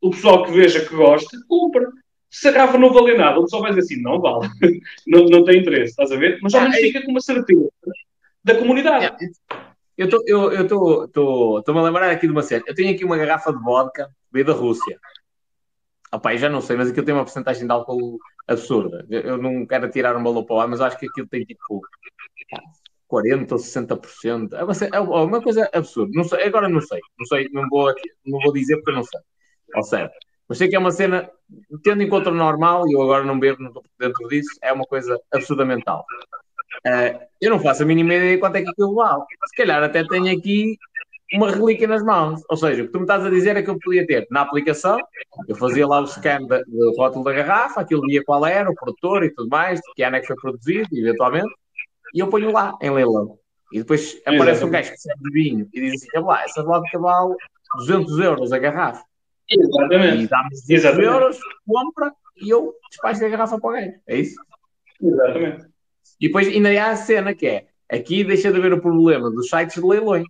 o pessoal que veja que gosta, compra. Se a garrafa não valer nada, o pessoal vai dizer assim, não vale. não, não tem interesse, estás a ver? Mas ao menos ah, fica com uma certeza da comunidade. Eu estou eu, eu tô, tô, tô, a lembrar aqui de uma série. Eu tenho aqui uma garrafa de vodka, veio da Rússia. Opa, já não sei, mas aquilo tem uma porcentagem de álcool absurda. Eu, eu não quero tirar um valor para lá, mas acho que aquilo tem tipo 40% ou 60%. É uma, é uma coisa absurda. Não sei, agora não sei. Não sei, não vou, não vou dizer porque eu não sei. Ou seja, mas sei que é uma cena, tendo em conta o normal, e eu agora não bebo, não estou dentro disso, é uma coisa absurdamente alta. Uh, eu não faço a mínima ideia de quanto é que aquilo vale. Se calhar até tenho aqui uma relíquia nas mãos. Ou seja, o que tu me estás a dizer é que eu podia ter na aplicação, eu fazia lá o scan do rótulo da garrafa, aquilo via qual era, o produtor e tudo mais, de que ano é que foi produzido, eventualmente, e eu ponho lá em leilão. E depois aparece um gajo que serve de vinho e diz assim: lá, essa vodka vale 200 euros a garrafa. Exatamente. E dá-me 200 euros, compra e eu despacho a garrafa para o gajo. É isso? Exatamente. E depois ainda há a cena que é: aqui deixa de haver o problema dos sites de leilões.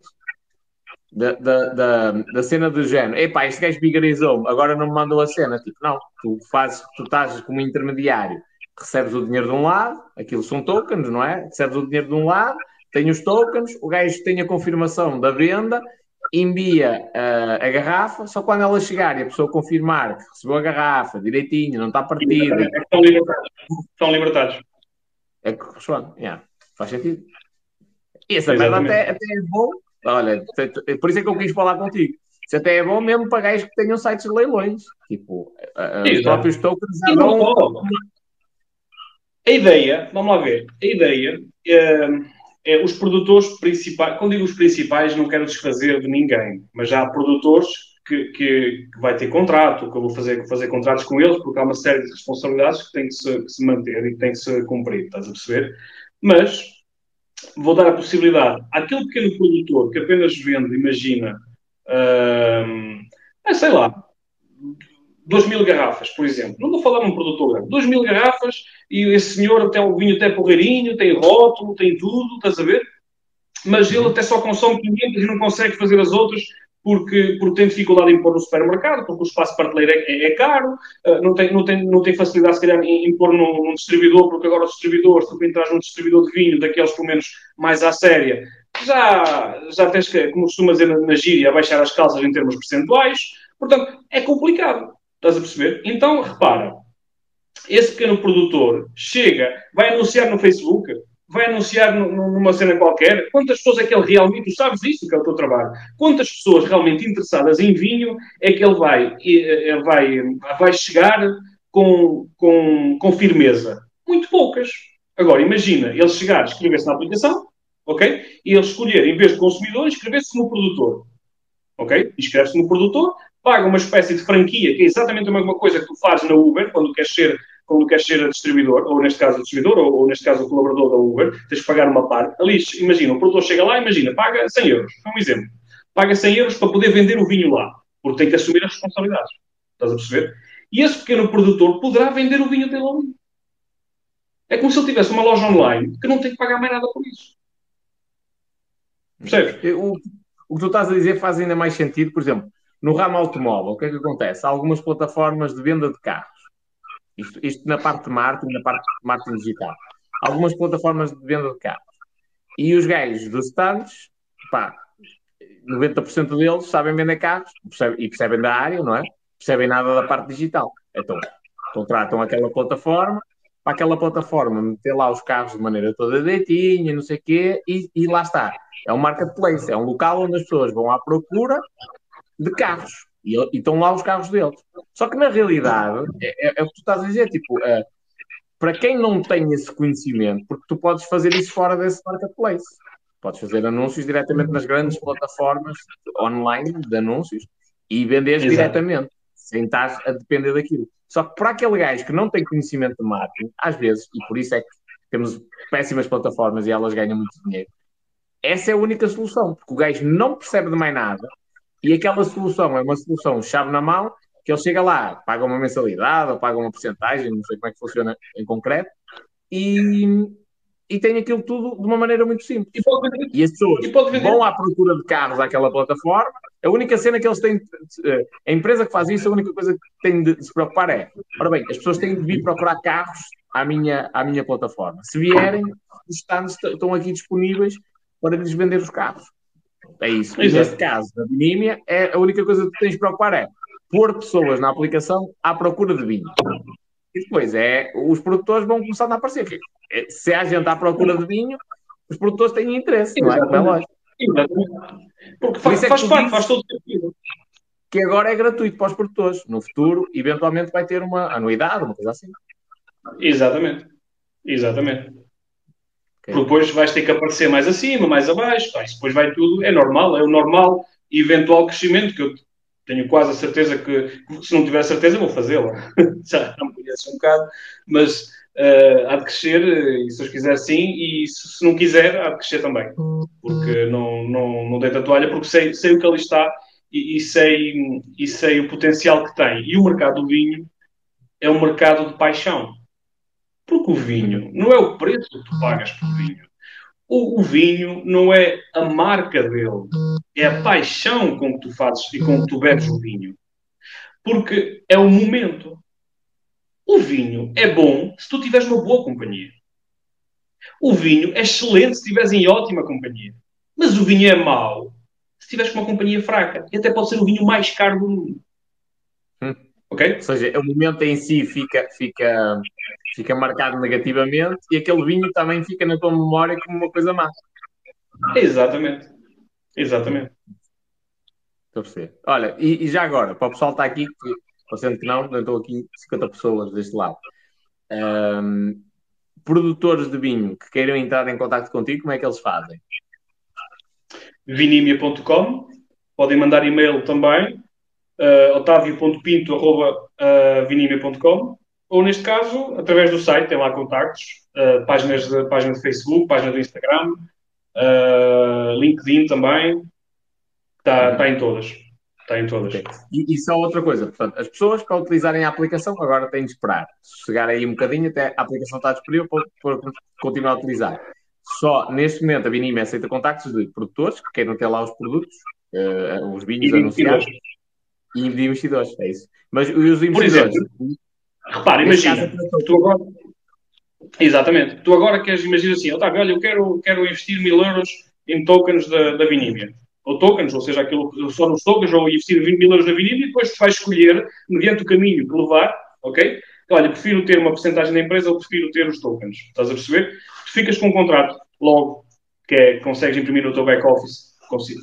Da, da, da, da cena do género, epá, este gajo bigarizou-me, agora não me mandou a cena. Tipo, não, tu fazes, tu estás como intermediário recebes o dinheiro de um lado, aquilo são tokens, não é? Recebes o dinheiro de um lado, tem os tokens, o gajo tem a confirmação da venda, envia uh, a garrafa, só quando ela chegar e a pessoa confirmar que recebeu a garrafa direitinho, não está partida. É estão libertados. Estão libertados. É que responde, yeah. faz sentido. E essa merda até, até é bom. Olha, por isso é que eu quis falar contigo. Isso até é bom mesmo para gajos que tenham sites de leilões. Tipo, uh, os próprios tokens já dão, a ideia, vamos lá ver, a ideia é, é, os produtores principais, quando digo os principais, não quero desfazer de ninguém, mas há produtores que, que, que vai ter contrato, que eu vou fazer, fazer contratos com eles, porque há uma série de responsabilidades que têm que se, que se manter e que têm que se cumprir, estás a perceber? Mas vou dar a possibilidade àquele pequeno produtor que apenas vende, imagina, hum, sei lá, 2 mil garrafas, por exemplo. Não vou falar num produtor grande. 2 mil garrafas e esse senhor tem o vinho até porreirinho, tem rótulo, tem tudo, estás a ver? Mas ele até só consome 500 e não consegue fazer as outras porque, porque tem dificuldade em pôr no supermercado, porque o espaço partilheiro é, é, caro, uh, não, tem, não, tem, não tem facilidade, se calhar, em, em pôr num, num, distribuidor, porque agora os distribuidores, tu entras num distribuidor de vinho, daqueles pelo menos mais à séria, já, já tens que, como costuma dizer na, na gíria, baixar as calças em termos percentuais. Portanto, é complicado. Estás a perceber? Então, repara, esse pequeno produtor chega, vai anunciar no Facebook, vai anunciar numa cena qualquer. Quantas pessoas é que ele realmente, tu sabes isso, que é o teu trabalho, quantas pessoas realmente interessadas em vinho é que ele vai, ele vai, vai chegar com, com, com firmeza? Muito poucas. Agora, imagina ele chegar, escrever-se na aplicação, ok? E ele escolher, em vez de consumidor, escrever-se no produtor. Ok? Escreve-se no produtor, paga uma espécie de franquia, que é exatamente a mesma coisa que tu fazes na Uber, quando queres ser, quando queres ser distribuidor, ou neste caso distribuidor, ou, ou, neste caso o colaborador da Uber, tens que pagar uma parte. Ali, imagina, o produtor chega lá, imagina, paga 100 euros, é um exemplo. Paga 100 euros para poder vender o vinho lá, porque tem que assumir as responsabilidades. Estás a perceber? E esse pequeno produtor poderá vender o vinho dele ao. É como se ele tivesse uma loja online que não tem que pagar mais nada por isso. Percebes? O, o que tu estás a dizer faz ainda mais sentido, por exemplo, no ramo automóvel, o que é que acontece? Há algumas plataformas de venda de carros. Isto, isto na parte de marketing, na parte de marketing digital. Algumas plataformas de venda de carros. E os gajos dos stands, pá, 90% deles sabem vender carros percebem, e percebem da área, não é? Percebem nada da parte digital. Então, contratam aquela plataforma, para aquela plataforma meter lá os carros de maneira toda direitinha, não sei o quê, e, e lá está. É um marketplace, é um local onde as pessoas vão à procura de carros. E, e estão lá os carros deles. Só que na realidade, é, é, é o que tu estás a dizer, tipo, é, para quem não tem esse conhecimento, porque tu podes fazer isso fora desse marketplace. Podes fazer anúncios diretamente nas grandes plataformas online de anúncios e vender diretamente, sem estar a depender daquilo. Só que para aquele gajo que não tem conhecimento de marketing, às vezes, e por isso é que temos péssimas plataformas e elas ganham muito dinheiro, essa é a única solução, porque o gajo não percebe de mais nada e aquela solução é uma solução chave na mão que ele chega lá, paga uma mensalidade ou paga uma porcentagem, não sei como é que funciona em concreto, e, e tem aquilo tudo de uma maneira muito simples. E, pode, e as pessoas e vão à procura de carros àquela plataforma. A única cena que eles têm, eh, a empresa que faz isso, a única coisa que tem de se preocupar é: ora bem, as pessoas têm de vir procurar carros à minha, à minha plataforma. Se vierem, os stands estão aqui disponíveis para lhes vender os carros. É isso. E neste caso, da Binímia, é, a única coisa que tens de preocupar é pôr pessoas na aplicação à procura de vinho. E depois é, os produtores vão começar a aparecer. É, se há gente à procura de vinho, os produtores têm interesse, não é? Como é lógico. Porque faz, Por é faz parte, faz todo sentido. Que agora é gratuito para os produtores. No futuro, eventualmente, vai ter uma anuidade, uma coisa assim. Exatamente. Exatamente. Okay. Depois vais ter que aparecer mais acima, mais abaixo. Tá? depois vai tudo. É normal, é o normal eventual crescimento que eu tenho quase a certeza que, se não tiver certeza, vou fazê-la. Já me conheço um bocado, mas uh, há de crescer, e se Deus quiser sim, e se, se, não quiser, há de crescer também. Porque não, não, não deito a toalha, porque sei, sei o que ali está e, e, sei, e sei o potencial que tem. E o mercado do vinho é um mercado de paixão. Porque o vinho não é o preço que tu pagas por vinho. O, o, vinho não é a marca dele, é a paixão com que tu fazes e com que tu bebes o vinho. Porque é o momento. O vinho é bom se tu tiveres uma boa companhia. O vinho é excelente se estiveres em ótima companhia. Mas o vinho é mau se estiveres com uma companhia fraca. E até pode ser o vinho mais caro do mundo. Hum. Ok? Ou seja, o momento em si fica, fica fica marcado negativamente e aquele vinho também fica na tua memória como uma coisa má. Exatamente. Exatamente. Estou a perceber. Olha, e, e, já agora, para o pessoal estar aqui, parecendo que não, estou aqui 50 pessoas deste lado. Um, produtores de vinho que queiram entrar em contato contigo, como é que eles fazem? vinimia.com podem mandar e-mail também uh, otavio.pinto.vinimia.com ou neste caso, através do site, tem lá contactos, uh, páginas de, página de Facebook, página do Instagram, uh, LinkedIn também, está tá em todas. Está em todas. Okay. E, e, só outra coisa, portanto, as pessoas para utilizarem a aplicação agora têm de esperar. Se chegar aí um bocadinho, até a aplicação está disponível para, para continuar a utilizar. Só neste momento a Vinime aceita contactos de produtores que queiram ter lá os produtos, uh, os vinhos anunciados e de investidores, é isso. Mas os investidores, Repara, imagina, tu agora... Exatamente. Tu agora queres, imaginar assim, Otávio, olha, eu quero, quero investir mil euros em tokens da, da Vinímia. Ou tokens, ou seja, aquilo só nos tokens, ou investir 20 mil euros na Vinímia, e depois tu vais escolher, mediante o caminho que levar, ok? Olha, prefiro ter uma porcentagem da empresa ou prefiro ter os tokens. Estás a perceber? Tu ficas com um contrato logo, que é, consegues imprimir no teu back-office,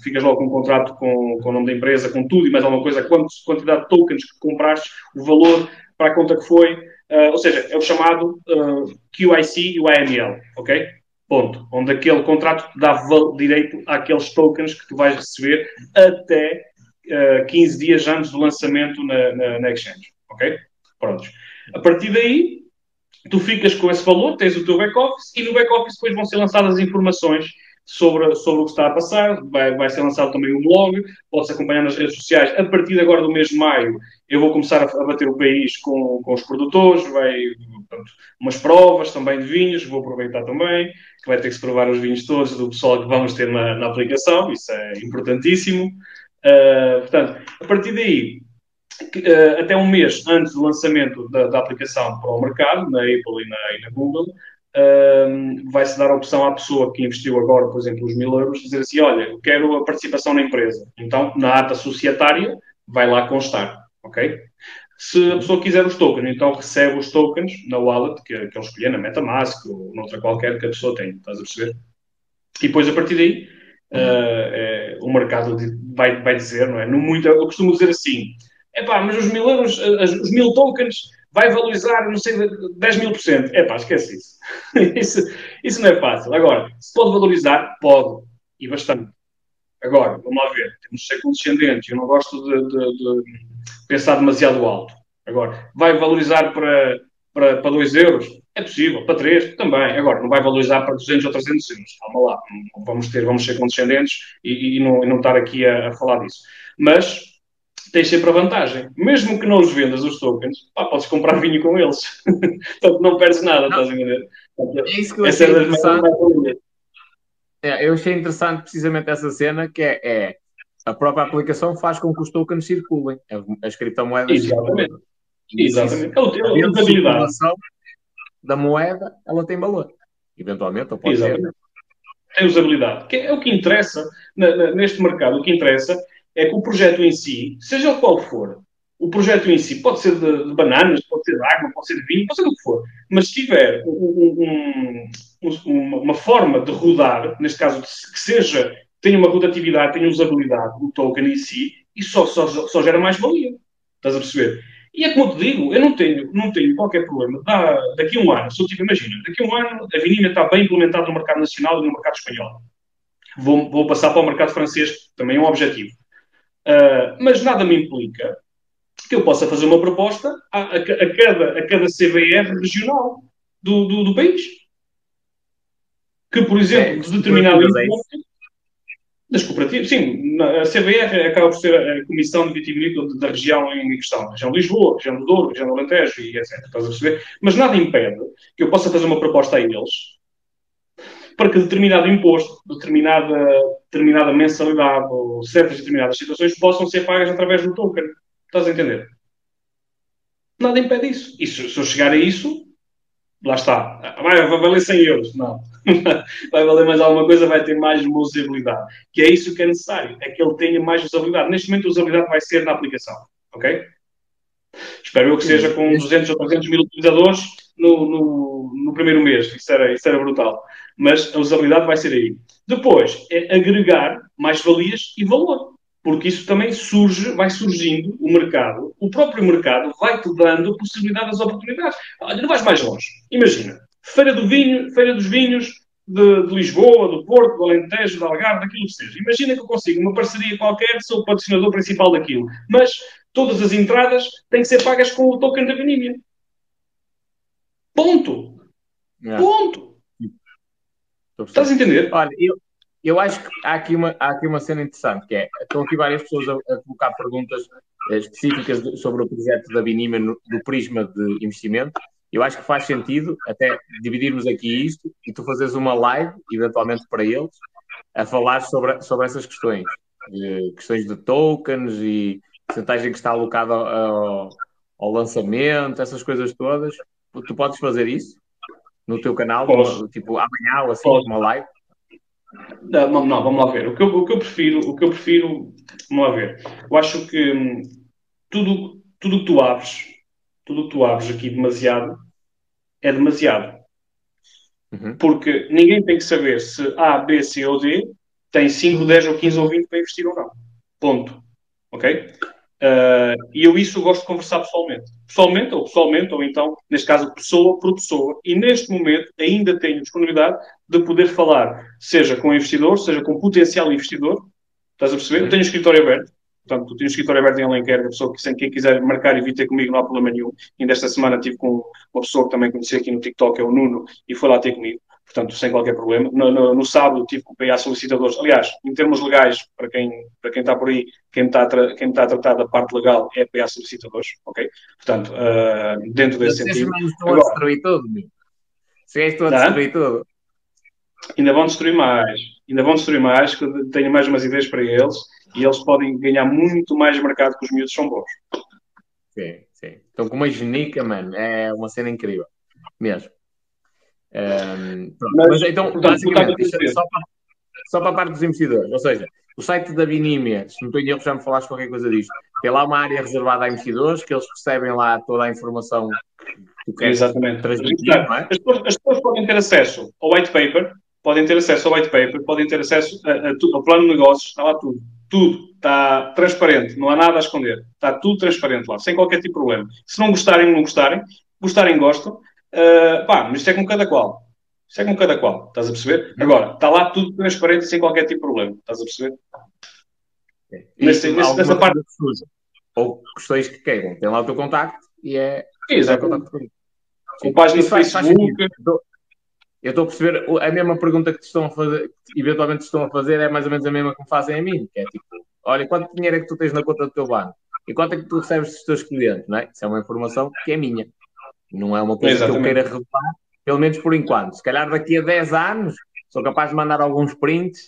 ficas logo com um contrato com, com o nome da empresa, com tudo e mais alguma coisa, quantos, quantidade de tokens que compraste, o valor, para a conta que foi, uh, ou seja, é o chamado uh, eh, QIC e o AML, ok? Ponto. Onde aquele contrato dá direito àqueles tokens que tu vais receber até uh, eh, 15 dias antes do lançamento na, na, na exchange, ok? Prontos. A partir daí, tu ficas com esse valor, tens o teu back-office e no back-office depois vão ser lançadas as informações sobre, sobre o que está a passar. Vai, vai ser lançado também um blog, pode-se acompanhar nas redes sociais. A partir de agora do mês de maio, eu vou começar a, bater o país com, com os produtores, vai, portanto, umas provas também de vinhos, vou aproveitar também, que vai ter que se provar os vinhos todos do pessoal que vamos ter na, na aplicação, isso é importantíssimo. Uh, portanto, a partir daí, uh, até um mês antes do lançamento da, da, aplicação para o mercado, na Apple e na, e na Google, uh, vai-se dar a opção à pessoa que investiu agora, por exemplo, os mil euros, dizer assim, olha, eu quero a participação na empresa. Então, na ata societária, vai lá constar, ok? Se a pessoa quiser os tokens, então recebe os tokens na wallet que, que ele escolher, na MetaMask ou noutra qualquer que a pessoa tem, estás a perceber? E depois, a partir daí, uh, é, o mercado vai, vai dizer, não é? No muito, eu costumo dizer assim, é pá, mas os mil euros, os mil tokens, vai valorizar, não sei, 10 mil por cento. É pá, esquece isso. isso. Isso não é fácil. Agora, se pode valorizar, pode. E bastante. Agora, vamos lá ver. Temos de ser condescendentes. Eu não gosto de, de, de pensar demasiado alto. Agora, vai valorizar para, para, para 2 euros? É possível. Para 3? Também. Agora, não vai valorizar para 200 ou 300 euros. Calma lá. Vamos, ter, vamos ser condescendentes e, e, não, e não estar aqui a, a falar disso. Mas tens sempre a vantagem. Mesmo que não os vendas os tokens, pá, podes comprar vinho com eles. Portanto, não perdes nada, não. estás a entender? É isso que eu achei é interessante. É, eu achei interessante precisamente essa cena, que é, é, a própria aplicação faz com que os tokens circulem, as criptomoedas Exatamente. Circulem. Exatamente. É o tema da usabilidade. Da moeda, ela tem valor. Eventualmente, ou pode Exatamente. ter. Tem usabilidade. Que é o que interessa na, na, neste mercado. O que interessa é que o projeto em si, seja qual for, o projeto em si pode ser de, de bananas, pode ser de água, pode ser de vinho, pode ser do que for, mas se tiver um, um, um, uma forma de rodar, neste caso, que seja, tenha uma rotatividade, tenha usabilidade, o token em si, isso só, só, só gera mais valia. Estás a perceber? E é como te digo, eu não tenho, não tenho qualquer problema. Da, daqui a um ano, se eu tipo, imagina, daqui a um ano a Vinímia está bem implementada no mercado nacional e no mercado espanhol. Vou, vou passar para o mercado francês, também é um objetivo. Uh, mas nada me implica que eu possa fazer uma proposta a, a, a cada, a cada CBR regional do, do, do, país. Que, por exemplo, é, de determinado imposto das cooperativas, sim, a CBR acaba por ser a Comissão de Vitivinícola da região em questão, região de Lisboa, região do Douro, região do Alentejo e etc. Estás a perceber? Mas nada impede que eu possa fazer uma proposta a eles para que determinado imposto, determinada, determinada mensalidade ou certas determinadas situações possam ser pagas através do token. Estás a entender? Nada impede isso. E se, se eu chegar a isso, lá está. Vai, vai valer 100 euros. Não. vai valer mais alguma coisa, vai ter mais usabilidade. Que é isso que é necessário. É que ele tenha mais usabilidade. Neste momento, a usabilidade vai ser na aplicação. Ok? Espero eu que seja com 200 ou 300 mil utilizadores no, no, no primeiro mês. Isso era, isso era brutal mas a usabilidade vai ser aí. Depois, é agregar mais-valias e valor, porque isso também surge, vai surgindo o mercado, o próprio mercado vai-te dando a possibilidade das oportunidades. Olha, não vais mais longe. Imagina, Feira do Vinho, Feira dos Vinhos de, de Lisboa, do Porto, do Alentejo, do Algarve, daquilo que seja. Imagina que eu consigo uma parceria qualquer, sou o patrocinador principal daquilo, mas todas as entradas têm que ser pagas com o token da Vinímia. Ponto. Yeah. Ponto. Estás a entender? Olha, eu, eu acho que há aqui, uma, há aqui uma cena interessante, que é, estão aqui várias pessoas a, a colocar perguntas eh, específicas de, sobre o projeto da Binima no, do prisma de investimento. Eu acho que faz sentido até dividirmos aqui isto e tu fazeres uma live, eventualmente para eles, a falar sobre, sobre essas questões. De, questões de tokens e porcentagem que está alocada ao, ao lançamento, essas coisas todas. Tu podes fazer isso? No teu canal, Posso. tipo amanhã ou assim, Posso. uma live? Não, não, vamos lá ver. O que, eu, o que eu prefiro, o que eu prefiro, vamos lá ver. Eu acho que hum, tudo, tudo que tu abres, tudo que tu abres aqui demasiado é demasiado. Uhum. Porque ninguém tem que saber se A, B, C ou D tem 5, 10 ou 15 ou 20 para investir ou não. Ponto. Ok? Uh, e eu isso gosto de conversar pessoalmente. Pessoalmente ou pessoalmente, ou então, neste caso, pessoa por pessoa. E neste momento ainda tenho disponibilidade de poder falar, seja com investidor, seja com potencial investidor. Estás a perceber? Eu tenho um escritório aberto. Portanto, tenho um escritório aberto em Alenquer, a pessoa que, sem quem quiser marcar e vir ter comigo, não há problema nenhum. Ainda esta semana estive com uma pessoa que também conheci aqui no TikTok, é o Nuno, e foi lá ter comigo. Portanto, sem qualquer problema. No, no, no sábado tive que PA solicitadores. Aliás, em termos legais, para quem, para quem está por aí, quem me está, a quem está a tratar da parte legal é PA solicitadores, ok? Portanto, uh, dentro desse sentido. Mas estão a destruir tudo, meu. Se és a destruir tudo. Ainda vão destruir mais. Ainda vão destruir mais, que tenho mais umas ideias para eles e eles podem ganhar muito mais mercado que os miúdos são bons. Sim, sim. Então, com uma genica, mano, é uma cena incrível. Mesmo. Um, mas, mas, então, basicamente, só para, só para a parte dos investidores, ou seja, o site da Binímia, se não estou em erro, já me falaste qualquer coisa disto. Tem lá uma área reservada a investidores que eles recebem lá toda a informação que tu queres Exatamente. transmitir. É? As, pessoas, as, pessoas, podem ter acesso ao white paper, podem ter acesso ao white paper, podem ter acesso a, a, ao plano de negócios, está lá tudo. Tudo está transparente, não há nada a esconder. Está tudo transparente lá, sem qualquer tipo de problema. Se não gostarem, não gostarem. Gostarem, gostam. Uh, pá, mas isto é com cada qual. Isto é com cada qual, estás a perceber? Agora, está lá tudo transparente sem qualquer tipo de problema, estás a perceber? Nesse, nesse, nessa parte. Ou questões que queiram, tem lá o teu contacto e é. Exato. Com página no Facebook. Eu estou a perceber a mesma pergunta que te estão a fazer, que eventualmente te estão a fazer, é mais ou menos a mesma que me fazem a mim, que é tipo, olha, quanto dinheiro é que tu tens na conta do teu banco? E quanto é que tu recebes dos teus clientes, não é? Isso é uma informação que é minha. Não é uma coisa Exatamente. que eu queira revelar, pelo menos por enquanto. Se calhar daqui a 10 anos sou capaz de mandar alguns prints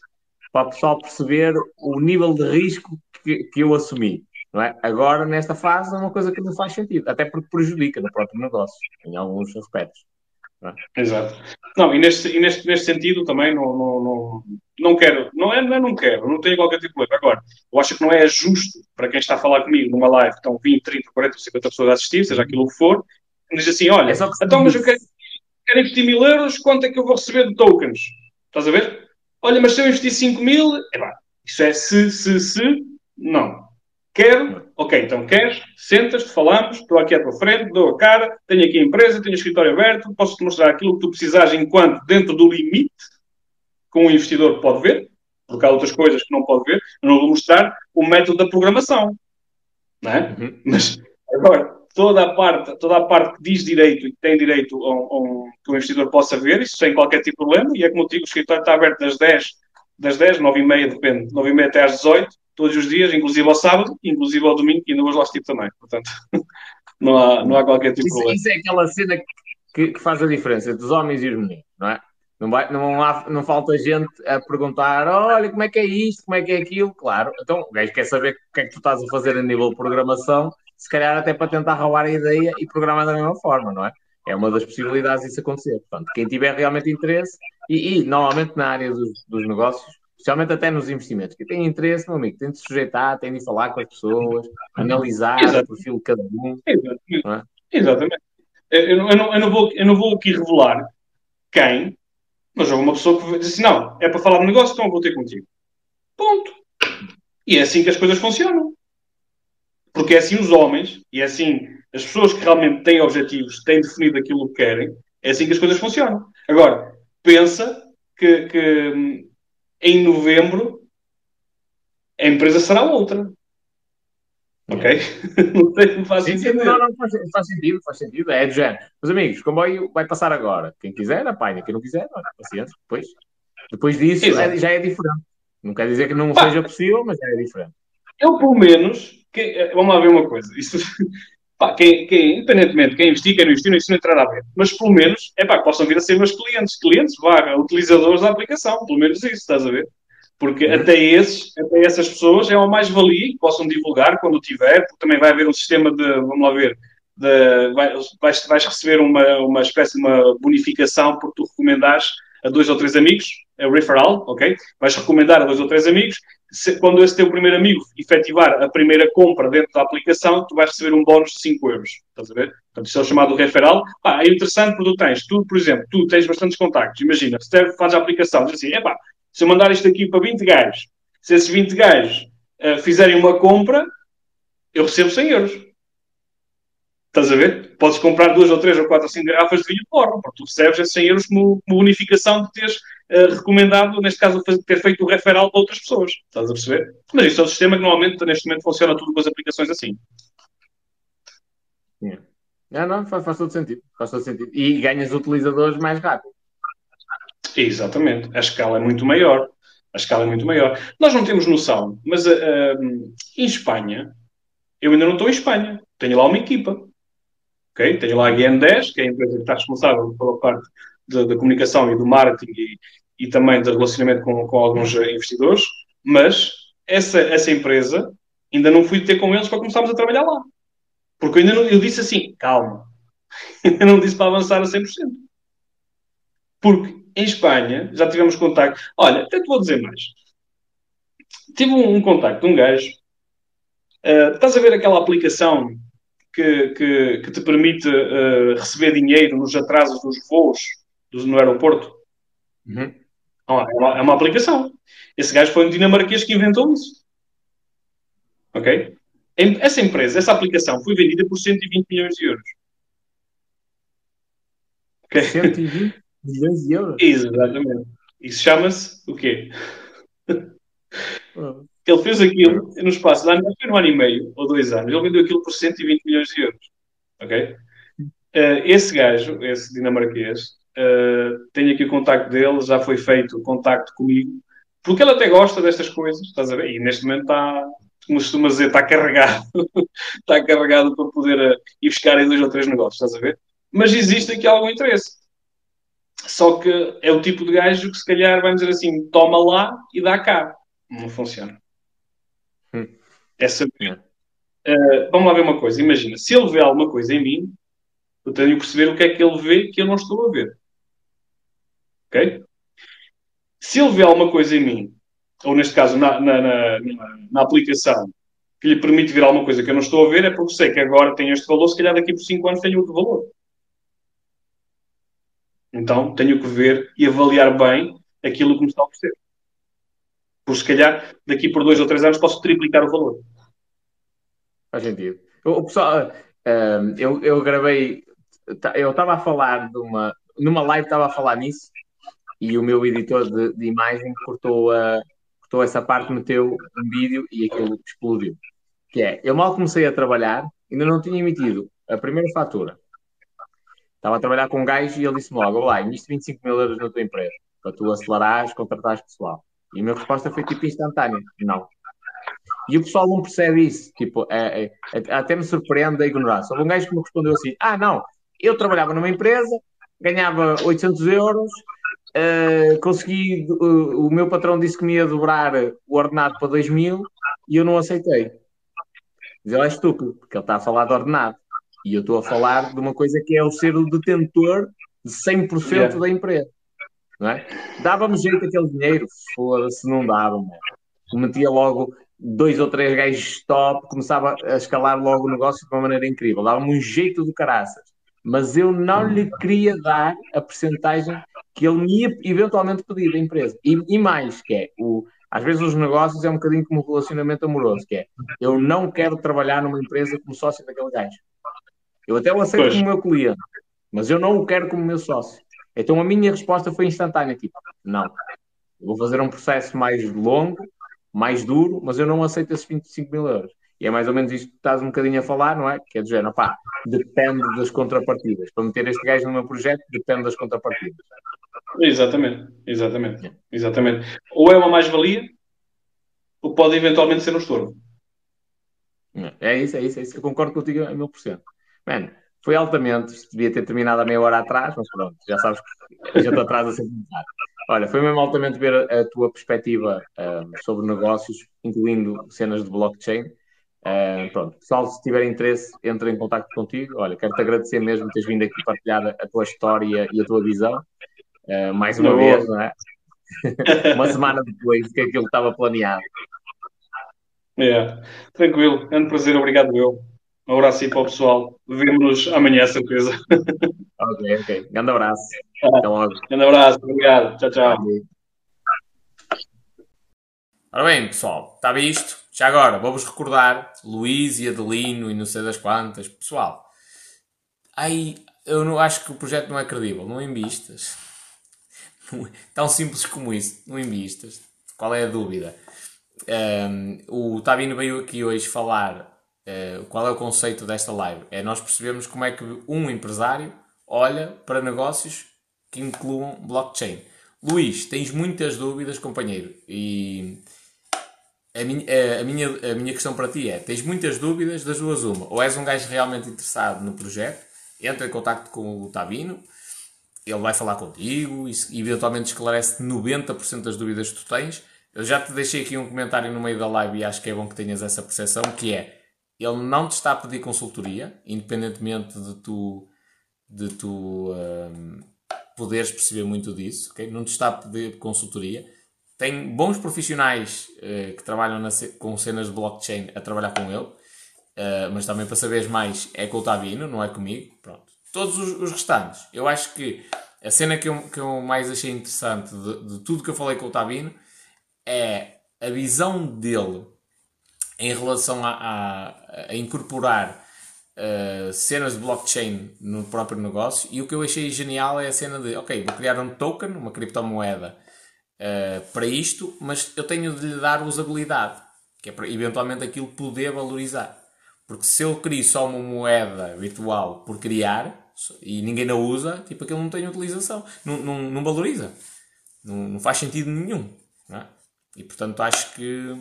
para o pessoal perceber o nível de risco que, que eu assumi. Não é? Agora, nesta fase, é uma coisa que não faz sentido, até porque prejudica no próprio negócio, em alguns aspectos. Não é? Exato. Não, e neste, e neste, neste sentido também não, não, não, não quero, não é, não, é, não quero, não tenho qualquer tipo de problema. Agora, eu acho que não é justo para quem está a falar comigo numa live, estão 20, 30, 40, 50 pessoas a assistir, seja aquilo que for, diz assim: olha, é então, mas eu quero, quero investir mil euros, quanto é que eu vou receber de tokens? Estás a ver? Olha, mas se eu investir 5 mil, epá, isso é se, se, se, não. Quero, ok, então queres, sentas-te, falamos, estou aqui à tua frente, dou a cara, tenho aqui a empresa, tenho o escritório aberto, posso-te mostrar aquilo que tu precisares enquanto dentro do limite que um investidor pode ver, porque há outras coisas que não pode ver, eu não vou mostrar o método da programação. Não é? Uhum. Mas agora, toda a parte, toda a parte que diz direito e que tem direito a, a um, que o investidor possa ver, isso sem qualquer tipo de problema, e é como digo, o escritório está aberto das 10, das 10, 9 e meia, depende, 9 e meia até às 18, todos os dias, inclusive ao sábado, inclusive ao domingo, e ainda hoje lá estive também, portanto, não há, não há qualquer tipo isso, de problema. Isso é aquela cena que, que, faz a diferença entre os homens e os meninos, não é? Não, vai, não, há, não falta gente a perguntar: olha, como é que é isto, como é que é aquilo? Claro, então o gajo quer saber o que é que tu estás a fazer a nível de programação se calhar até para tentar roubar a ideia e programar da mesma forma, não é? É uma das possibilidades disso acontecer. Portanto, quem tiver realmente interesse, e, e normalmente na área dos, dos, negócios, especialmente até nos investimentos, quem tem interesse, meu amigo, tem de sujeitar, tem de falar com as pessoas, analisar Exatamente. o perfil de cada um. Exatamente. Não é? Exatamente. Eu, eu, não, eu, não vou, eu não vou aqui revelar quem, mas houve uma pessoa que disse assim: não, é para falar de negócio, então eu vou ter contigo. Ponto. E é assim que as coisas funcionam. Porque é assim os homens, e é assim as pessoas que realmente têm objetivos, têm definido aquilo que querem, é assim que as coisas funcionam. Agora, pensa que, que hum, em novembro a empresa será outra. Ok? não sei se faz sentido. Não, não, faz, faz, sentido, faz sentido. É de género. Meus amigos, o comboio vai passar agora. Quem quiser, apanha. Quem não quiser, não, paciência. Depois, depois disso é, já é diferente. Não quer dizer que não Pá, seja possível, mas já é diferente. Eu, pelo menos, que, eh, vamos lá ver uma coisa. Isso, pá, quem, quem, independentemente, quem investir, quem não investir, isso não entrará a ver. Mas pelo menos, é pá, que possam vir a ser meus clientes. Clientes, vá, utilizadores da aplicação. Pelo menos isso, estás a ver? Porque uhum. até, esses, até essas pessoas é uma mais-valia que possam divulgar quando tiver, porque também vai haver um sistema de, vamos lá ver, de, vai, vais, vais receber uma, uma espécie de uma bonificação porque tu recomendares a dois ou três amigos, é o referral, ok? Vais recomendar a dois ou três amigos se, quando esse teu primeiro amigo efetivar a primeira compra dentro da aplicação, tu vais receber um bónus de 5 euros. Estás a ver? Portanto, isso é o chamado referral. Pá, é interessante porque tu tens, tu, por exemplo, tu tens bastantes contactos. Imagina, se tu fazes a aplicação, diz assim, epá, se eu mandar isto aqui para 20 gajos, se esses 20 gajos uh, fizerem uma compra, eu recebo 100 euros. Estás a ver? Podes comprar duas ou três ou quatro ou cinco garrafas de vinho de borra, porque tu recebes esses 100 euros como, como bonificação de teres uh, recomendado, neste caso, ter feito o referral para outras pessoas. Estás a perceber? Mas isso é um sistema que normalmente, neste momento, funciona tudo com as aplicações assim. Yeah. Não, não, faz, faz todo sentido. Faz todo sentido. E ganhas utilizadores mais rápido. Exatamente. A escala é muito maior. A escala é muito maior. Nós não temos noção, mas uh, em Espanha, eu ainda não estou em Espanha. Tenho lá uma equipa. Okay? Tenho lá a GN10, que é a empresa que está responsável pela parte da comunicação e do marketing e, e também do relacionamento com, com alguns investidores. Mas essa, essa empresa, ainda não fui ter com eles para começarmos a trabalhar lá. Porque eu ainda não, eu disse assim, calma. ainda não disse para avançar a 100%. Porque em Espanha já tivemos contacto. Olha, até te vou dizer mais. Tive um, um contacto de um gajo. Uh, estás a ver aquela aplicação que, que, que te permite uh, receber dinheiro nos atrasos dos voos do, no aeroporto? Uhum. Não, é, uma, é uma aplicação. Esse gajo foi um dinamarquês que inventou isso. Ok? Essa empresa, essa aplicação, foi vendida por 120 milhões de euros. Okay? 120 milhões de euros? Exatamente. Isso chama-se o quê? Oh. Ele fez aquilo no espaço de ano, foi um ano e meio ou dois anos. Ele vendeu aquilo por 120 milhões de euros. Ok? Uh, esse gajo, esse dinamarquês, uh, tenho aqui o contacto dele, já foi feito o contacto comigo, porque ele até gosta destas coisas, estás a ver? E neste momento está, como costuma dizer, está carregado. está carregado para poder uh, ir buscar aí dois ou três negócios, estás a ver? Mas existe aqui algum interesse. Só que é o tipo de gajo que se calhar, vamos dizer assim, toma lá e dá cá. Não funciona. Hum. É saber. Uh, vamos lá ver uma coisa. Imagina, se ele vê alguma coisa em mim, eu tenho que perceber o que é que ele vê que eu não estou a ver. Ok? Se ele vê alguma coisa em mim, ou neste caso na, na, na, na, aplicação, que lhe permite ver alguma coisa que eu não estou a ver, é porque sei que agora tem este valor, se calhar daqui por 5 anos tem outro valor. Então tenho que ver e avaliar bem aquilo que me está a oferecer. Por se calhar, daqui por dois ou três anos posso triplicar o valor. Faz sentido. O pessoal, um, eu, eu gravei, eu estava a falar de uma, numa live estava a falar nisso e o meu editor de, de imagem cortou, a, cortou essa parte, meteu um vídeo e aquilo explodiu. Que é, eu mal comecei a trabalhar, ainda não tinha emitido a primeira fatura. Estava a trabalhar com um gajo e ele disse-me logo: Olá, investe 25 mil euros na tua empresa para tu acelerares, contratares pessoal. E a minha resposta foi tipo instantânea: Não. E o pessoal não percebe isso. Tipo, é, é, é, até me surpreende a ignorância. Houve um gajo que me respondeu assim: Ah, não, eu trabalhava numa empresa, ganhava 800 euros, uh, consegui, uh, o meu patrão disse que me ia dobrar o ordenado para 2 mil e eu não aceitei. Mas ele é estúpido, porque ele está a falar de ordenado. E eu estou a falar de uma coisa que é o ser o detentor de 100% yeah. da empresa. Não é? Dava-me jeito aquele dinheiro? Foda-se, não dava, mano. Metia logo dois ou três gajos top, começava a escalar logo o negócio de uma maneira incrível. Dava-me um jeito do caraças. Mas eu não lhe queria dar a percentagem que ele me ia eventualmente pedir da empresa. E, e mais, que é, o, às vezes os negócios é um bocadinho como um relacionamento amoroso, que é, eu não quero trabalhar numa empresa como sócio daquele gajo. Eu até o aceito pois. como meu cliente, mas eu não o quero como meu sócio. Então a minha resposta foi instantânea, tipo, não. Eu vou fazer um processo mais longo, mais duro, mas eu não aceito esses 25 mil euros. E é mais ou menos isto que estás um bocadinho a falar, não é? Que é do género, pá, depende das contrapartidas. Para meter este gajo no meu projeto, depende das contrapartidas. Exatamente, exatamente, exatamente. Ou é uma mais-valia, ou pode eventualmente ser um estorvo. É isso, é isso, é isso. Eu concordo contigo a mil por cento. Mano, foi altamente. Devia ter terminado a meia hora atrás, mas pronto, já sabes que a gente atrasa sempre um. Olha, foi mesmo altamente ver a, a tua perspectiva um, sobre negócios, incluindo cenas de blockchain. Um, pronto, pessoal, se tiver interesse, entre em contato contigo. Olha, quero-te agradecer mesmo por teres vindo aqui partilhar a tua história e a tua visão. Uh, mais uma vez, não é? uma semana depois que aquilo estava planeado. É, tranquilo, é um prazer, obrigado eu. Um abraço aí para o pessoal. Vemo-nos amanhã, certeza. Ok, ok. Grande abraço. Até logo. Grande abraço. Obrigado. Tchau, tchau. Ora bem, pessoal, está visto? Já agora, vou-vos recordar, Luís e Adelino e não sei das quantas. Pessoal, aí eu não acho que o projeto não é credível. Não embistas. Tão simples como isso. Não embistas. Qual é a dúvida? Um, o Tabino veio aqui hoje falar Uh, qual é o conceito desta live? É nós percebemos como é que um empresário olha para negócios que incluam blockchain. Luís, tens muitas dúvidas, companheiro, e a minha, a, minha, a minha questão para ti é: tens muitas dúvidas, das duas, uma. Ou és um gajo realmente interessado no projeto, entra em contato com o Tabino, ele vai falar contigo e eventualmente esclarece 90% das dúvidas que tu tens. Eu já te deixei aqui um comentário no meio da live e acho que é bom que tenhas essa percepção, que é ele não te está a pedir consultoria, independentemente de tu, de tu um, poderes perceber muito disso, okay? não te está a pedir consultoria. Tem bons profissionais uh, que trabalham na, com cenas de blockchain a trabalhar com ele, uh, mas também para saberes mais é com o Tabino, não é comigo. Pronto. Todos os, os restantes, eu acho que a cena que eu, que eu mais achei interessante de, de tudo que eu falei com o Tabino é a visão dele em relação a, a, a incorporar uh, cenas de blockchain no próprio negócio. E o que eu achei genial é a cena de, ok, vou criar um token, uma criptomoeda, uh, para isto, mas eu tenho de lhe dar usabilidade, que é para eventualmente aquilo poder valorizar. Porque se eu crio só uma moeda virtual por criar e ninguém a usa, tipo aquilo não tem utilização, não, não, não valoriza, não, não faz sentido nenhum. É? E portanto acho que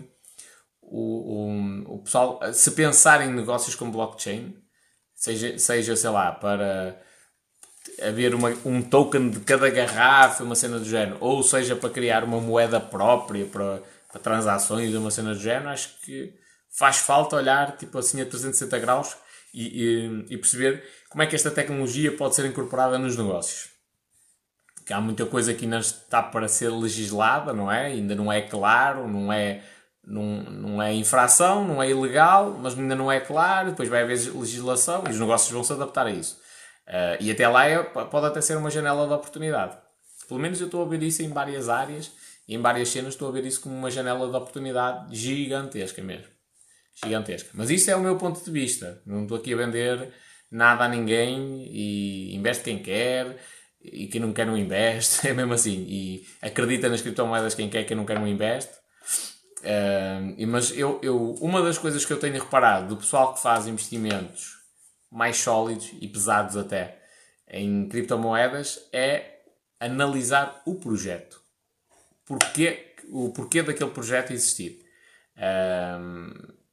o, o, o pessoal, se pensar em negócios com blockchain, seja, seja sei lá, para haver uma, um token de cada garrafa, uma cena do género, ou seja para criar uma moeda própria para, para transações, uma cena do género, acho que faz falta olhar tipo assim a 360 graus e, e, e perceber como é que esta tecnologia pode ser incorporada nos negócios. Que há muita coisa que ainda está para ser legislada, não é? Ainda não é claro, não é não, não é infração, não é ilegal, mas ainda não é claro, depois vai haver legislação e os negócios vão se adaptar a isso. Uh, e até lá é, pode até ser uma janela de oportunidade. Pelo menos eu estou a ver isso em várias áreas em várias cenas estou a ver isso como uma janela de oportunidade gigantesca mesmo. Gigantesca. Mas isso é o meu ponto de vista. Não estou aqui a vender nada a ninguém e investe quem quer e quem não quer não investe. É mesmo assim. E acredita nas criptomoedas quem quer, quem não quer não investe. Uh, mas eu, eu, uma das coisas que eu tenho reparado do pessoal que faz investimentos mais sólidos e pesados até em criptomoedas é analisar o projeto. Porquê, o porquê daquele projeto existir.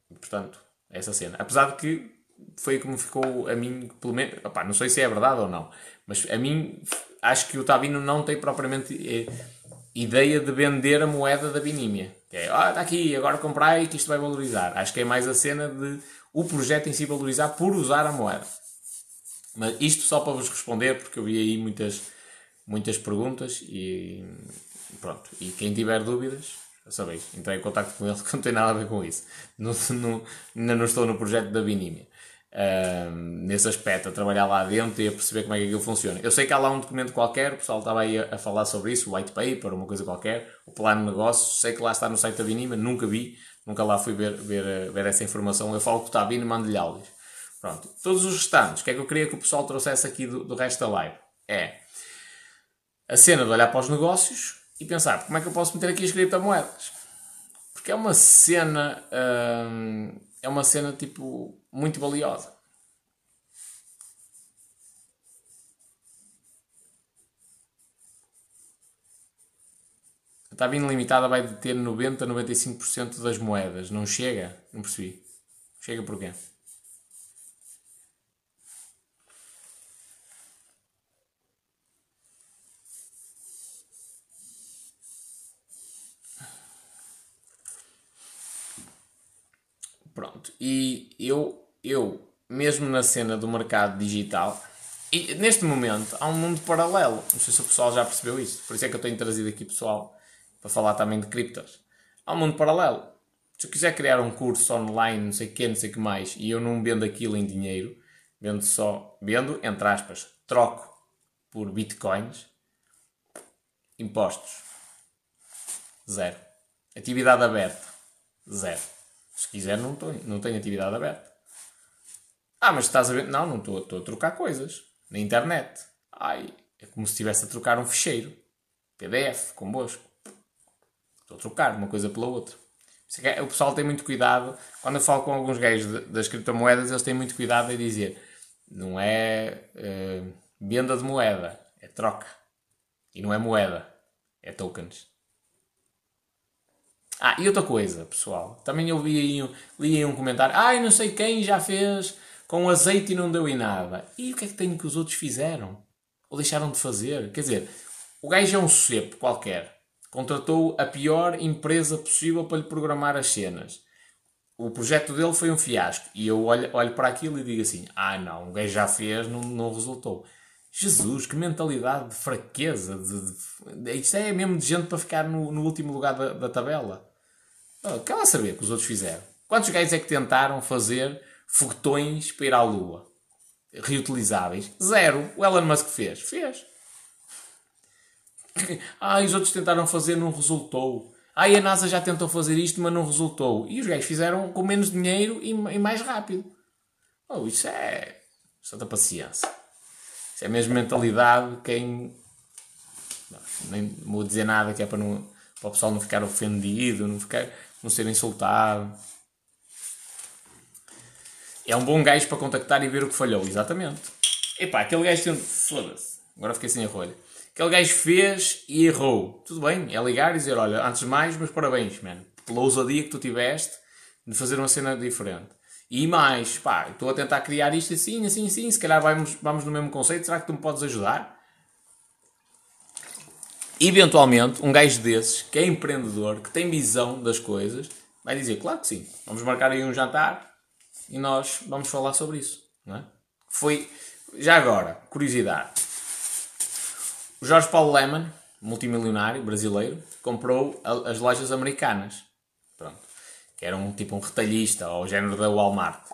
Portanto, essa cena. Apesar de que foi como ficou a mim, pelo menos, não sei se é verdade ou não, mas a mim acho que o Tabino não tem propriamente eh, ideia de vender a moeda da Binímia. É, ah, está aqui, agora comprai que isto vai valorizar. Acho que é mais a cena de o projeto em si valorizar por usar a moeda. Mas isto só para vos responder, porque eu vi aí muitas, muitas perguntas e pronto. E quem tiver dúvidas, sabeis, entrei em contato com ele que não tem nada a ver com isso. Não, não, ainda não estou no projeto da Binímia nesse aspecto, a trabalhar lá dentro e a perceber como é que aquilo funciona. Eu sei que há lá um documento qualquer, o pessoal estava aí a, a falar sobre isso, o white paper, uma coisa qualquer, o plano de negócio, sei que lá está no site da Vinima, nunca vi, nunca lá fui ver, ver, ver essa informação, eu falo que está vindo e mando-lhe áudios. Pronto. Todos os restantes, o que é que eu queria que o pessoal trouxesse aqui do, do resto da live? É a cena de olhar para os negócios e pensar como é que eu posso meter aqui as criptomoedas. Porque é uma cena, hum, é uma cena tipo muito valiosa. A tabina limitada vai deter 90 a 95% das moedas. Não chega? Não percebi. Chega porquê? Pronto. E eu eu, mesmo na cena do mercado digital, e neste momento há um mundo paralelo. Não sei se o pessoal já percebeu isso. Por isso é que eu tenho trazido aqui pessoal para falar também de criptos. Há um mundo paralelo. Se eu quiser criar um curso online, não sei o que, não sei o que mais, e eu não vendo aquilo em dinheiro, vendo só, vendo, entre aspas, troco por bitcoins, impostos, zero. Atividade aberta, zero. Se quiser, não, tô, não tenho atividade aberta. Ah, mas estás a ver? Não, não estou a trocar coisas. Na internet. Ai, é como se estivesse a trocar um ficheiro. PDF, convosco. Estou a trocar uma coisa pela outra. É, o pessoal tem muito cuidado. Quando eu falo com alguns gajos das criptomoedas, eles têm muito cuidado em dizer não é uh, venda de moeda, é troca. E não é moeda, É tokens. Ah, e outra coisa, pessoal. Também eu vi aí, li aí um comentário. Ai, não sei quem já fez com azeite e não deu em nada. E o que é que tem que os outros fizeram? Ou deixaram de fazer? Quer dizer, o gajo é um cepo qualquer. Contratou a pior empresa possível para lhe programar as cenas. O projeto dele foi um fiasco. E eu olho, olho para aquilo e digo assim: ah, não, o gajo já fez, não, não resultou. Jesus, que mentalidade de fraqueza. De, de, isto é mesmo de gente para ficar no, no último lugar da, da tabela. Oh, quer lá saber o que os outros fizeram? Quantos gajos é que tentaram fazer foguetões para ir à Lua? Reutilizáveis? Zero. O Elon Musk fez. Fez. Ah, os outros tentaram fazer, não resultou. Ah, a NASA já tentou fazer isto, mas não resultou. E os gajos fizeram com menos dinheiro e, e mais rápido. Oh, isso é. Santa paciência. Isso é mesmo mentalidade quem. Não, nem vou dizer nada que é para, não, para o pessoal não ficar ofendido, não, ficar, não ser insultado. É um bom gajo para contactar e ver o que falhou, exatamente. Epá, aquele gajo tem. Foda-se, agora fiquei sem a rolha. Aquele gajo fez e errou. Tudo bem, é ligar e dizer: olha, antes de mais, meus parabéns, man, pela ousadia que tu tiveste de fazer uma cena diferente. E mais, pá, estou a tentar criar isto assim, assim, assim, se calhar vamos, vamos no mesmo conceito, será que tu me podes ajudar? Eventualmente, um gajo desses, que é empreendedor, que tem visão das coisas, vai dizer, claro que sim, vamos marcar aí um jantar e nós vamos falar sobre isso, não é? Foi, já agora, curiosidade, o Jorge Paulo Lehmann, multimilionário brasileiro, comprou as lojas americanas que era um tipo um retalhista ao género da Walmart.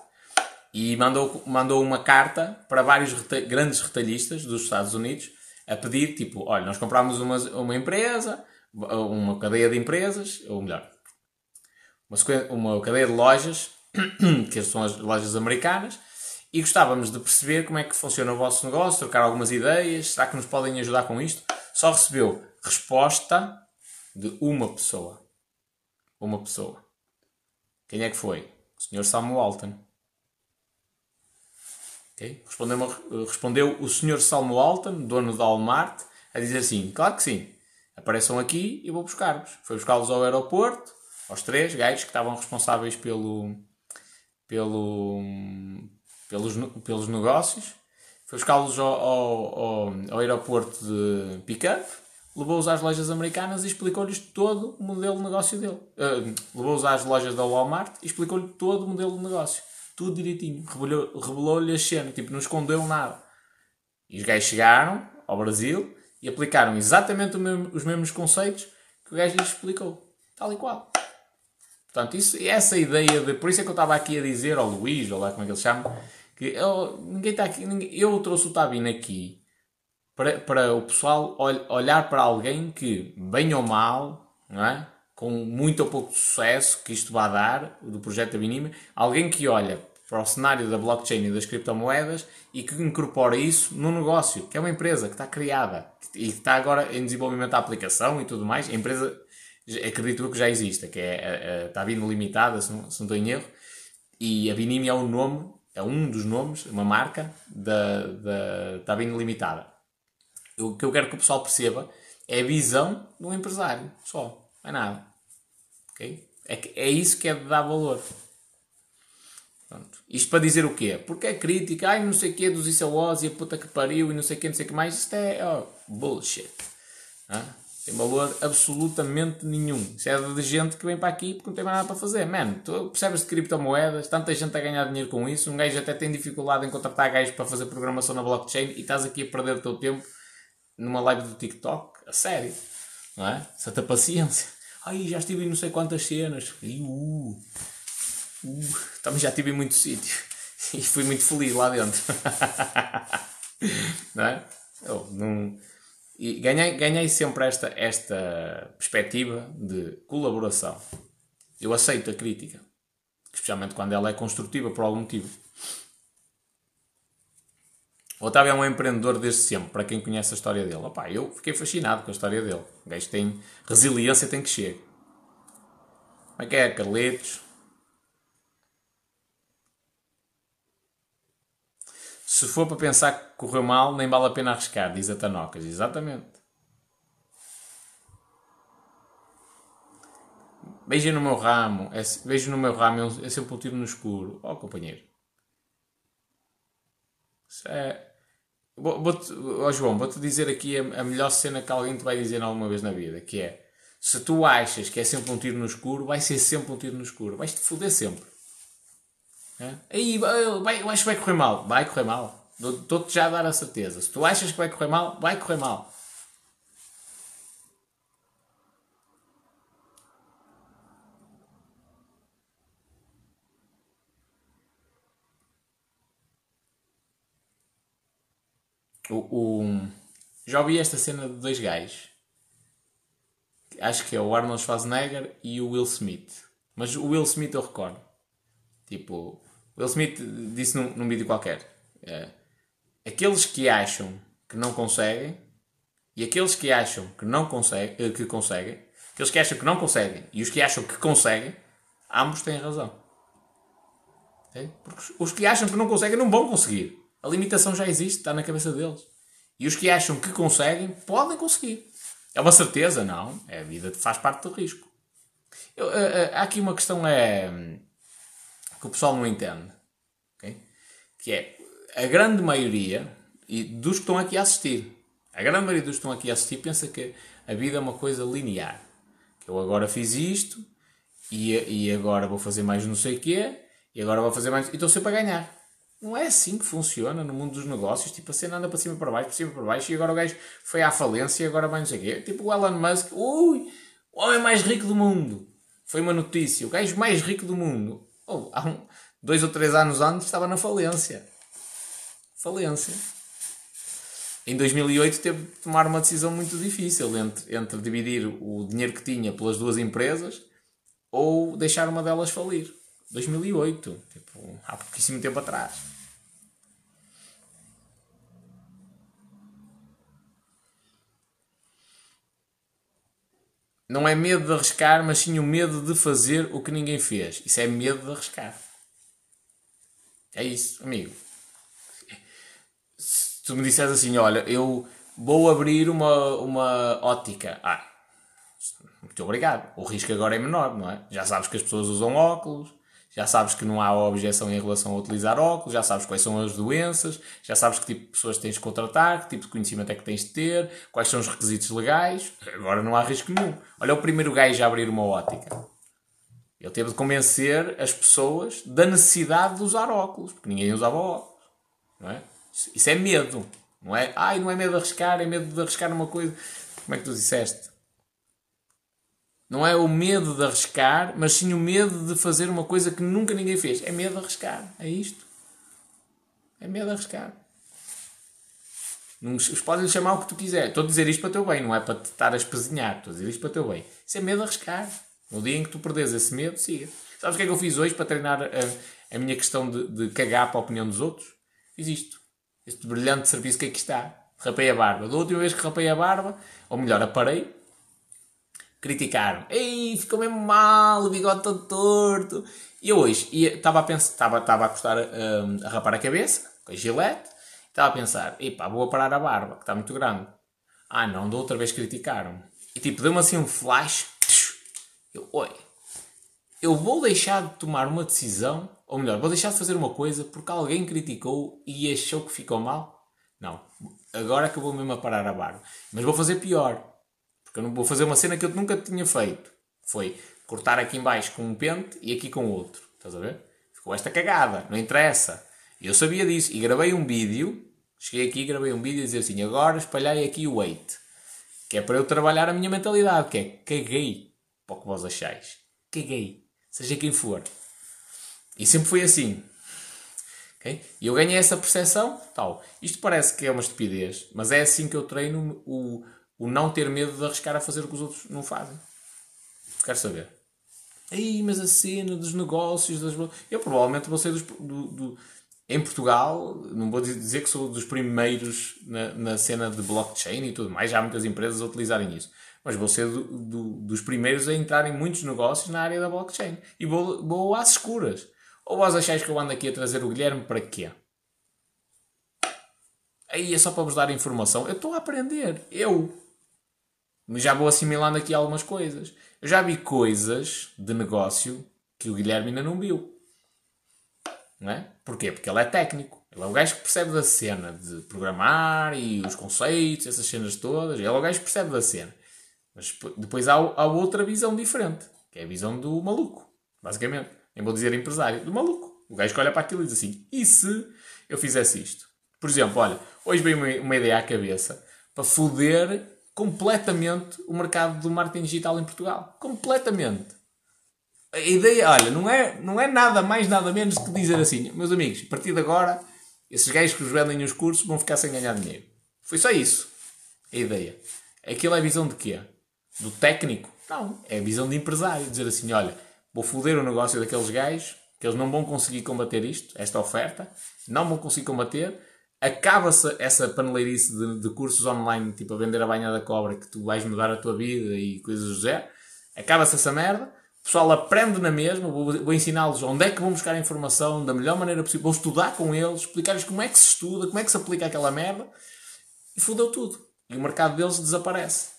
E mandou, mandou uma carta para vários reta grandes retalhistas dos Estados Unidos a pedir, tipo, olha, nós comprámos uma, uma empresa, uma cadeia de empresas, ou melhor, uma, uma cadeia de lojas, que são as lojas americanas, e gostávamos de perceber como é que funciona o vosso negócio, trocar algumas ideias, será que nos podem ajudar com isto? Só recebeu resposta de uma pessoa. Uma pessoa. Quem é que foi? O Sr. Samuel Alton. Respondeu, respondeu o Sr. Samuel Alton, dono da Walmart, a dizer assim: Claro que sim, apareçam aqui e vou buscar-vos. Foi buscá-los ao aeroporto, aos três gajos que estavam responsáveis pelo, pelo, pelos, pelos negócios. Foi buscá-los ao, ao, ao, ao aeroporto de pick-up levou-os às lojas americanas e explicou-lhes todo o modelo de negócio dele. Uh, levou-os às lojas da Walmart e explicou-lhe todo o modelo de negócio. Tudo direitinho. Revelou-lhe a cena, tipo, não escondeu nada. E os gajos chegaram ao Brasil e aplicaram exatamente mesmo, os mesmos conceitos que o gajo lhes explicou. Tal e qual. Portanto, isso, essa ideia de. Por isso é que eu estava aqui a dizer ao Luís, ou lá como é que ele chama, eu, ninguém está aqui. Ninguém, eu trouxe o Tabino aqui para, para o pessoal olhar para alguém que, bem ou mal, não é? com muito ou pouco sucesso que isto vai dar, do projeto da Binime, alguém que olha para o cenário da blockchain e das criptomoedas e que incorpora isso no negócio, que é uma empresa que está criada e que está agora em desenvolvimento da aplicação e tudo mais. A empresa, acredito eu que já existe, que é a, a Tabino Limitada, se não, se não estou em erro, e a Binime é o nome, é um dos nomes, uma marca da, da Tabino Limitada o que eu quero que o pessoal perceba é a visão do empresário, só, não é nada. Okay? É, é isso que é de dar valor. Pronto. Isto para dizer o quê? Porque é crítica, ai não sei o quê dos ISOs e a puta que pariu e não sei o quê, não sei o que mais. Isto é oh, bullshit. Não tem valor absolutamente nenhum. Isso é de gente que vem para aqui porque não tem mais nada para fazer. Man, tu percebes de criptomoedas, tanta gente a ganhar dinheiro com isso, um gajo até tem dificuldade em contratar gajos para fazer programação na blockchain e estás aqui a perder o teu tempo numa live do TikTok, a sério, não é? Santa paciência. Ai, já estive em não sei quantas cenas. E, uh, uh, também já estive em muitos sítios. E fui muito feliz lá dentro. não é? Eu, não, e ganhei, ganhei sempre esta, esta perspectiva de colaboração. Eu aceito a crítica, especialmente quando ela é construtiva por algum motivo. O Otávio é um empreendedor desde sempre, para quem conhece a história dele. Opa, eu fiquei fascinado com a história dele. O gajo tem resiliência, tem que chegar. Como é que é, Carletos? Se for para pensar que correu mal, nem vale a pena arriscar, diz a Tanocas. Exatamente. Beijo no meu ramo, é, no meu ramo, é sempre um tiro no escuro. Ó oh, companheiro. É, vou, oh, João, vou-te dizer aqui a, a, melhor cena que alguém te vai dizer alguma vez na vida, que é se tu achas que é sempre um tiro no escuro, vai ser sempre um tiro no escuro, vais-te foder sempre. É? Aí, vai, eu acho que vai correr mal. Vai correr mal. Estou-te já a dar a certeza. Se tu achas que vai correr mal, vai correr mal. O, o, já ouvi esta cena de dois gajos. Acho que é o Arnold Schwarzenegger e o Will Smith. Mas o Will Smith eu recordo. Tipo, Will Smith disse num, num vídeo qualquer: é, aqueles que acham que não conseguem e aqueles que acham que não conseguem, eh, que conseguem, aqueles que acham que não conseguem e os que acham que conseguem, ambos têm razão. Porque os que acham que não conseguem não vão conseguir. A limitação já existe, está na cabeça deles. E os que acham que conseguem, podem conseguir. É uma certeza? Não. É a vida faz parte do risco. Eu, uh, uh, há aqui uma questão é, que o pessoal não entende. Okay? Que é a grande maioria e dos que estão aqui a assistir. A grande maioria dos que estão aqui a assistir pensa que a vida é uma coisa linear. Que eu agora fiz isto e, e agora vou fazer mais não sei o quê e agora vou fazer mais. E estou sempre a ganhar. Não é assim que funciona no mundo dos negócios. Tipo, a cena anda para cima para baixo, para cima para baixo, e agora o gajo foi à falência e agora vai não sei o quê. Tipo, o Elon Musk, ui, o homem mais rico do mundo. Foi uma notícia. O gajo mais rico do mundo. Oh, há um, dois ou três anos antes estava na falência. Falência. Em 2008 teve de tomar uma decisão muito difícil entre, entre dividir o dinheiro que tinha pelas duas empresas ou deixar uma delas falir. 2008, tipo, há pouquíssimo tempo atrás. Não é medo de arriscar, mas sim o medo de fazer o que ninguém fez. Isso é medo de arriscar. É isso, amigo. Se tu me disseres assim, olha, eu vou abrir uma, uma ótica. Ah, muito obrigado. O risco agora é menor, não é? Já sabes que as pessoas usam óculos, já sabes que não há objeção em relação a utilizar óculos, já sabes quais são as doenças, já sabes que tipo de pessoas tens de contratar, que tipo de conhecimento é que tens de ter, quais são os requisitos legais. Agora não há risco nenhum. Olha o primeiro gajo a abrir uma ótica. Ele teve de convencer as pessoas da necessidade de usar óculos, porque ninguém usava óculos. Não é? Isso é medo. Não é? Ai, não é medo de arriscar, é medo de arriscar uma coisa. Como é que tu disseste? Não é o medo de arriscar, mas sim o medo de fazer uma coisa que nunca ninguém fez. É medo de arriscar. É isto. É medo de arriscar. Os podem chamar o que tu quiser. Estou a dizer isto para o teu bem, não é para te estar a espezinhar. Estou a dizer isto para o teu bem. Isso é medo de arriscar. No dia em que tu perdes esse medo, siga. Sabes o que é que eu fiz hoje para treinar a, a minha questão de, de, cagar para a opinião dos outros? Fiz isto. Este brilhante serviço que aqui está. Rapei a barba. Da última vez que rapei a barba, ou melhor, aparei, criticaram. Ei, ficou mesmo mal, o bigode todo torto. E eu hoje estava a pensar, estava, estava a custar um, a rapar a cabeça, com a gilete, estava a pensar, epá, vou parar a barba, que está muito grande. Ah não, da outra vez criticaram. E tipo, deu-me assim um flash. Eu, oi, eu vou deixar de tomar uma decisão, ou melhor, vou deixar de fazer uma coisa porque alguém criticou e achou que ficou mal? Não. Agora acabou mesmo a parar a barba. Mas vou fazer pior. Porque eu não vou fazer uma cena que eu nunca tinha feito. Foi cortar aqui embaixo com um pente e aqui com outro. Estás a ver? Ficou esta cagada. Não interessa. Eu sabia disso. E gravei um vídeo. Cheguei aqui e gravei um vídeo a dizer assim, agora espalhei aqui o weight. Que é para eu trabalhar a minha mentalidade. Que é, caguei para o que vós achais. Caguei. Seja quem for. E sempre foi assim. Okay? E eu ganhei essa percepção, tal. Isto parece que é uma estupidez, mas é assim que eu treino o, o não ter medo de arriscar a fazer o que os outros não fazem. Quero saber. Aí, mas a cena dos negócios, das... eu provavelmente vou ser dos, do, do, em Portugal, não vou dizer que sou dos primeiros na, na, cena de blockchain e tudo mais, já há muitas empresas a utilizarem isso, mas vou ser do, do, dos primeiros a entrar em muitos negócios na área da blockchain e vou, vou às escuras. Ou vós achais que eu ando aqui a trazer o Guilherme para quê? Aí é só para vos dar informação. Eu estou a aprender. Eu já vou assimilando aqui algumas coisas. Eu já vi coisas de negócio que o Guilherme ainda não viu. Não é? Porquê? Porque ele é técnico. Ele é o gajo que percebe da cena de programar e os conceitos, essas cenas todas. Ele é o gajo que percebe da cena. Mas depois há, há outra visão diferente, que é a visão do maluco, basicamente. Nem vou dizer empresário, do maluco. O gajo que olha para aquilo e diz assim: e se eu fizesse isto? Por exemplo, olha, hoje veio uma, uma ideia à cabeça para foder completamente o mercado do marketing digital em Portugal. Completamente. A ideia, olha, não é, não é nada mais, nada menos que dizer assim, meus amigos, a partir de agora, esses gajos que os vendem os cursos vão ficar sem ganhar dinheiro. Foi só isso. A ideia. Aquilo é a visão de quê? Do técnico? Não. É a visão de empresário. Dizer assim, olha, vou foder o negócio daqueles gajos, que eles não vão conseguir combater isto, esta oferta, não vão conseguir combater, acaba-se essa paneleirice de, de, cursos online, tipo a vender a banha da cobra, que tu vais mudar a tua vida e coisas do zero, acaba-se essa merda, o pessoal aprende na mesma, vou, vou ensiná-los onde é que vão buscar a informação da melhor maneira possível, vou estudar com eles, explicar-lhes como é que se estuda, como é que se aplica aquela merda, e fodeu tudo. E o mercado deles desaparece.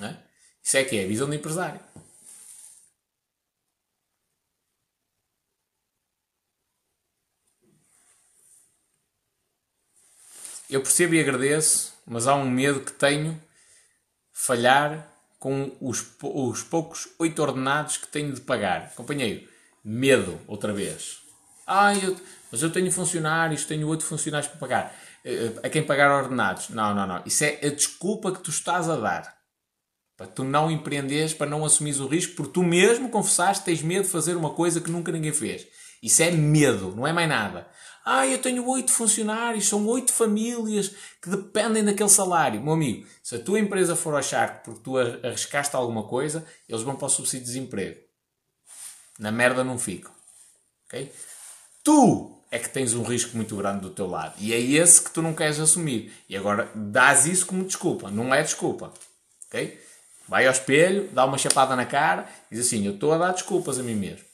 É? Isso é que é a visão do empresário. Eu percebo e agradeço, mas há um medo que tenho falhar com os, os poucos oito ordenados que tenho de pagar. Companheiro, medo, outra vez. Ah, eu, mas eu tenho funcionários, tenho oito funcionários para pagar. Eh, eh, a quem pagar ordenados. Não, não, não. Isso é a desculpa que tu estás a dar. Para tu não empreenderes, para não assumires o risco, porque tu mesmo confessaste tens medo de fazer uma coisa que nunca ninguém fez. Isso é medo, não é mais nada. Ah, eu tenho oito funcionários, são oito famílias que dependem daquele salário. Meu amigo, se a tua empresa for achar que porque tu arriscaste alguma coisa, eles vão para o subsídio de desemprego. Na merda não ficam. Ok? Tu é que tens um risco muito grande do teu lado. E é esse que tu não queres assumir. E agora dás isso como desculpa. Não é desculpa. Ok? Vai ao espelho, dá uma chapada na cara e diz assim: Eu estou a dar desculpas a mim mesmo.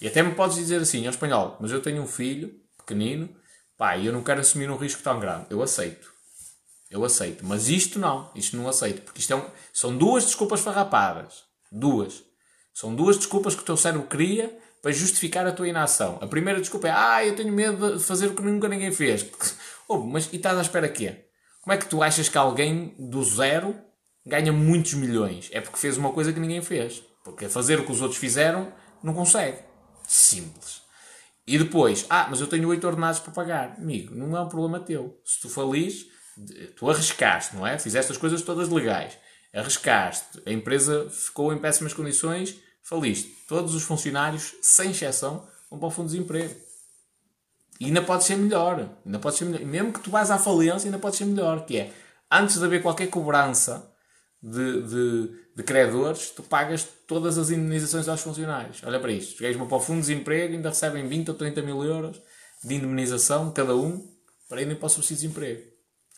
E até me podes dizer assim, ao espanhol, mas eu tenho um filho pequenino, pá, eu não quero assumir um risco tão grande. Eu aceito. Eu aceito. Mas isto não. Isto não aceito. Porque isto é um... são duas desculpas farrapadas. Duas. São duas desculpas que o teu cérebro cria para justificar a tua inação. A primeira desculpa é, ah, eu tenho medo de fazer o que nunca ninguém fez. oh, mas e estás à espera quê? Como é que tu achas que alguém do zero ganha muitos milhões? É porque fez uma coisa que ninguém fez. Porque fazer o que os outros fizeram não consegue. Simples. E depois, ah, mas eu tenho oito ordenados para pagar. Amigo, não é um problema teu. Se tu falis, tu arriscaste, não é? Fizeste as coisas todas legais. Arriscaste. A empresa ficou em péssimas condições, faliste. Todos os funcionários, sem exceção, vão para o fundo de desemprego. E ainda pode ser melhor. Ainda pode ser melhor. Mesmo que tu vás à falência, ainda pode ser melhor. Que é, antes de haver qualquer cobrança de, de, de credores, tu pagas todas as indemnizações aos funcionários. Olha para isto. Os gajos vão para o fundo de desemprego ainda recebem 20 ou 30 mil euros de indemnização cada um para irem para o subsídio de desemprego.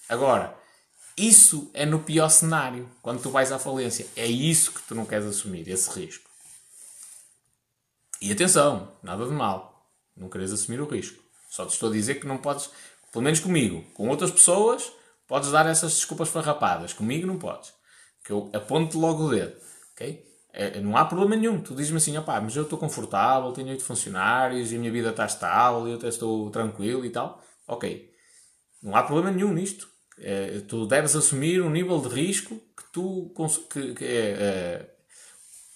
Agora, isso é no pior cenário, quando tu vais à falência. É isso que tu não queres assumir, esse risco. E atenção, nada de mal. Não queres assumir o risco. Só te estou a dizer que não podes, pelo menos comigo, com outras pessoas, podes dar essas desculpas farrapadas. Comigo não podes que eu aponto logo o dedo, ok? É, não há problema nenhum. Tu dizes-me assim, opá, mas eu estou confortável, tenho oito funcionários e a minha vida está estável, eu até estou tranquilo e tal. Ok. Não há problema nenhum nisto. É, tu deves assumir um nível de risco que tu... Que, que é, é,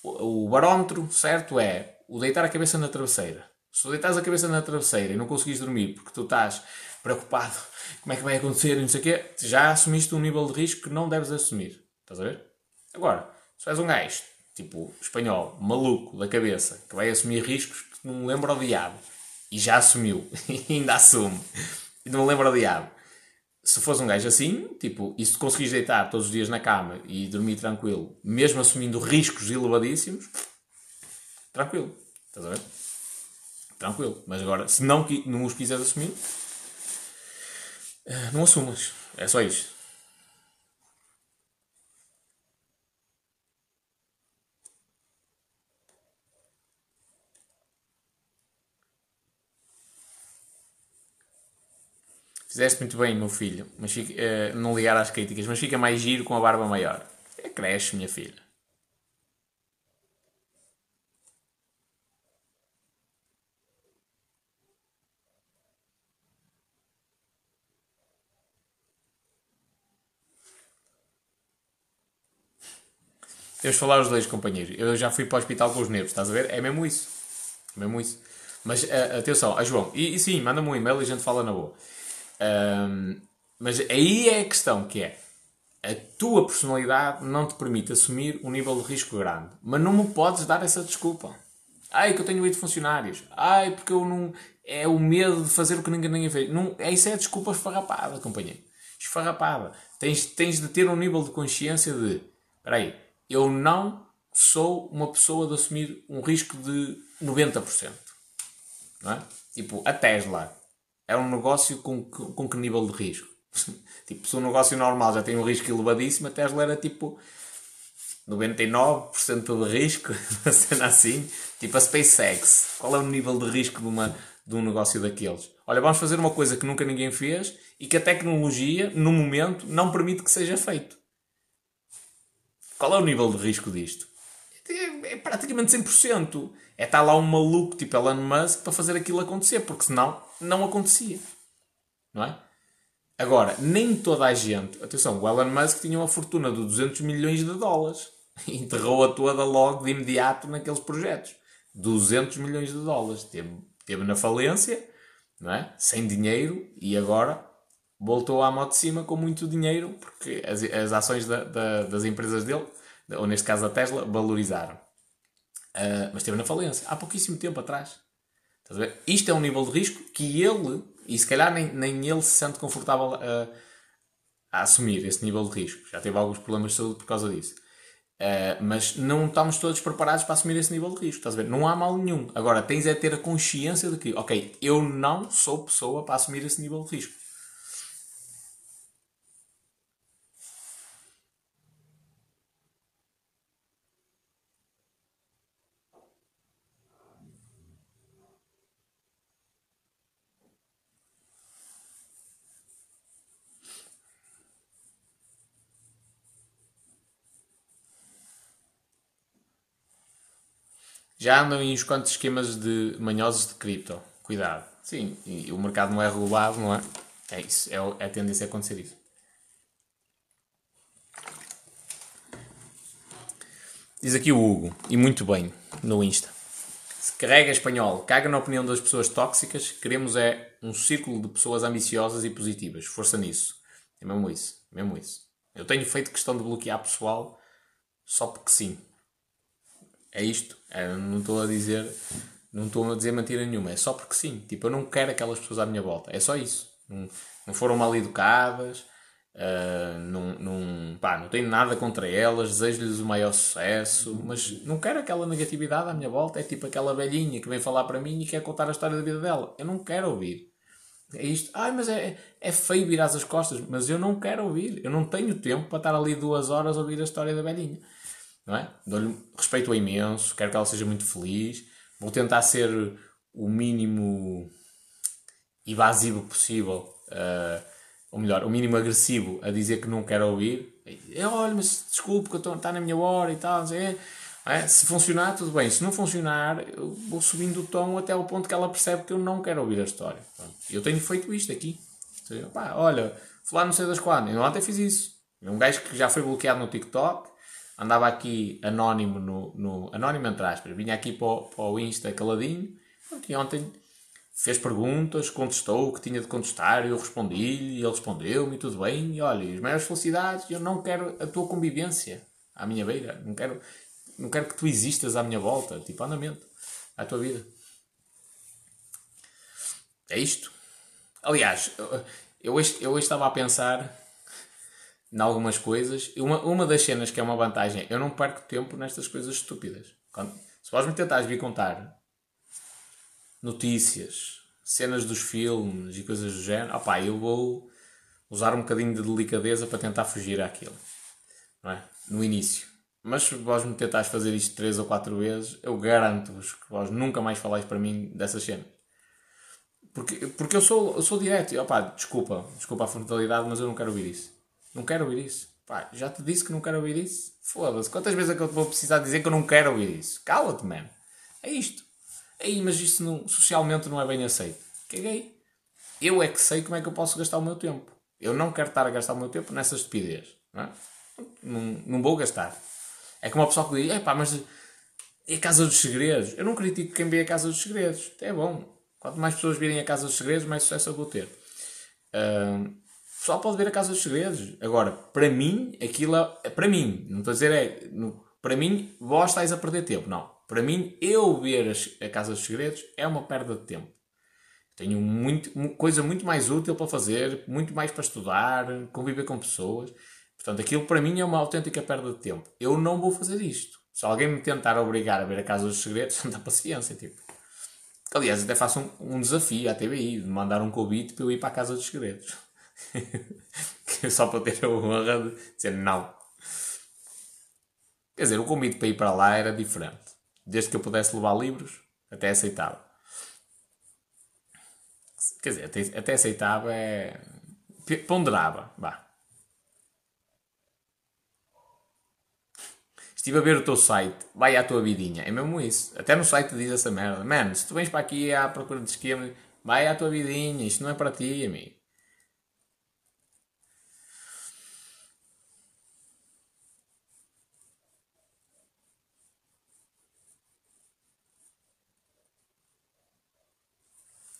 o barómetro certo é o deitar a cabeça na travesseira. Se tu deitas a cabeça na travesseira e não conseguis dormir porque tu estás preocupado como é que vai acontecer e não sei o quê, já assumiste um nível de risco que não deves assumir. Estás a ver? Agora, se és um gajo, tipo, espanhol, maluco da cabeça, que vai assumir riscos que não lembra o diabo, e já assumiu, e ainda assume, e não lembra o diabo. Se fosse um gajo assim, tipo, e se conseguires deitar todos os dias na cama e dormir tranquilo, mesmo assumindo riscos elevadíssimos, tranquilo. Estás a ver? Tranquilo. Mas agora, se não, não os quiseres assumir, eh, não assumas. É só isto. Fizeste muito bem, meu filho, mas fica, uh, não ligar às críticas, mas fica mais giro com a barba maior. É, cresce, minha filha. Temos de falar os dois, companheiros. Eu já fui para o hospital com os nervos, estás a ver? É mesmo isso. É mesmo isso. Mas uh, atenção, a João, e, e sim, manda-me um e-mail e a gente fala na boa. Um, mas aí é a questão que é a tua personalidade não te permite assumir um nível de risco grande. Mas não me podes dar essa desculpa. Ai, que eu tenho oito funcionários. Ai, porque eu não. É o medo de fazer o que ninguém, ninguém fez. Não, isso é desculpa esfarrapada, companheiro. Esfarrapada. Tens, tens de ter um nível de consciência de. Espera aí, eu não sou uma pessoa de assumir um risco de 90%. Não é? Tipo, a Tesla é um negócio com, com que nível de risco? tipo, se um negócio normal já tem um risco elevadíssimo, a Tesla era tipo 99% de risco, uma cena assim. Tipo a SpaceX. Qual é o nível de risco de, uma, de um negócio daqueles? Olha, vamos fazer uma coisa que nunca ninguém fez e que a tecnologia, no momento, não permite que seja feito. Qual é o nível de risco disto? É, é praticamente 100%. É estar lá um maluco tipo Elon Musk para fazer aquilo acontecer, porque senão não acontecia. Não é? Agora, nem toda a gente. Atenção, o Elon Musk tinha uma fortuna de 200 milhões de dólares. Enterrou-a toda logo de imediato naqueles projetos. 200 milhões de dólares. Teve, teve na falência, não é? sem dinheiro, e agora voltou à moto de cima com muito dinheiro, porque as, as ações da, da, das empresas dele, ou neste caso a Tesla, valorizaram. Uh, mas esteve na falência há pouquíssimo tempo atrás. Isto é um nível de risco que ele e se calhar nem, nem ele se sente confortável a, a assumir esse nível de risco. Já teve alguns problemas de saúde por causa disso. Uh, mas não estamos todos preparados para assumir esse nível de risco. Estás a ver? Não há mal nenhum. Agora, tens é ter a consciência de que, ok, eu não sou pessoa para assumir esse nível de risco. Já andam em uns quantos esquemas de manhosos de cripto. Cuidado. Sim, e o mercado não é regulado, não é? É isso. É, é a tendência a acontecer isso. Diz aqui o Hugo, e muito bem, no Insta. Se carrega espanhol, caga na opinião das pessoas tóxicas, queremos é um círculo de pessoas ambiciosas e positivas. Força nisso. É mesmo isso. É mesmo isso. Eu tenho feito questão de bloquear pessoal só porque sim. É isto. É, não estou a dizer. Não estou a dizer mentira nenhuma. É só porque sim. Tipo, eu não quero aquelas pessoas à minha volta. É só isso. Não, não foram mal educadas. Uh, não, não, pá, não tenho nada contra elas, desejo-lhes o maior sucesso, mas não quero aquela negatividade à minha volta. É tipo aquela velhinha que vem falar para mim e quer contar a história da vida dela. Eu não quero ouvir. É isto. Ai, mas é, é feio virar as costas, mas eu não quero ouvir. Eu não tenho tempo para estar ali duas horas a ouvir a história da velhinha não é? Dou-lhe respeito imenso, quero que ela seja muito feliz, vou tentar ser o mínimo evasivo possível, uh, ou melhor, o mínimo agressivo a dizer que não quero ouvir. Eu, olha, mas desculpe que está na minha hora e tal, é? é? se funcionar, tudo bem. Se não funcionar, eu vou subindo o tom até o ponto que ela percebe que eu não quero ouvir a história. Eu tenho feito isto aqui. Pá, olha, falar não sei das quando. Eu ontem fiz isso. Um gajo que já foi bloqueado no TikTok, andava aqui anónimo no, no anónimo entre aspas, vinha aqui para o, para o Insta caladinho, e ontem fez perguntas, contestou o que tinha de contestar, eu respondi-lhe, ele respondeu-me, tudo bem, e olha, as maiores felicidades, eu não quero a tua convivência à minha beira, não quero, não quero que tu existas à minha volta, tipo, andamento, à tua vida. É isto. Aliás, eu hoje, eu hoje estava a pensar em algumas coisas. Uma, uma das cenas que é uma vantagem, eu não perco tempo nestas coisas estúpidas. Quando, se vais me tentares vir contar notícias, cenas dos filmes e coisas do género, opá, eu vou usar um bocadinho de delicadeza para tentar fugir àquilo. Não é? No início. Mas se vós me tentares fazer isto três ou quatro vezes, eu garanto-vos que vós nunca mais falais para mim dessas cenas. Porque, porque eu sou, eu sou direto. E, opá, desculpa, desculpa a frontalidade, mas eu não quero ouvir isso. Não quero ouvir isso. Pá, já te disse que não quero ouvir isso? Foda-se. Quantas vezes é que eu vou precisar dizer que eu não quero ouvir isso? Cala-te, man. É isto. Aí, mas isso não, socialmente não é bem aceito. Caguei. Eu é que sei como é que eu posso gastar o meu tempo. Eu não quero estar a gastar o meu tempo nessa estupidez. Não, é? não, não vou gastar. É como o pessoal que diz, pá, mas e a Casa dos Segredos? Eu não critico quem vê a Casa dos Segredos. É bom. Quanto mais pessoas virem a Casa dos Segredos, mais sucesso eu vou ter. Uh, pessoal pode ver a Casa dos Segredos. Agora, para mim, aquilo é. Para mim, não estou a dizer é. No, para mim, vós estáis a perder tempo. Não. Para mim, eu ver a Casa dos Segredos é uma perda de tempo. Tenho muito, coisa muito mais útil para fazer, muito mais para estudar, conviver com pessoas. Portanto, aquilo para mim é uma autêntica perda de tempo. Eu não vou fazer isto. Se alguém me tentar obrigar a ver a Casa dos Segredos, não dá paciência, tipo. Aliás, até faço um, um desafio à TBI, de mandar um convite para eu ir para a Casa dos Segredos. Só para ter a honra de dizer não. Quer dizer, o convite para ir para lá era diferente. Desde que eu pudesse levar livros, até aceitava. Quer dizer, até, até aceitava é. ponderava, vá. Estive a ver o teu site, vai à tua vidinha. É mesmo isso. Até no site diz essa merda. Mano, se tu vens para aqui à procura de esquema, vai à tua vidinha. Isto não é para ti, amigo.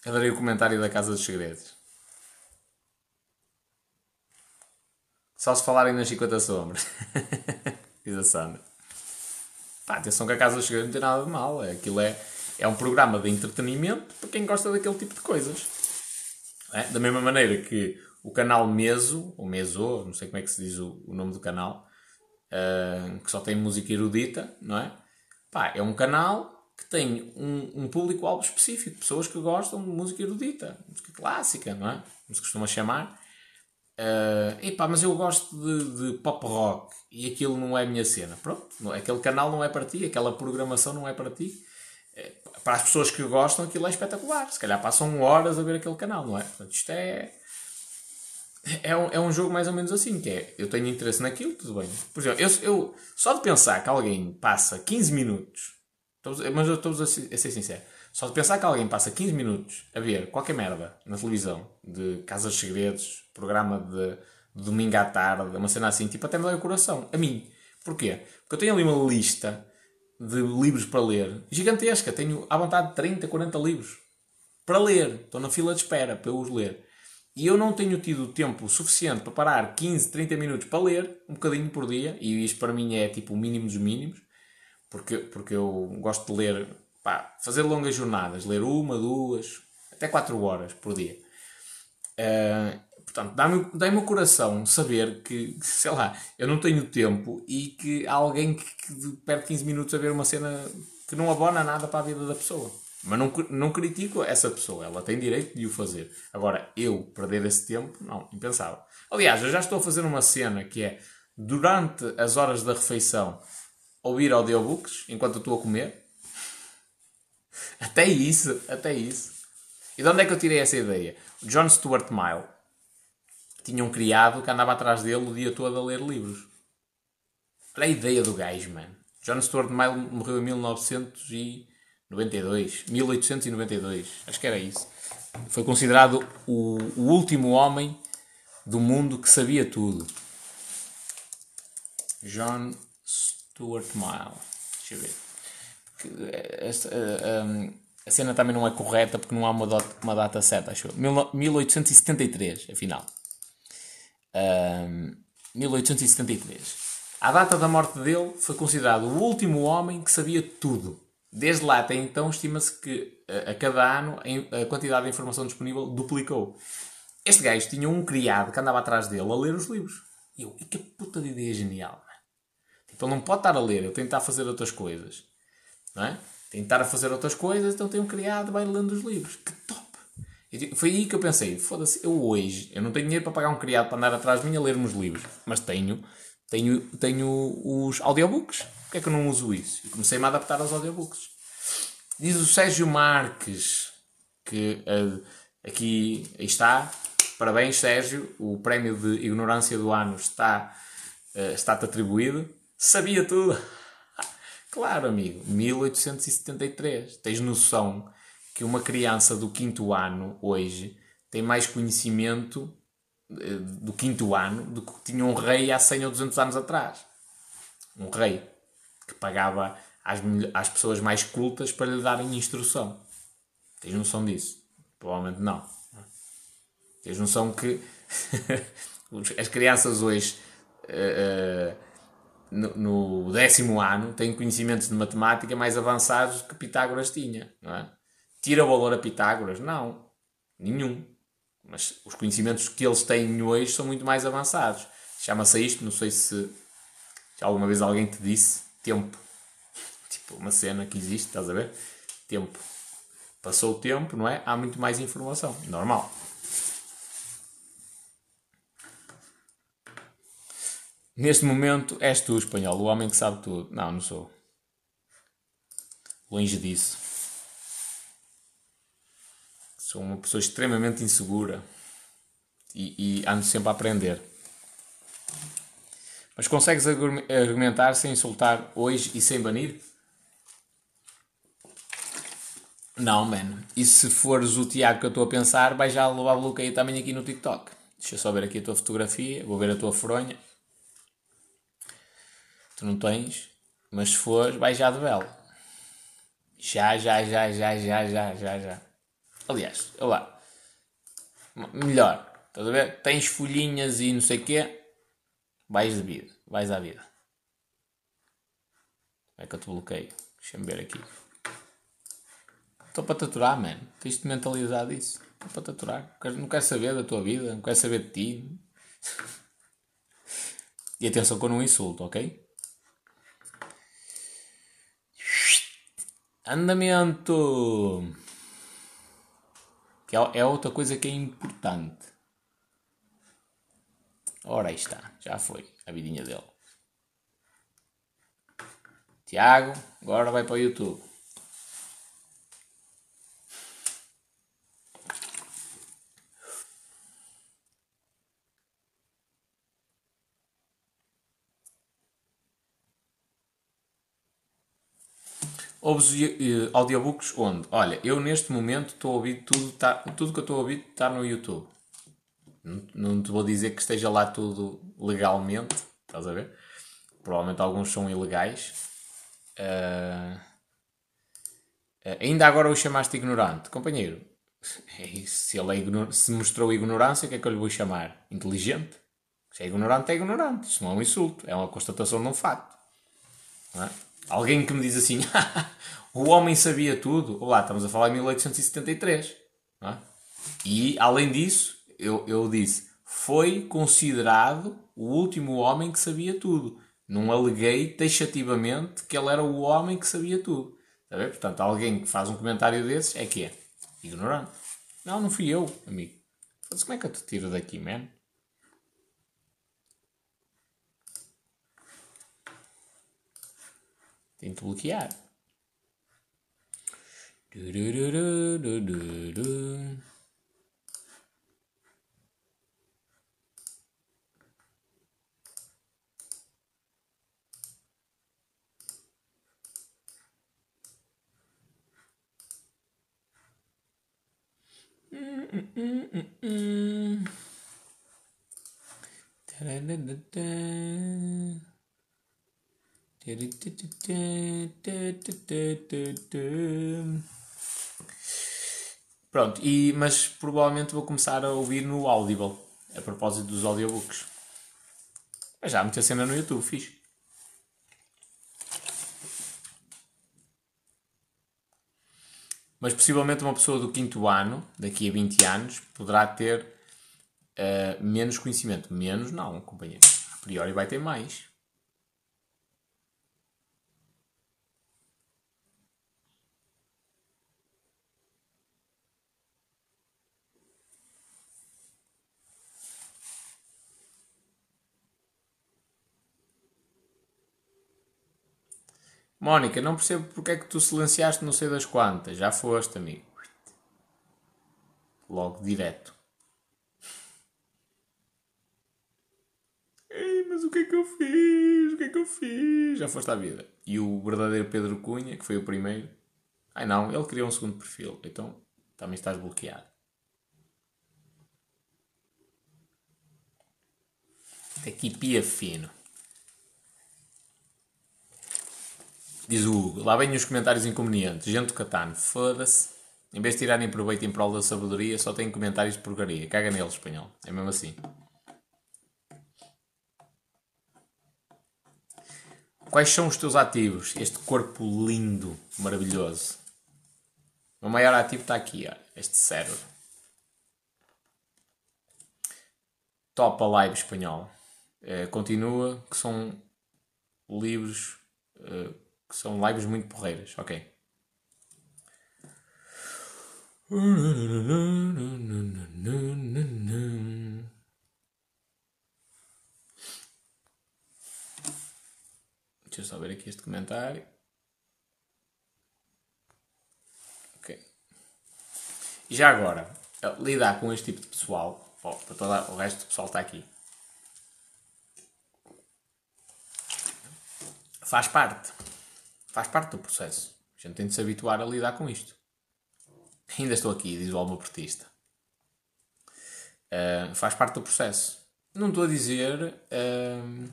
Adorei o comentário da Casa dos Segredos. Só se falarem nas 50 sombras. Diz a Sandra. Pá, atenção que a Casa dos Segredos não tem nada de mal. Aquilo é, é um programa de entretenimento para quem gosta daquele tipo de coisas. É? Da mesma maneira que o canal Meso, ou Meso, não sei como é que se diz o, o nome do canal, uh, que só tem música erudita, não é? Pá, é um canal que tem um, um público-alvo específico, pessoas que gostam de música erudita, música clássica, não é? Como se costuma chamar. Uh, epá, mas eu gosto de, de, pop rock e aquilo não é a minha cena. Pronto, aquele canal não é para ti, aquela programação não é para ti. É, para as pessoas que gostam, aquilo é espetacular. Se calhar passam horas a ver aquele canal, não é? Portanto, isto é. É um, é um jogo mais ou menos assim, que é, eu tenho interesse naquilo, tudo bem. Por exemplo, eu, eu só de pensar que alguém passa 15 minutos mas eu estou a ser sincero. Só de pensar que alguém passa 15 minutos a ver qualquer merda na televisão, de Casas de Segredos, programa de, de domingo à tarde, uma cena assim, tipo, até me dói o coração. A mim. Porquê? Porque eu tenho ali uma lista de livros para ler gigantesca. Tenho à vontade 30, 40 livros para ler. Estou na fila de espera para eu os ler. E eu não tenho tido tempo suficiente para parar 15, 30 minutos para ler, um bocadinho por dia, e isto para mim é tipo o mínimo dos mínimos porque, porque eu gosto de ler, pá, fazer longas jornadas, ler uma, duas, até quatro horas por dia. Uh, portanto, dá-me dá o coração saber que, sei lá, eu não tenho tempo e que há alguém que, que perde 15 minutos a ver uma cena que não abona nada para a vida da pessoa. Mas não, não critico essa pessoa, ela tem direito de o fazer. Agora, eu perder esse tempo, não, impensável. Aliás, eu já estou a fazer uma cena que é durante as horas da refeição ouvir audiobooks enquanto estou a comer. Até isso, até isso. E de onde é que eu tirei essa ideia? O John Stuart Mill tinha um criado que andava atrás dele o dia todo a ler livros. Olha a ideia do gajo, mano. John Stuart Mill morreu em 1992. 1892. Acho que era isso. Foi considerado o, o último homem do mundo que sabia tudo. John Stuart Mile. Deixa eu ver. A, a, a, cena também não é correta porque não há uma, data, uma data certa, acho eu. 1873, afinal. Um, 1873. A data da morte dele foi considerado o último homem que sabia tudo. Desde lá até então, estima-se que a, a cada ano a quantidade de informação disponível duplicou. Este gajo tinha um criado que andava atrás dele a ler os livros. E eu, e que puta de ideia genial. Então não pode estar a ler, ele tem que estar a fazer outras coisas. Não é? Tem que estar a fazer outras coisas, então tem um criado, vai lendo os livros. Que top! Foi aí que eu pensei, foda-se, eu hoje, eu não tenho dinheiro para pagar um criado para andar atrás de mim a ler-me os livros, mas tenho, tenho, tenho os audiobooks. Porquê é que eu não uso isso? E comecei-me a adaptar aos audiobooks. Diz o Sérgio Marques, que uh, aqui está, parabéns Sérgio, o prémio de ignorância do ano está, uh, está-te atribuído. Sabia tudo. Claro, amigo. 1873. Tens noção que uma criança do quinto ano, hoje, tem mais conhecimento eh, do quinto ano do que tinha um rei há 100 ou 200 anos atrás. Um rei. que pagava às, às pessoas mais cultas para lhe darem instrução. Tens noção disso? Provavelmente não. Tens noção que as crianças hoje, eh, eh, no, no décimo ano, têm conhecimentos de matemática mais avançados que Pitágoras tinha, não é? Tira valor a Pitágoras? Não. Nenhum. Mas os conhecimentos que eles têm hoje são muito mais avançados. Chama-se isto, não sei se alguma vez alguém te disse, tempo. Tipo, uma cena que existe, estás a ver? Tempo. Passou o tempo, não é? Há muito mais informação. Normal. Neste momento és tu, espanhol, o homem que sabe tudo. Não, não sou. Longe disso. Sou uma pessoa extremamente insegura e, e ando sempre a aprender. Mas consegues argum- argumentar sem insultar hoje e sem banir? Não, mano. E se fores o Tiago que eu estou a pensar, vais já levar bloqueio também aqui no TikTok. Deixa eu só ver aqui a tua fotografia, vou ver a tua fronha. Tu não tens, mas se fores, vais já de vela. Já, já, já, já, já, já, já, já. Aliás, olha lá. Melhor, estás a ver? Tens folhinhas e não sei o quê, vais de vida, vais à vida. Como é que eu te bloqueio? Deixa-me ver aqui. Estou para te aturar, mano. Tens de mentalizar disso. Estou para te aturar. Não quero saber da tua vida, não quero saber de ti. E atenção que eu não insulto, ok? Andamento. Que é, é outra coisa que é importante. Ora, aí está. Já foi a vidinha dele. Tiago, agora vai para o YouTube. Ouves eh, audiobooks onde? Olha, eu neste momento estou a ouvir tudo, tá, tudo que eu estou a ouvir está no YouTube. Não, não te vou dizer que esteja lá tudo legalmente, estás a ver? Provavelmente alguns são ilegais. Ah, ainda agora o chamaste ignorante, companheiro. Se ele é se mostrou ignorância, o que é que eu lhe vou chamar? Inteligente? Se é ignorante, é ignorante. Isso não é um insulto, é uma constatação de um facto. Não é? Alguém que me diz assim, o homem sabia tudo. Olá, estamos a falar em 1873. não é? E, além disso, eu, eu disse, foi considerado o último homem que sabia tudo. Não aleguei taxativamente que ele era o homem que sabia tudo. Portanto, alguém que faz um comentário desses é que é ignorante. Não, não fui eu, amigo. Mas como é que eu te tiro daqui, man? Tenho que bloquear. Dururururururu. Pronto, e, mas provavelmente vou começar a ouvir no Audible, a propósito dos audiobooks. Mas já há muita cena no YouTube, fiz. Mas possivelmente uma pessoa do quinto ano, daqui a 20 anos, poderá ter eh, menos conhecimento. Menos não, companheiro. A priori vai ter mais. Mónica, não percebo porque é que tu silenciaste não sei das quantas. Já foste, amigo. Logo, direto. Ei, mas o que é que eu fiz? O que é que eu fiz? Já foste à vida. E o verdadeiro Pedro Cunha, que foi o primeiro. Ai não, ele criou um segundo perfil. Então, também estás bloqueado. Aqui pia fino. Diz o Hugo, lá vêm os comentários inconvenientes. Gente do Catano, foda-se. Em vez de tirarem proveito em prol da sabedoria, só tem comentários de porcaria. Caga neles, espanhol. É mesmo assim. Quais são os teus ativos? Este corpo lindo, maravilhoso. O maior ativo está aqui, ó, este cérebro. Top Live espanhol. Uh, continua, que são livros, uh, que são lives muito porreiras. Ok. Deixa eu só ver aqui este comentário. Ok. E já agora, lidar com este tipo de pessoal, oh, para todo o resto do pessoal está aqui. Faz parte. Faz parte do processo. A gente tem de se habituar a lidar com isto. Ainda estou aqui, diz o alma portista. Uh, faz parte do processo. Não estou a dizer. Uh,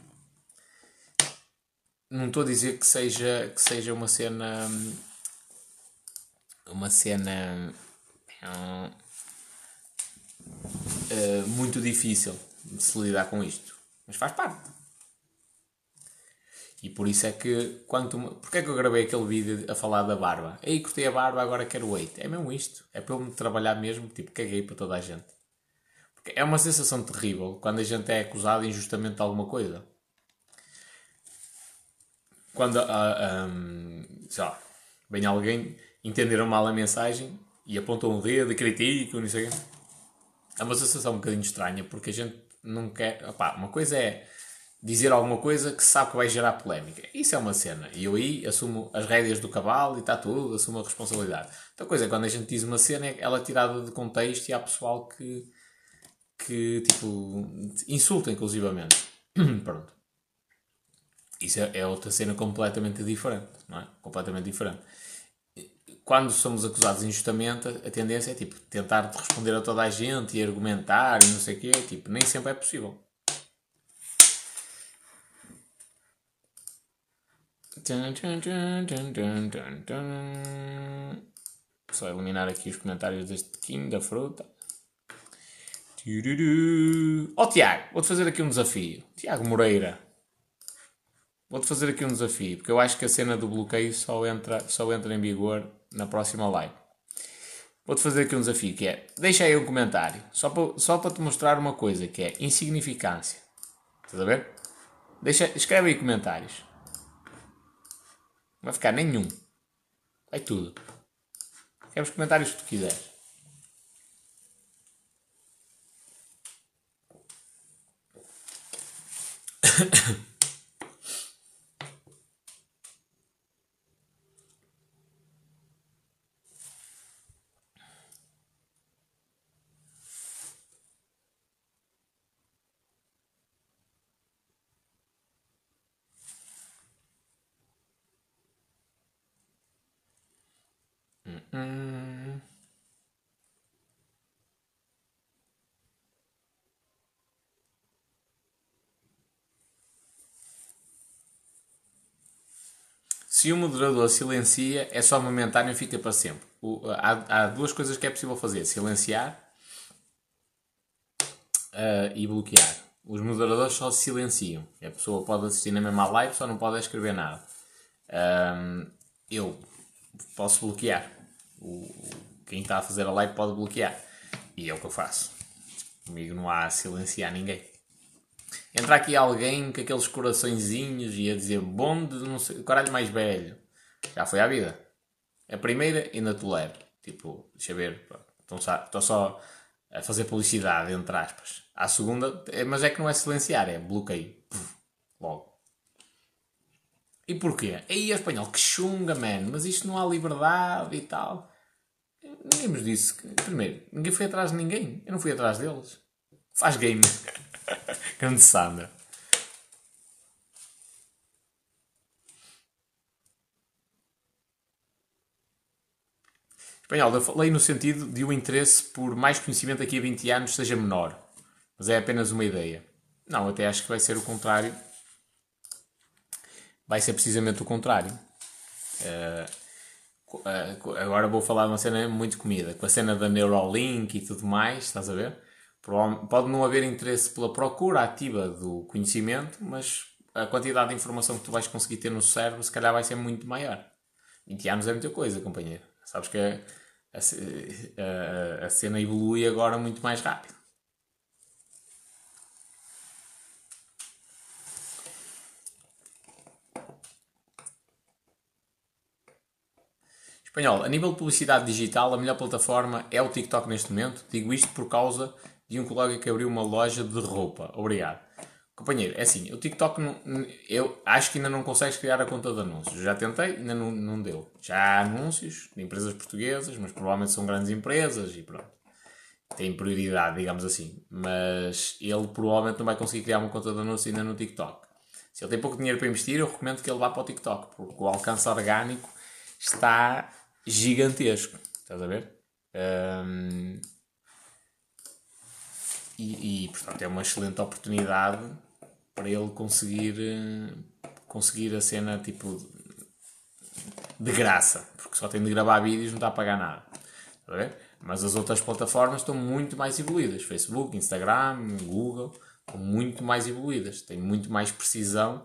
não estou a dizer que seja, que seja uma cena. Uma cena. Uh, muito difícil de se lidar com isto. Mas faz parte. E por isso é que. Quanto, porque é que eu gravei aquele vídeo a falar da barba? Aí cortei a barba, agora quero weight. É mesmo isto. É para eu me trabalhar mesmo, tipo, caguei para toda a gente. Porque é uma sensação terrível quando a gente é acusado injustamente de alguma coisa quando uh, um, sei lá, vem alguém, entenderam mal a mensagem e apontam um dedo e criticam, não sei o quê. É uma sensação um bocadinho estranha porque a gente não quer. Opá, uma coisa é dizer alguma coisa que sabe que vai gerar polémica. Isso é uma cena. E eu aí assumo as rédeas do cavalo e está tudo, assumo a responsabilidade. Outra coisa é quando a gente diz uma cena, ela é tirada de contexto e há pessoal que, que tipo, insulta inclusivamente. Pronto. Isso é, é outra cena completamente diferente, não é? Completamente diferente. Quando somos acusados injustamente, a tendência é tipo tentar responder a toda a gente e argumentar e não sei o quê, tipo, nem sempre é possível. Só eliminar aqui os comentários deste King da fruta. Oh, Tiago, vou-te fazer aqui um desafio. Tiago Moreira. Vou-te fazer aqui um desafio, porque eu acho que a cena do bloqueio só entra, só entra em vigor na próxima live. Vou-te fazer aqui um desafio, que é, deixa aí um comentário, só para, só para te mostrar uma coisa, que é insignificância. Estás a ver? Deixa, escreve aí comentários. Não vai ficar nenhum. Vai tudo. Escreve os comentários que tu quiseres. Se o moderador silencia, é só momentâneo e fica para sempre. O, há, há, duas coisas que é possível fazer: silenciar uh, e bloquear. Os moderadores só silenciam. A pessoa pode assistir na mesma live, só não pode escrever nada. Um, eu posso bloquear o, quem está a fazer a live pode bloquear. E é o que eu faço. Comigo não há silenciar ninguém. Entra aqui alguém com aqueles coraçõezinhos e a dizer bonde, não sei, caralho mais velho. Já foi à vida. A primeira ainda tolero. Tipo, deixa ver. Estou só a fazer publicidade, entre aspas. A segunda, é, mas é que não é silenciar, é bloqueio. Puf, logo. E porquê? Aí é espanhol, que chunga, man. Mas isto não há liberdade e tal. Ninguém nos disse. Que, primeiro, ninguém foi atrás de ninguém. Eu não fui atrás deles. Faz game. Grande Sandra. Espanhol, eu falei no sentido de o interesse por mais conhecimento daqui a 20 anos seja menor. Mas é apenas uma ideia. Não, até acho que vai ser o contrário. Vai ser precisamente o contrário. Uh, agora vou falar de uma cena muito comida, com a cena da Neuralink e tudo mais, estás a ver? Pode não haver interesse pela procura ativa do conhecimento, mas a quantidade de informação que tu vais conseguir ter no cérebro se calhar vai ser muito maior. 20 anos é muita coisa, companheiro. Sabes que a, a, a cena evolui agora muito mais rápido. Espanhol, a nível de publicidade digital, a melhor plataforma é o TikTok neste momento. Digo isto por causa de um colega que abriu uma loja de roupa. Obrigado. Companheiro, é assim, o TikTok, não, eu acho que ainda não consegues criar a conta de anúncios. Já tentei, ainda não, não deu. Já há anúncios de empresas portuguesas, mas provavelmente são grandes empresas e pronto. Tem prioridade, digamos assim. Mas ele provavelmente não vai conseguir criar uma conta de anúncios ainda no TikTok. Se ele tem pouco dinheiro para investir, eu recomendo que ele vá para o TikTok, porque o alcance orgânico está gigantesco. Estás a ver? Um, e, e, portanto é uma excelente oportunidade para ele conseguir conseguir a cena tipo de graça, porque só tem de gravar vídeos não está a pagar nada. Mas as outras plataformas estão muito mais evoluídas. Facebook, Instagram, Google estão muito mais evoluídas, têm muito mais precisão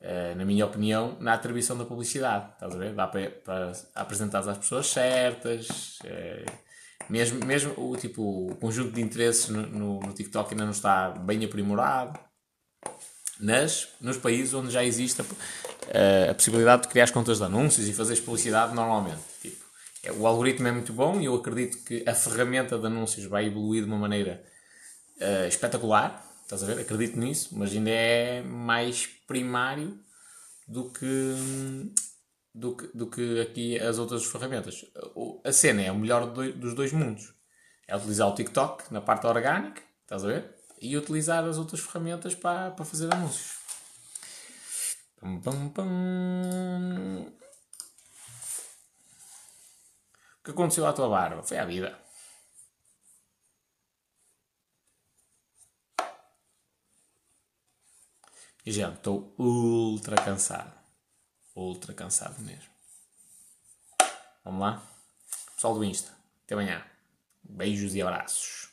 eh, na minha opinião, na atribuição da publicidade. Estás a ver? Dá para, para apresentar às pessoas certas. Mesmo, mesmo o, tipo, o conjunto de interesses no, no, no, TikTok ainda não está bem aprimorado. Nas, nos países onde já existe a, a, eh, a possibilidade de criar contas de anúncios e fazer publicidade normalmente. Tipo, é, o algoritmo é muito bom e eu acredito que a ferramenta de anúncios vai evoluir de uma maneira uh, espetacular Estás a ver? Acredito nisso, mas ainda é mais primário do que, do que, do que aqui as outras ferramentas. A cena é o melhor dos dois mundos. É utilizar o TikTok na parte orgânica, estás a ver? E utilizar as outras ferramentas para, para fazer anúncios. Pum, pum, pum. O que aconteceu à tua barba? Foi a vida. E já estou ultra cansado. Ultra cansado mesmo. Vamos lá? Pessoal do Insta, até amanhã. Beijos e abraços.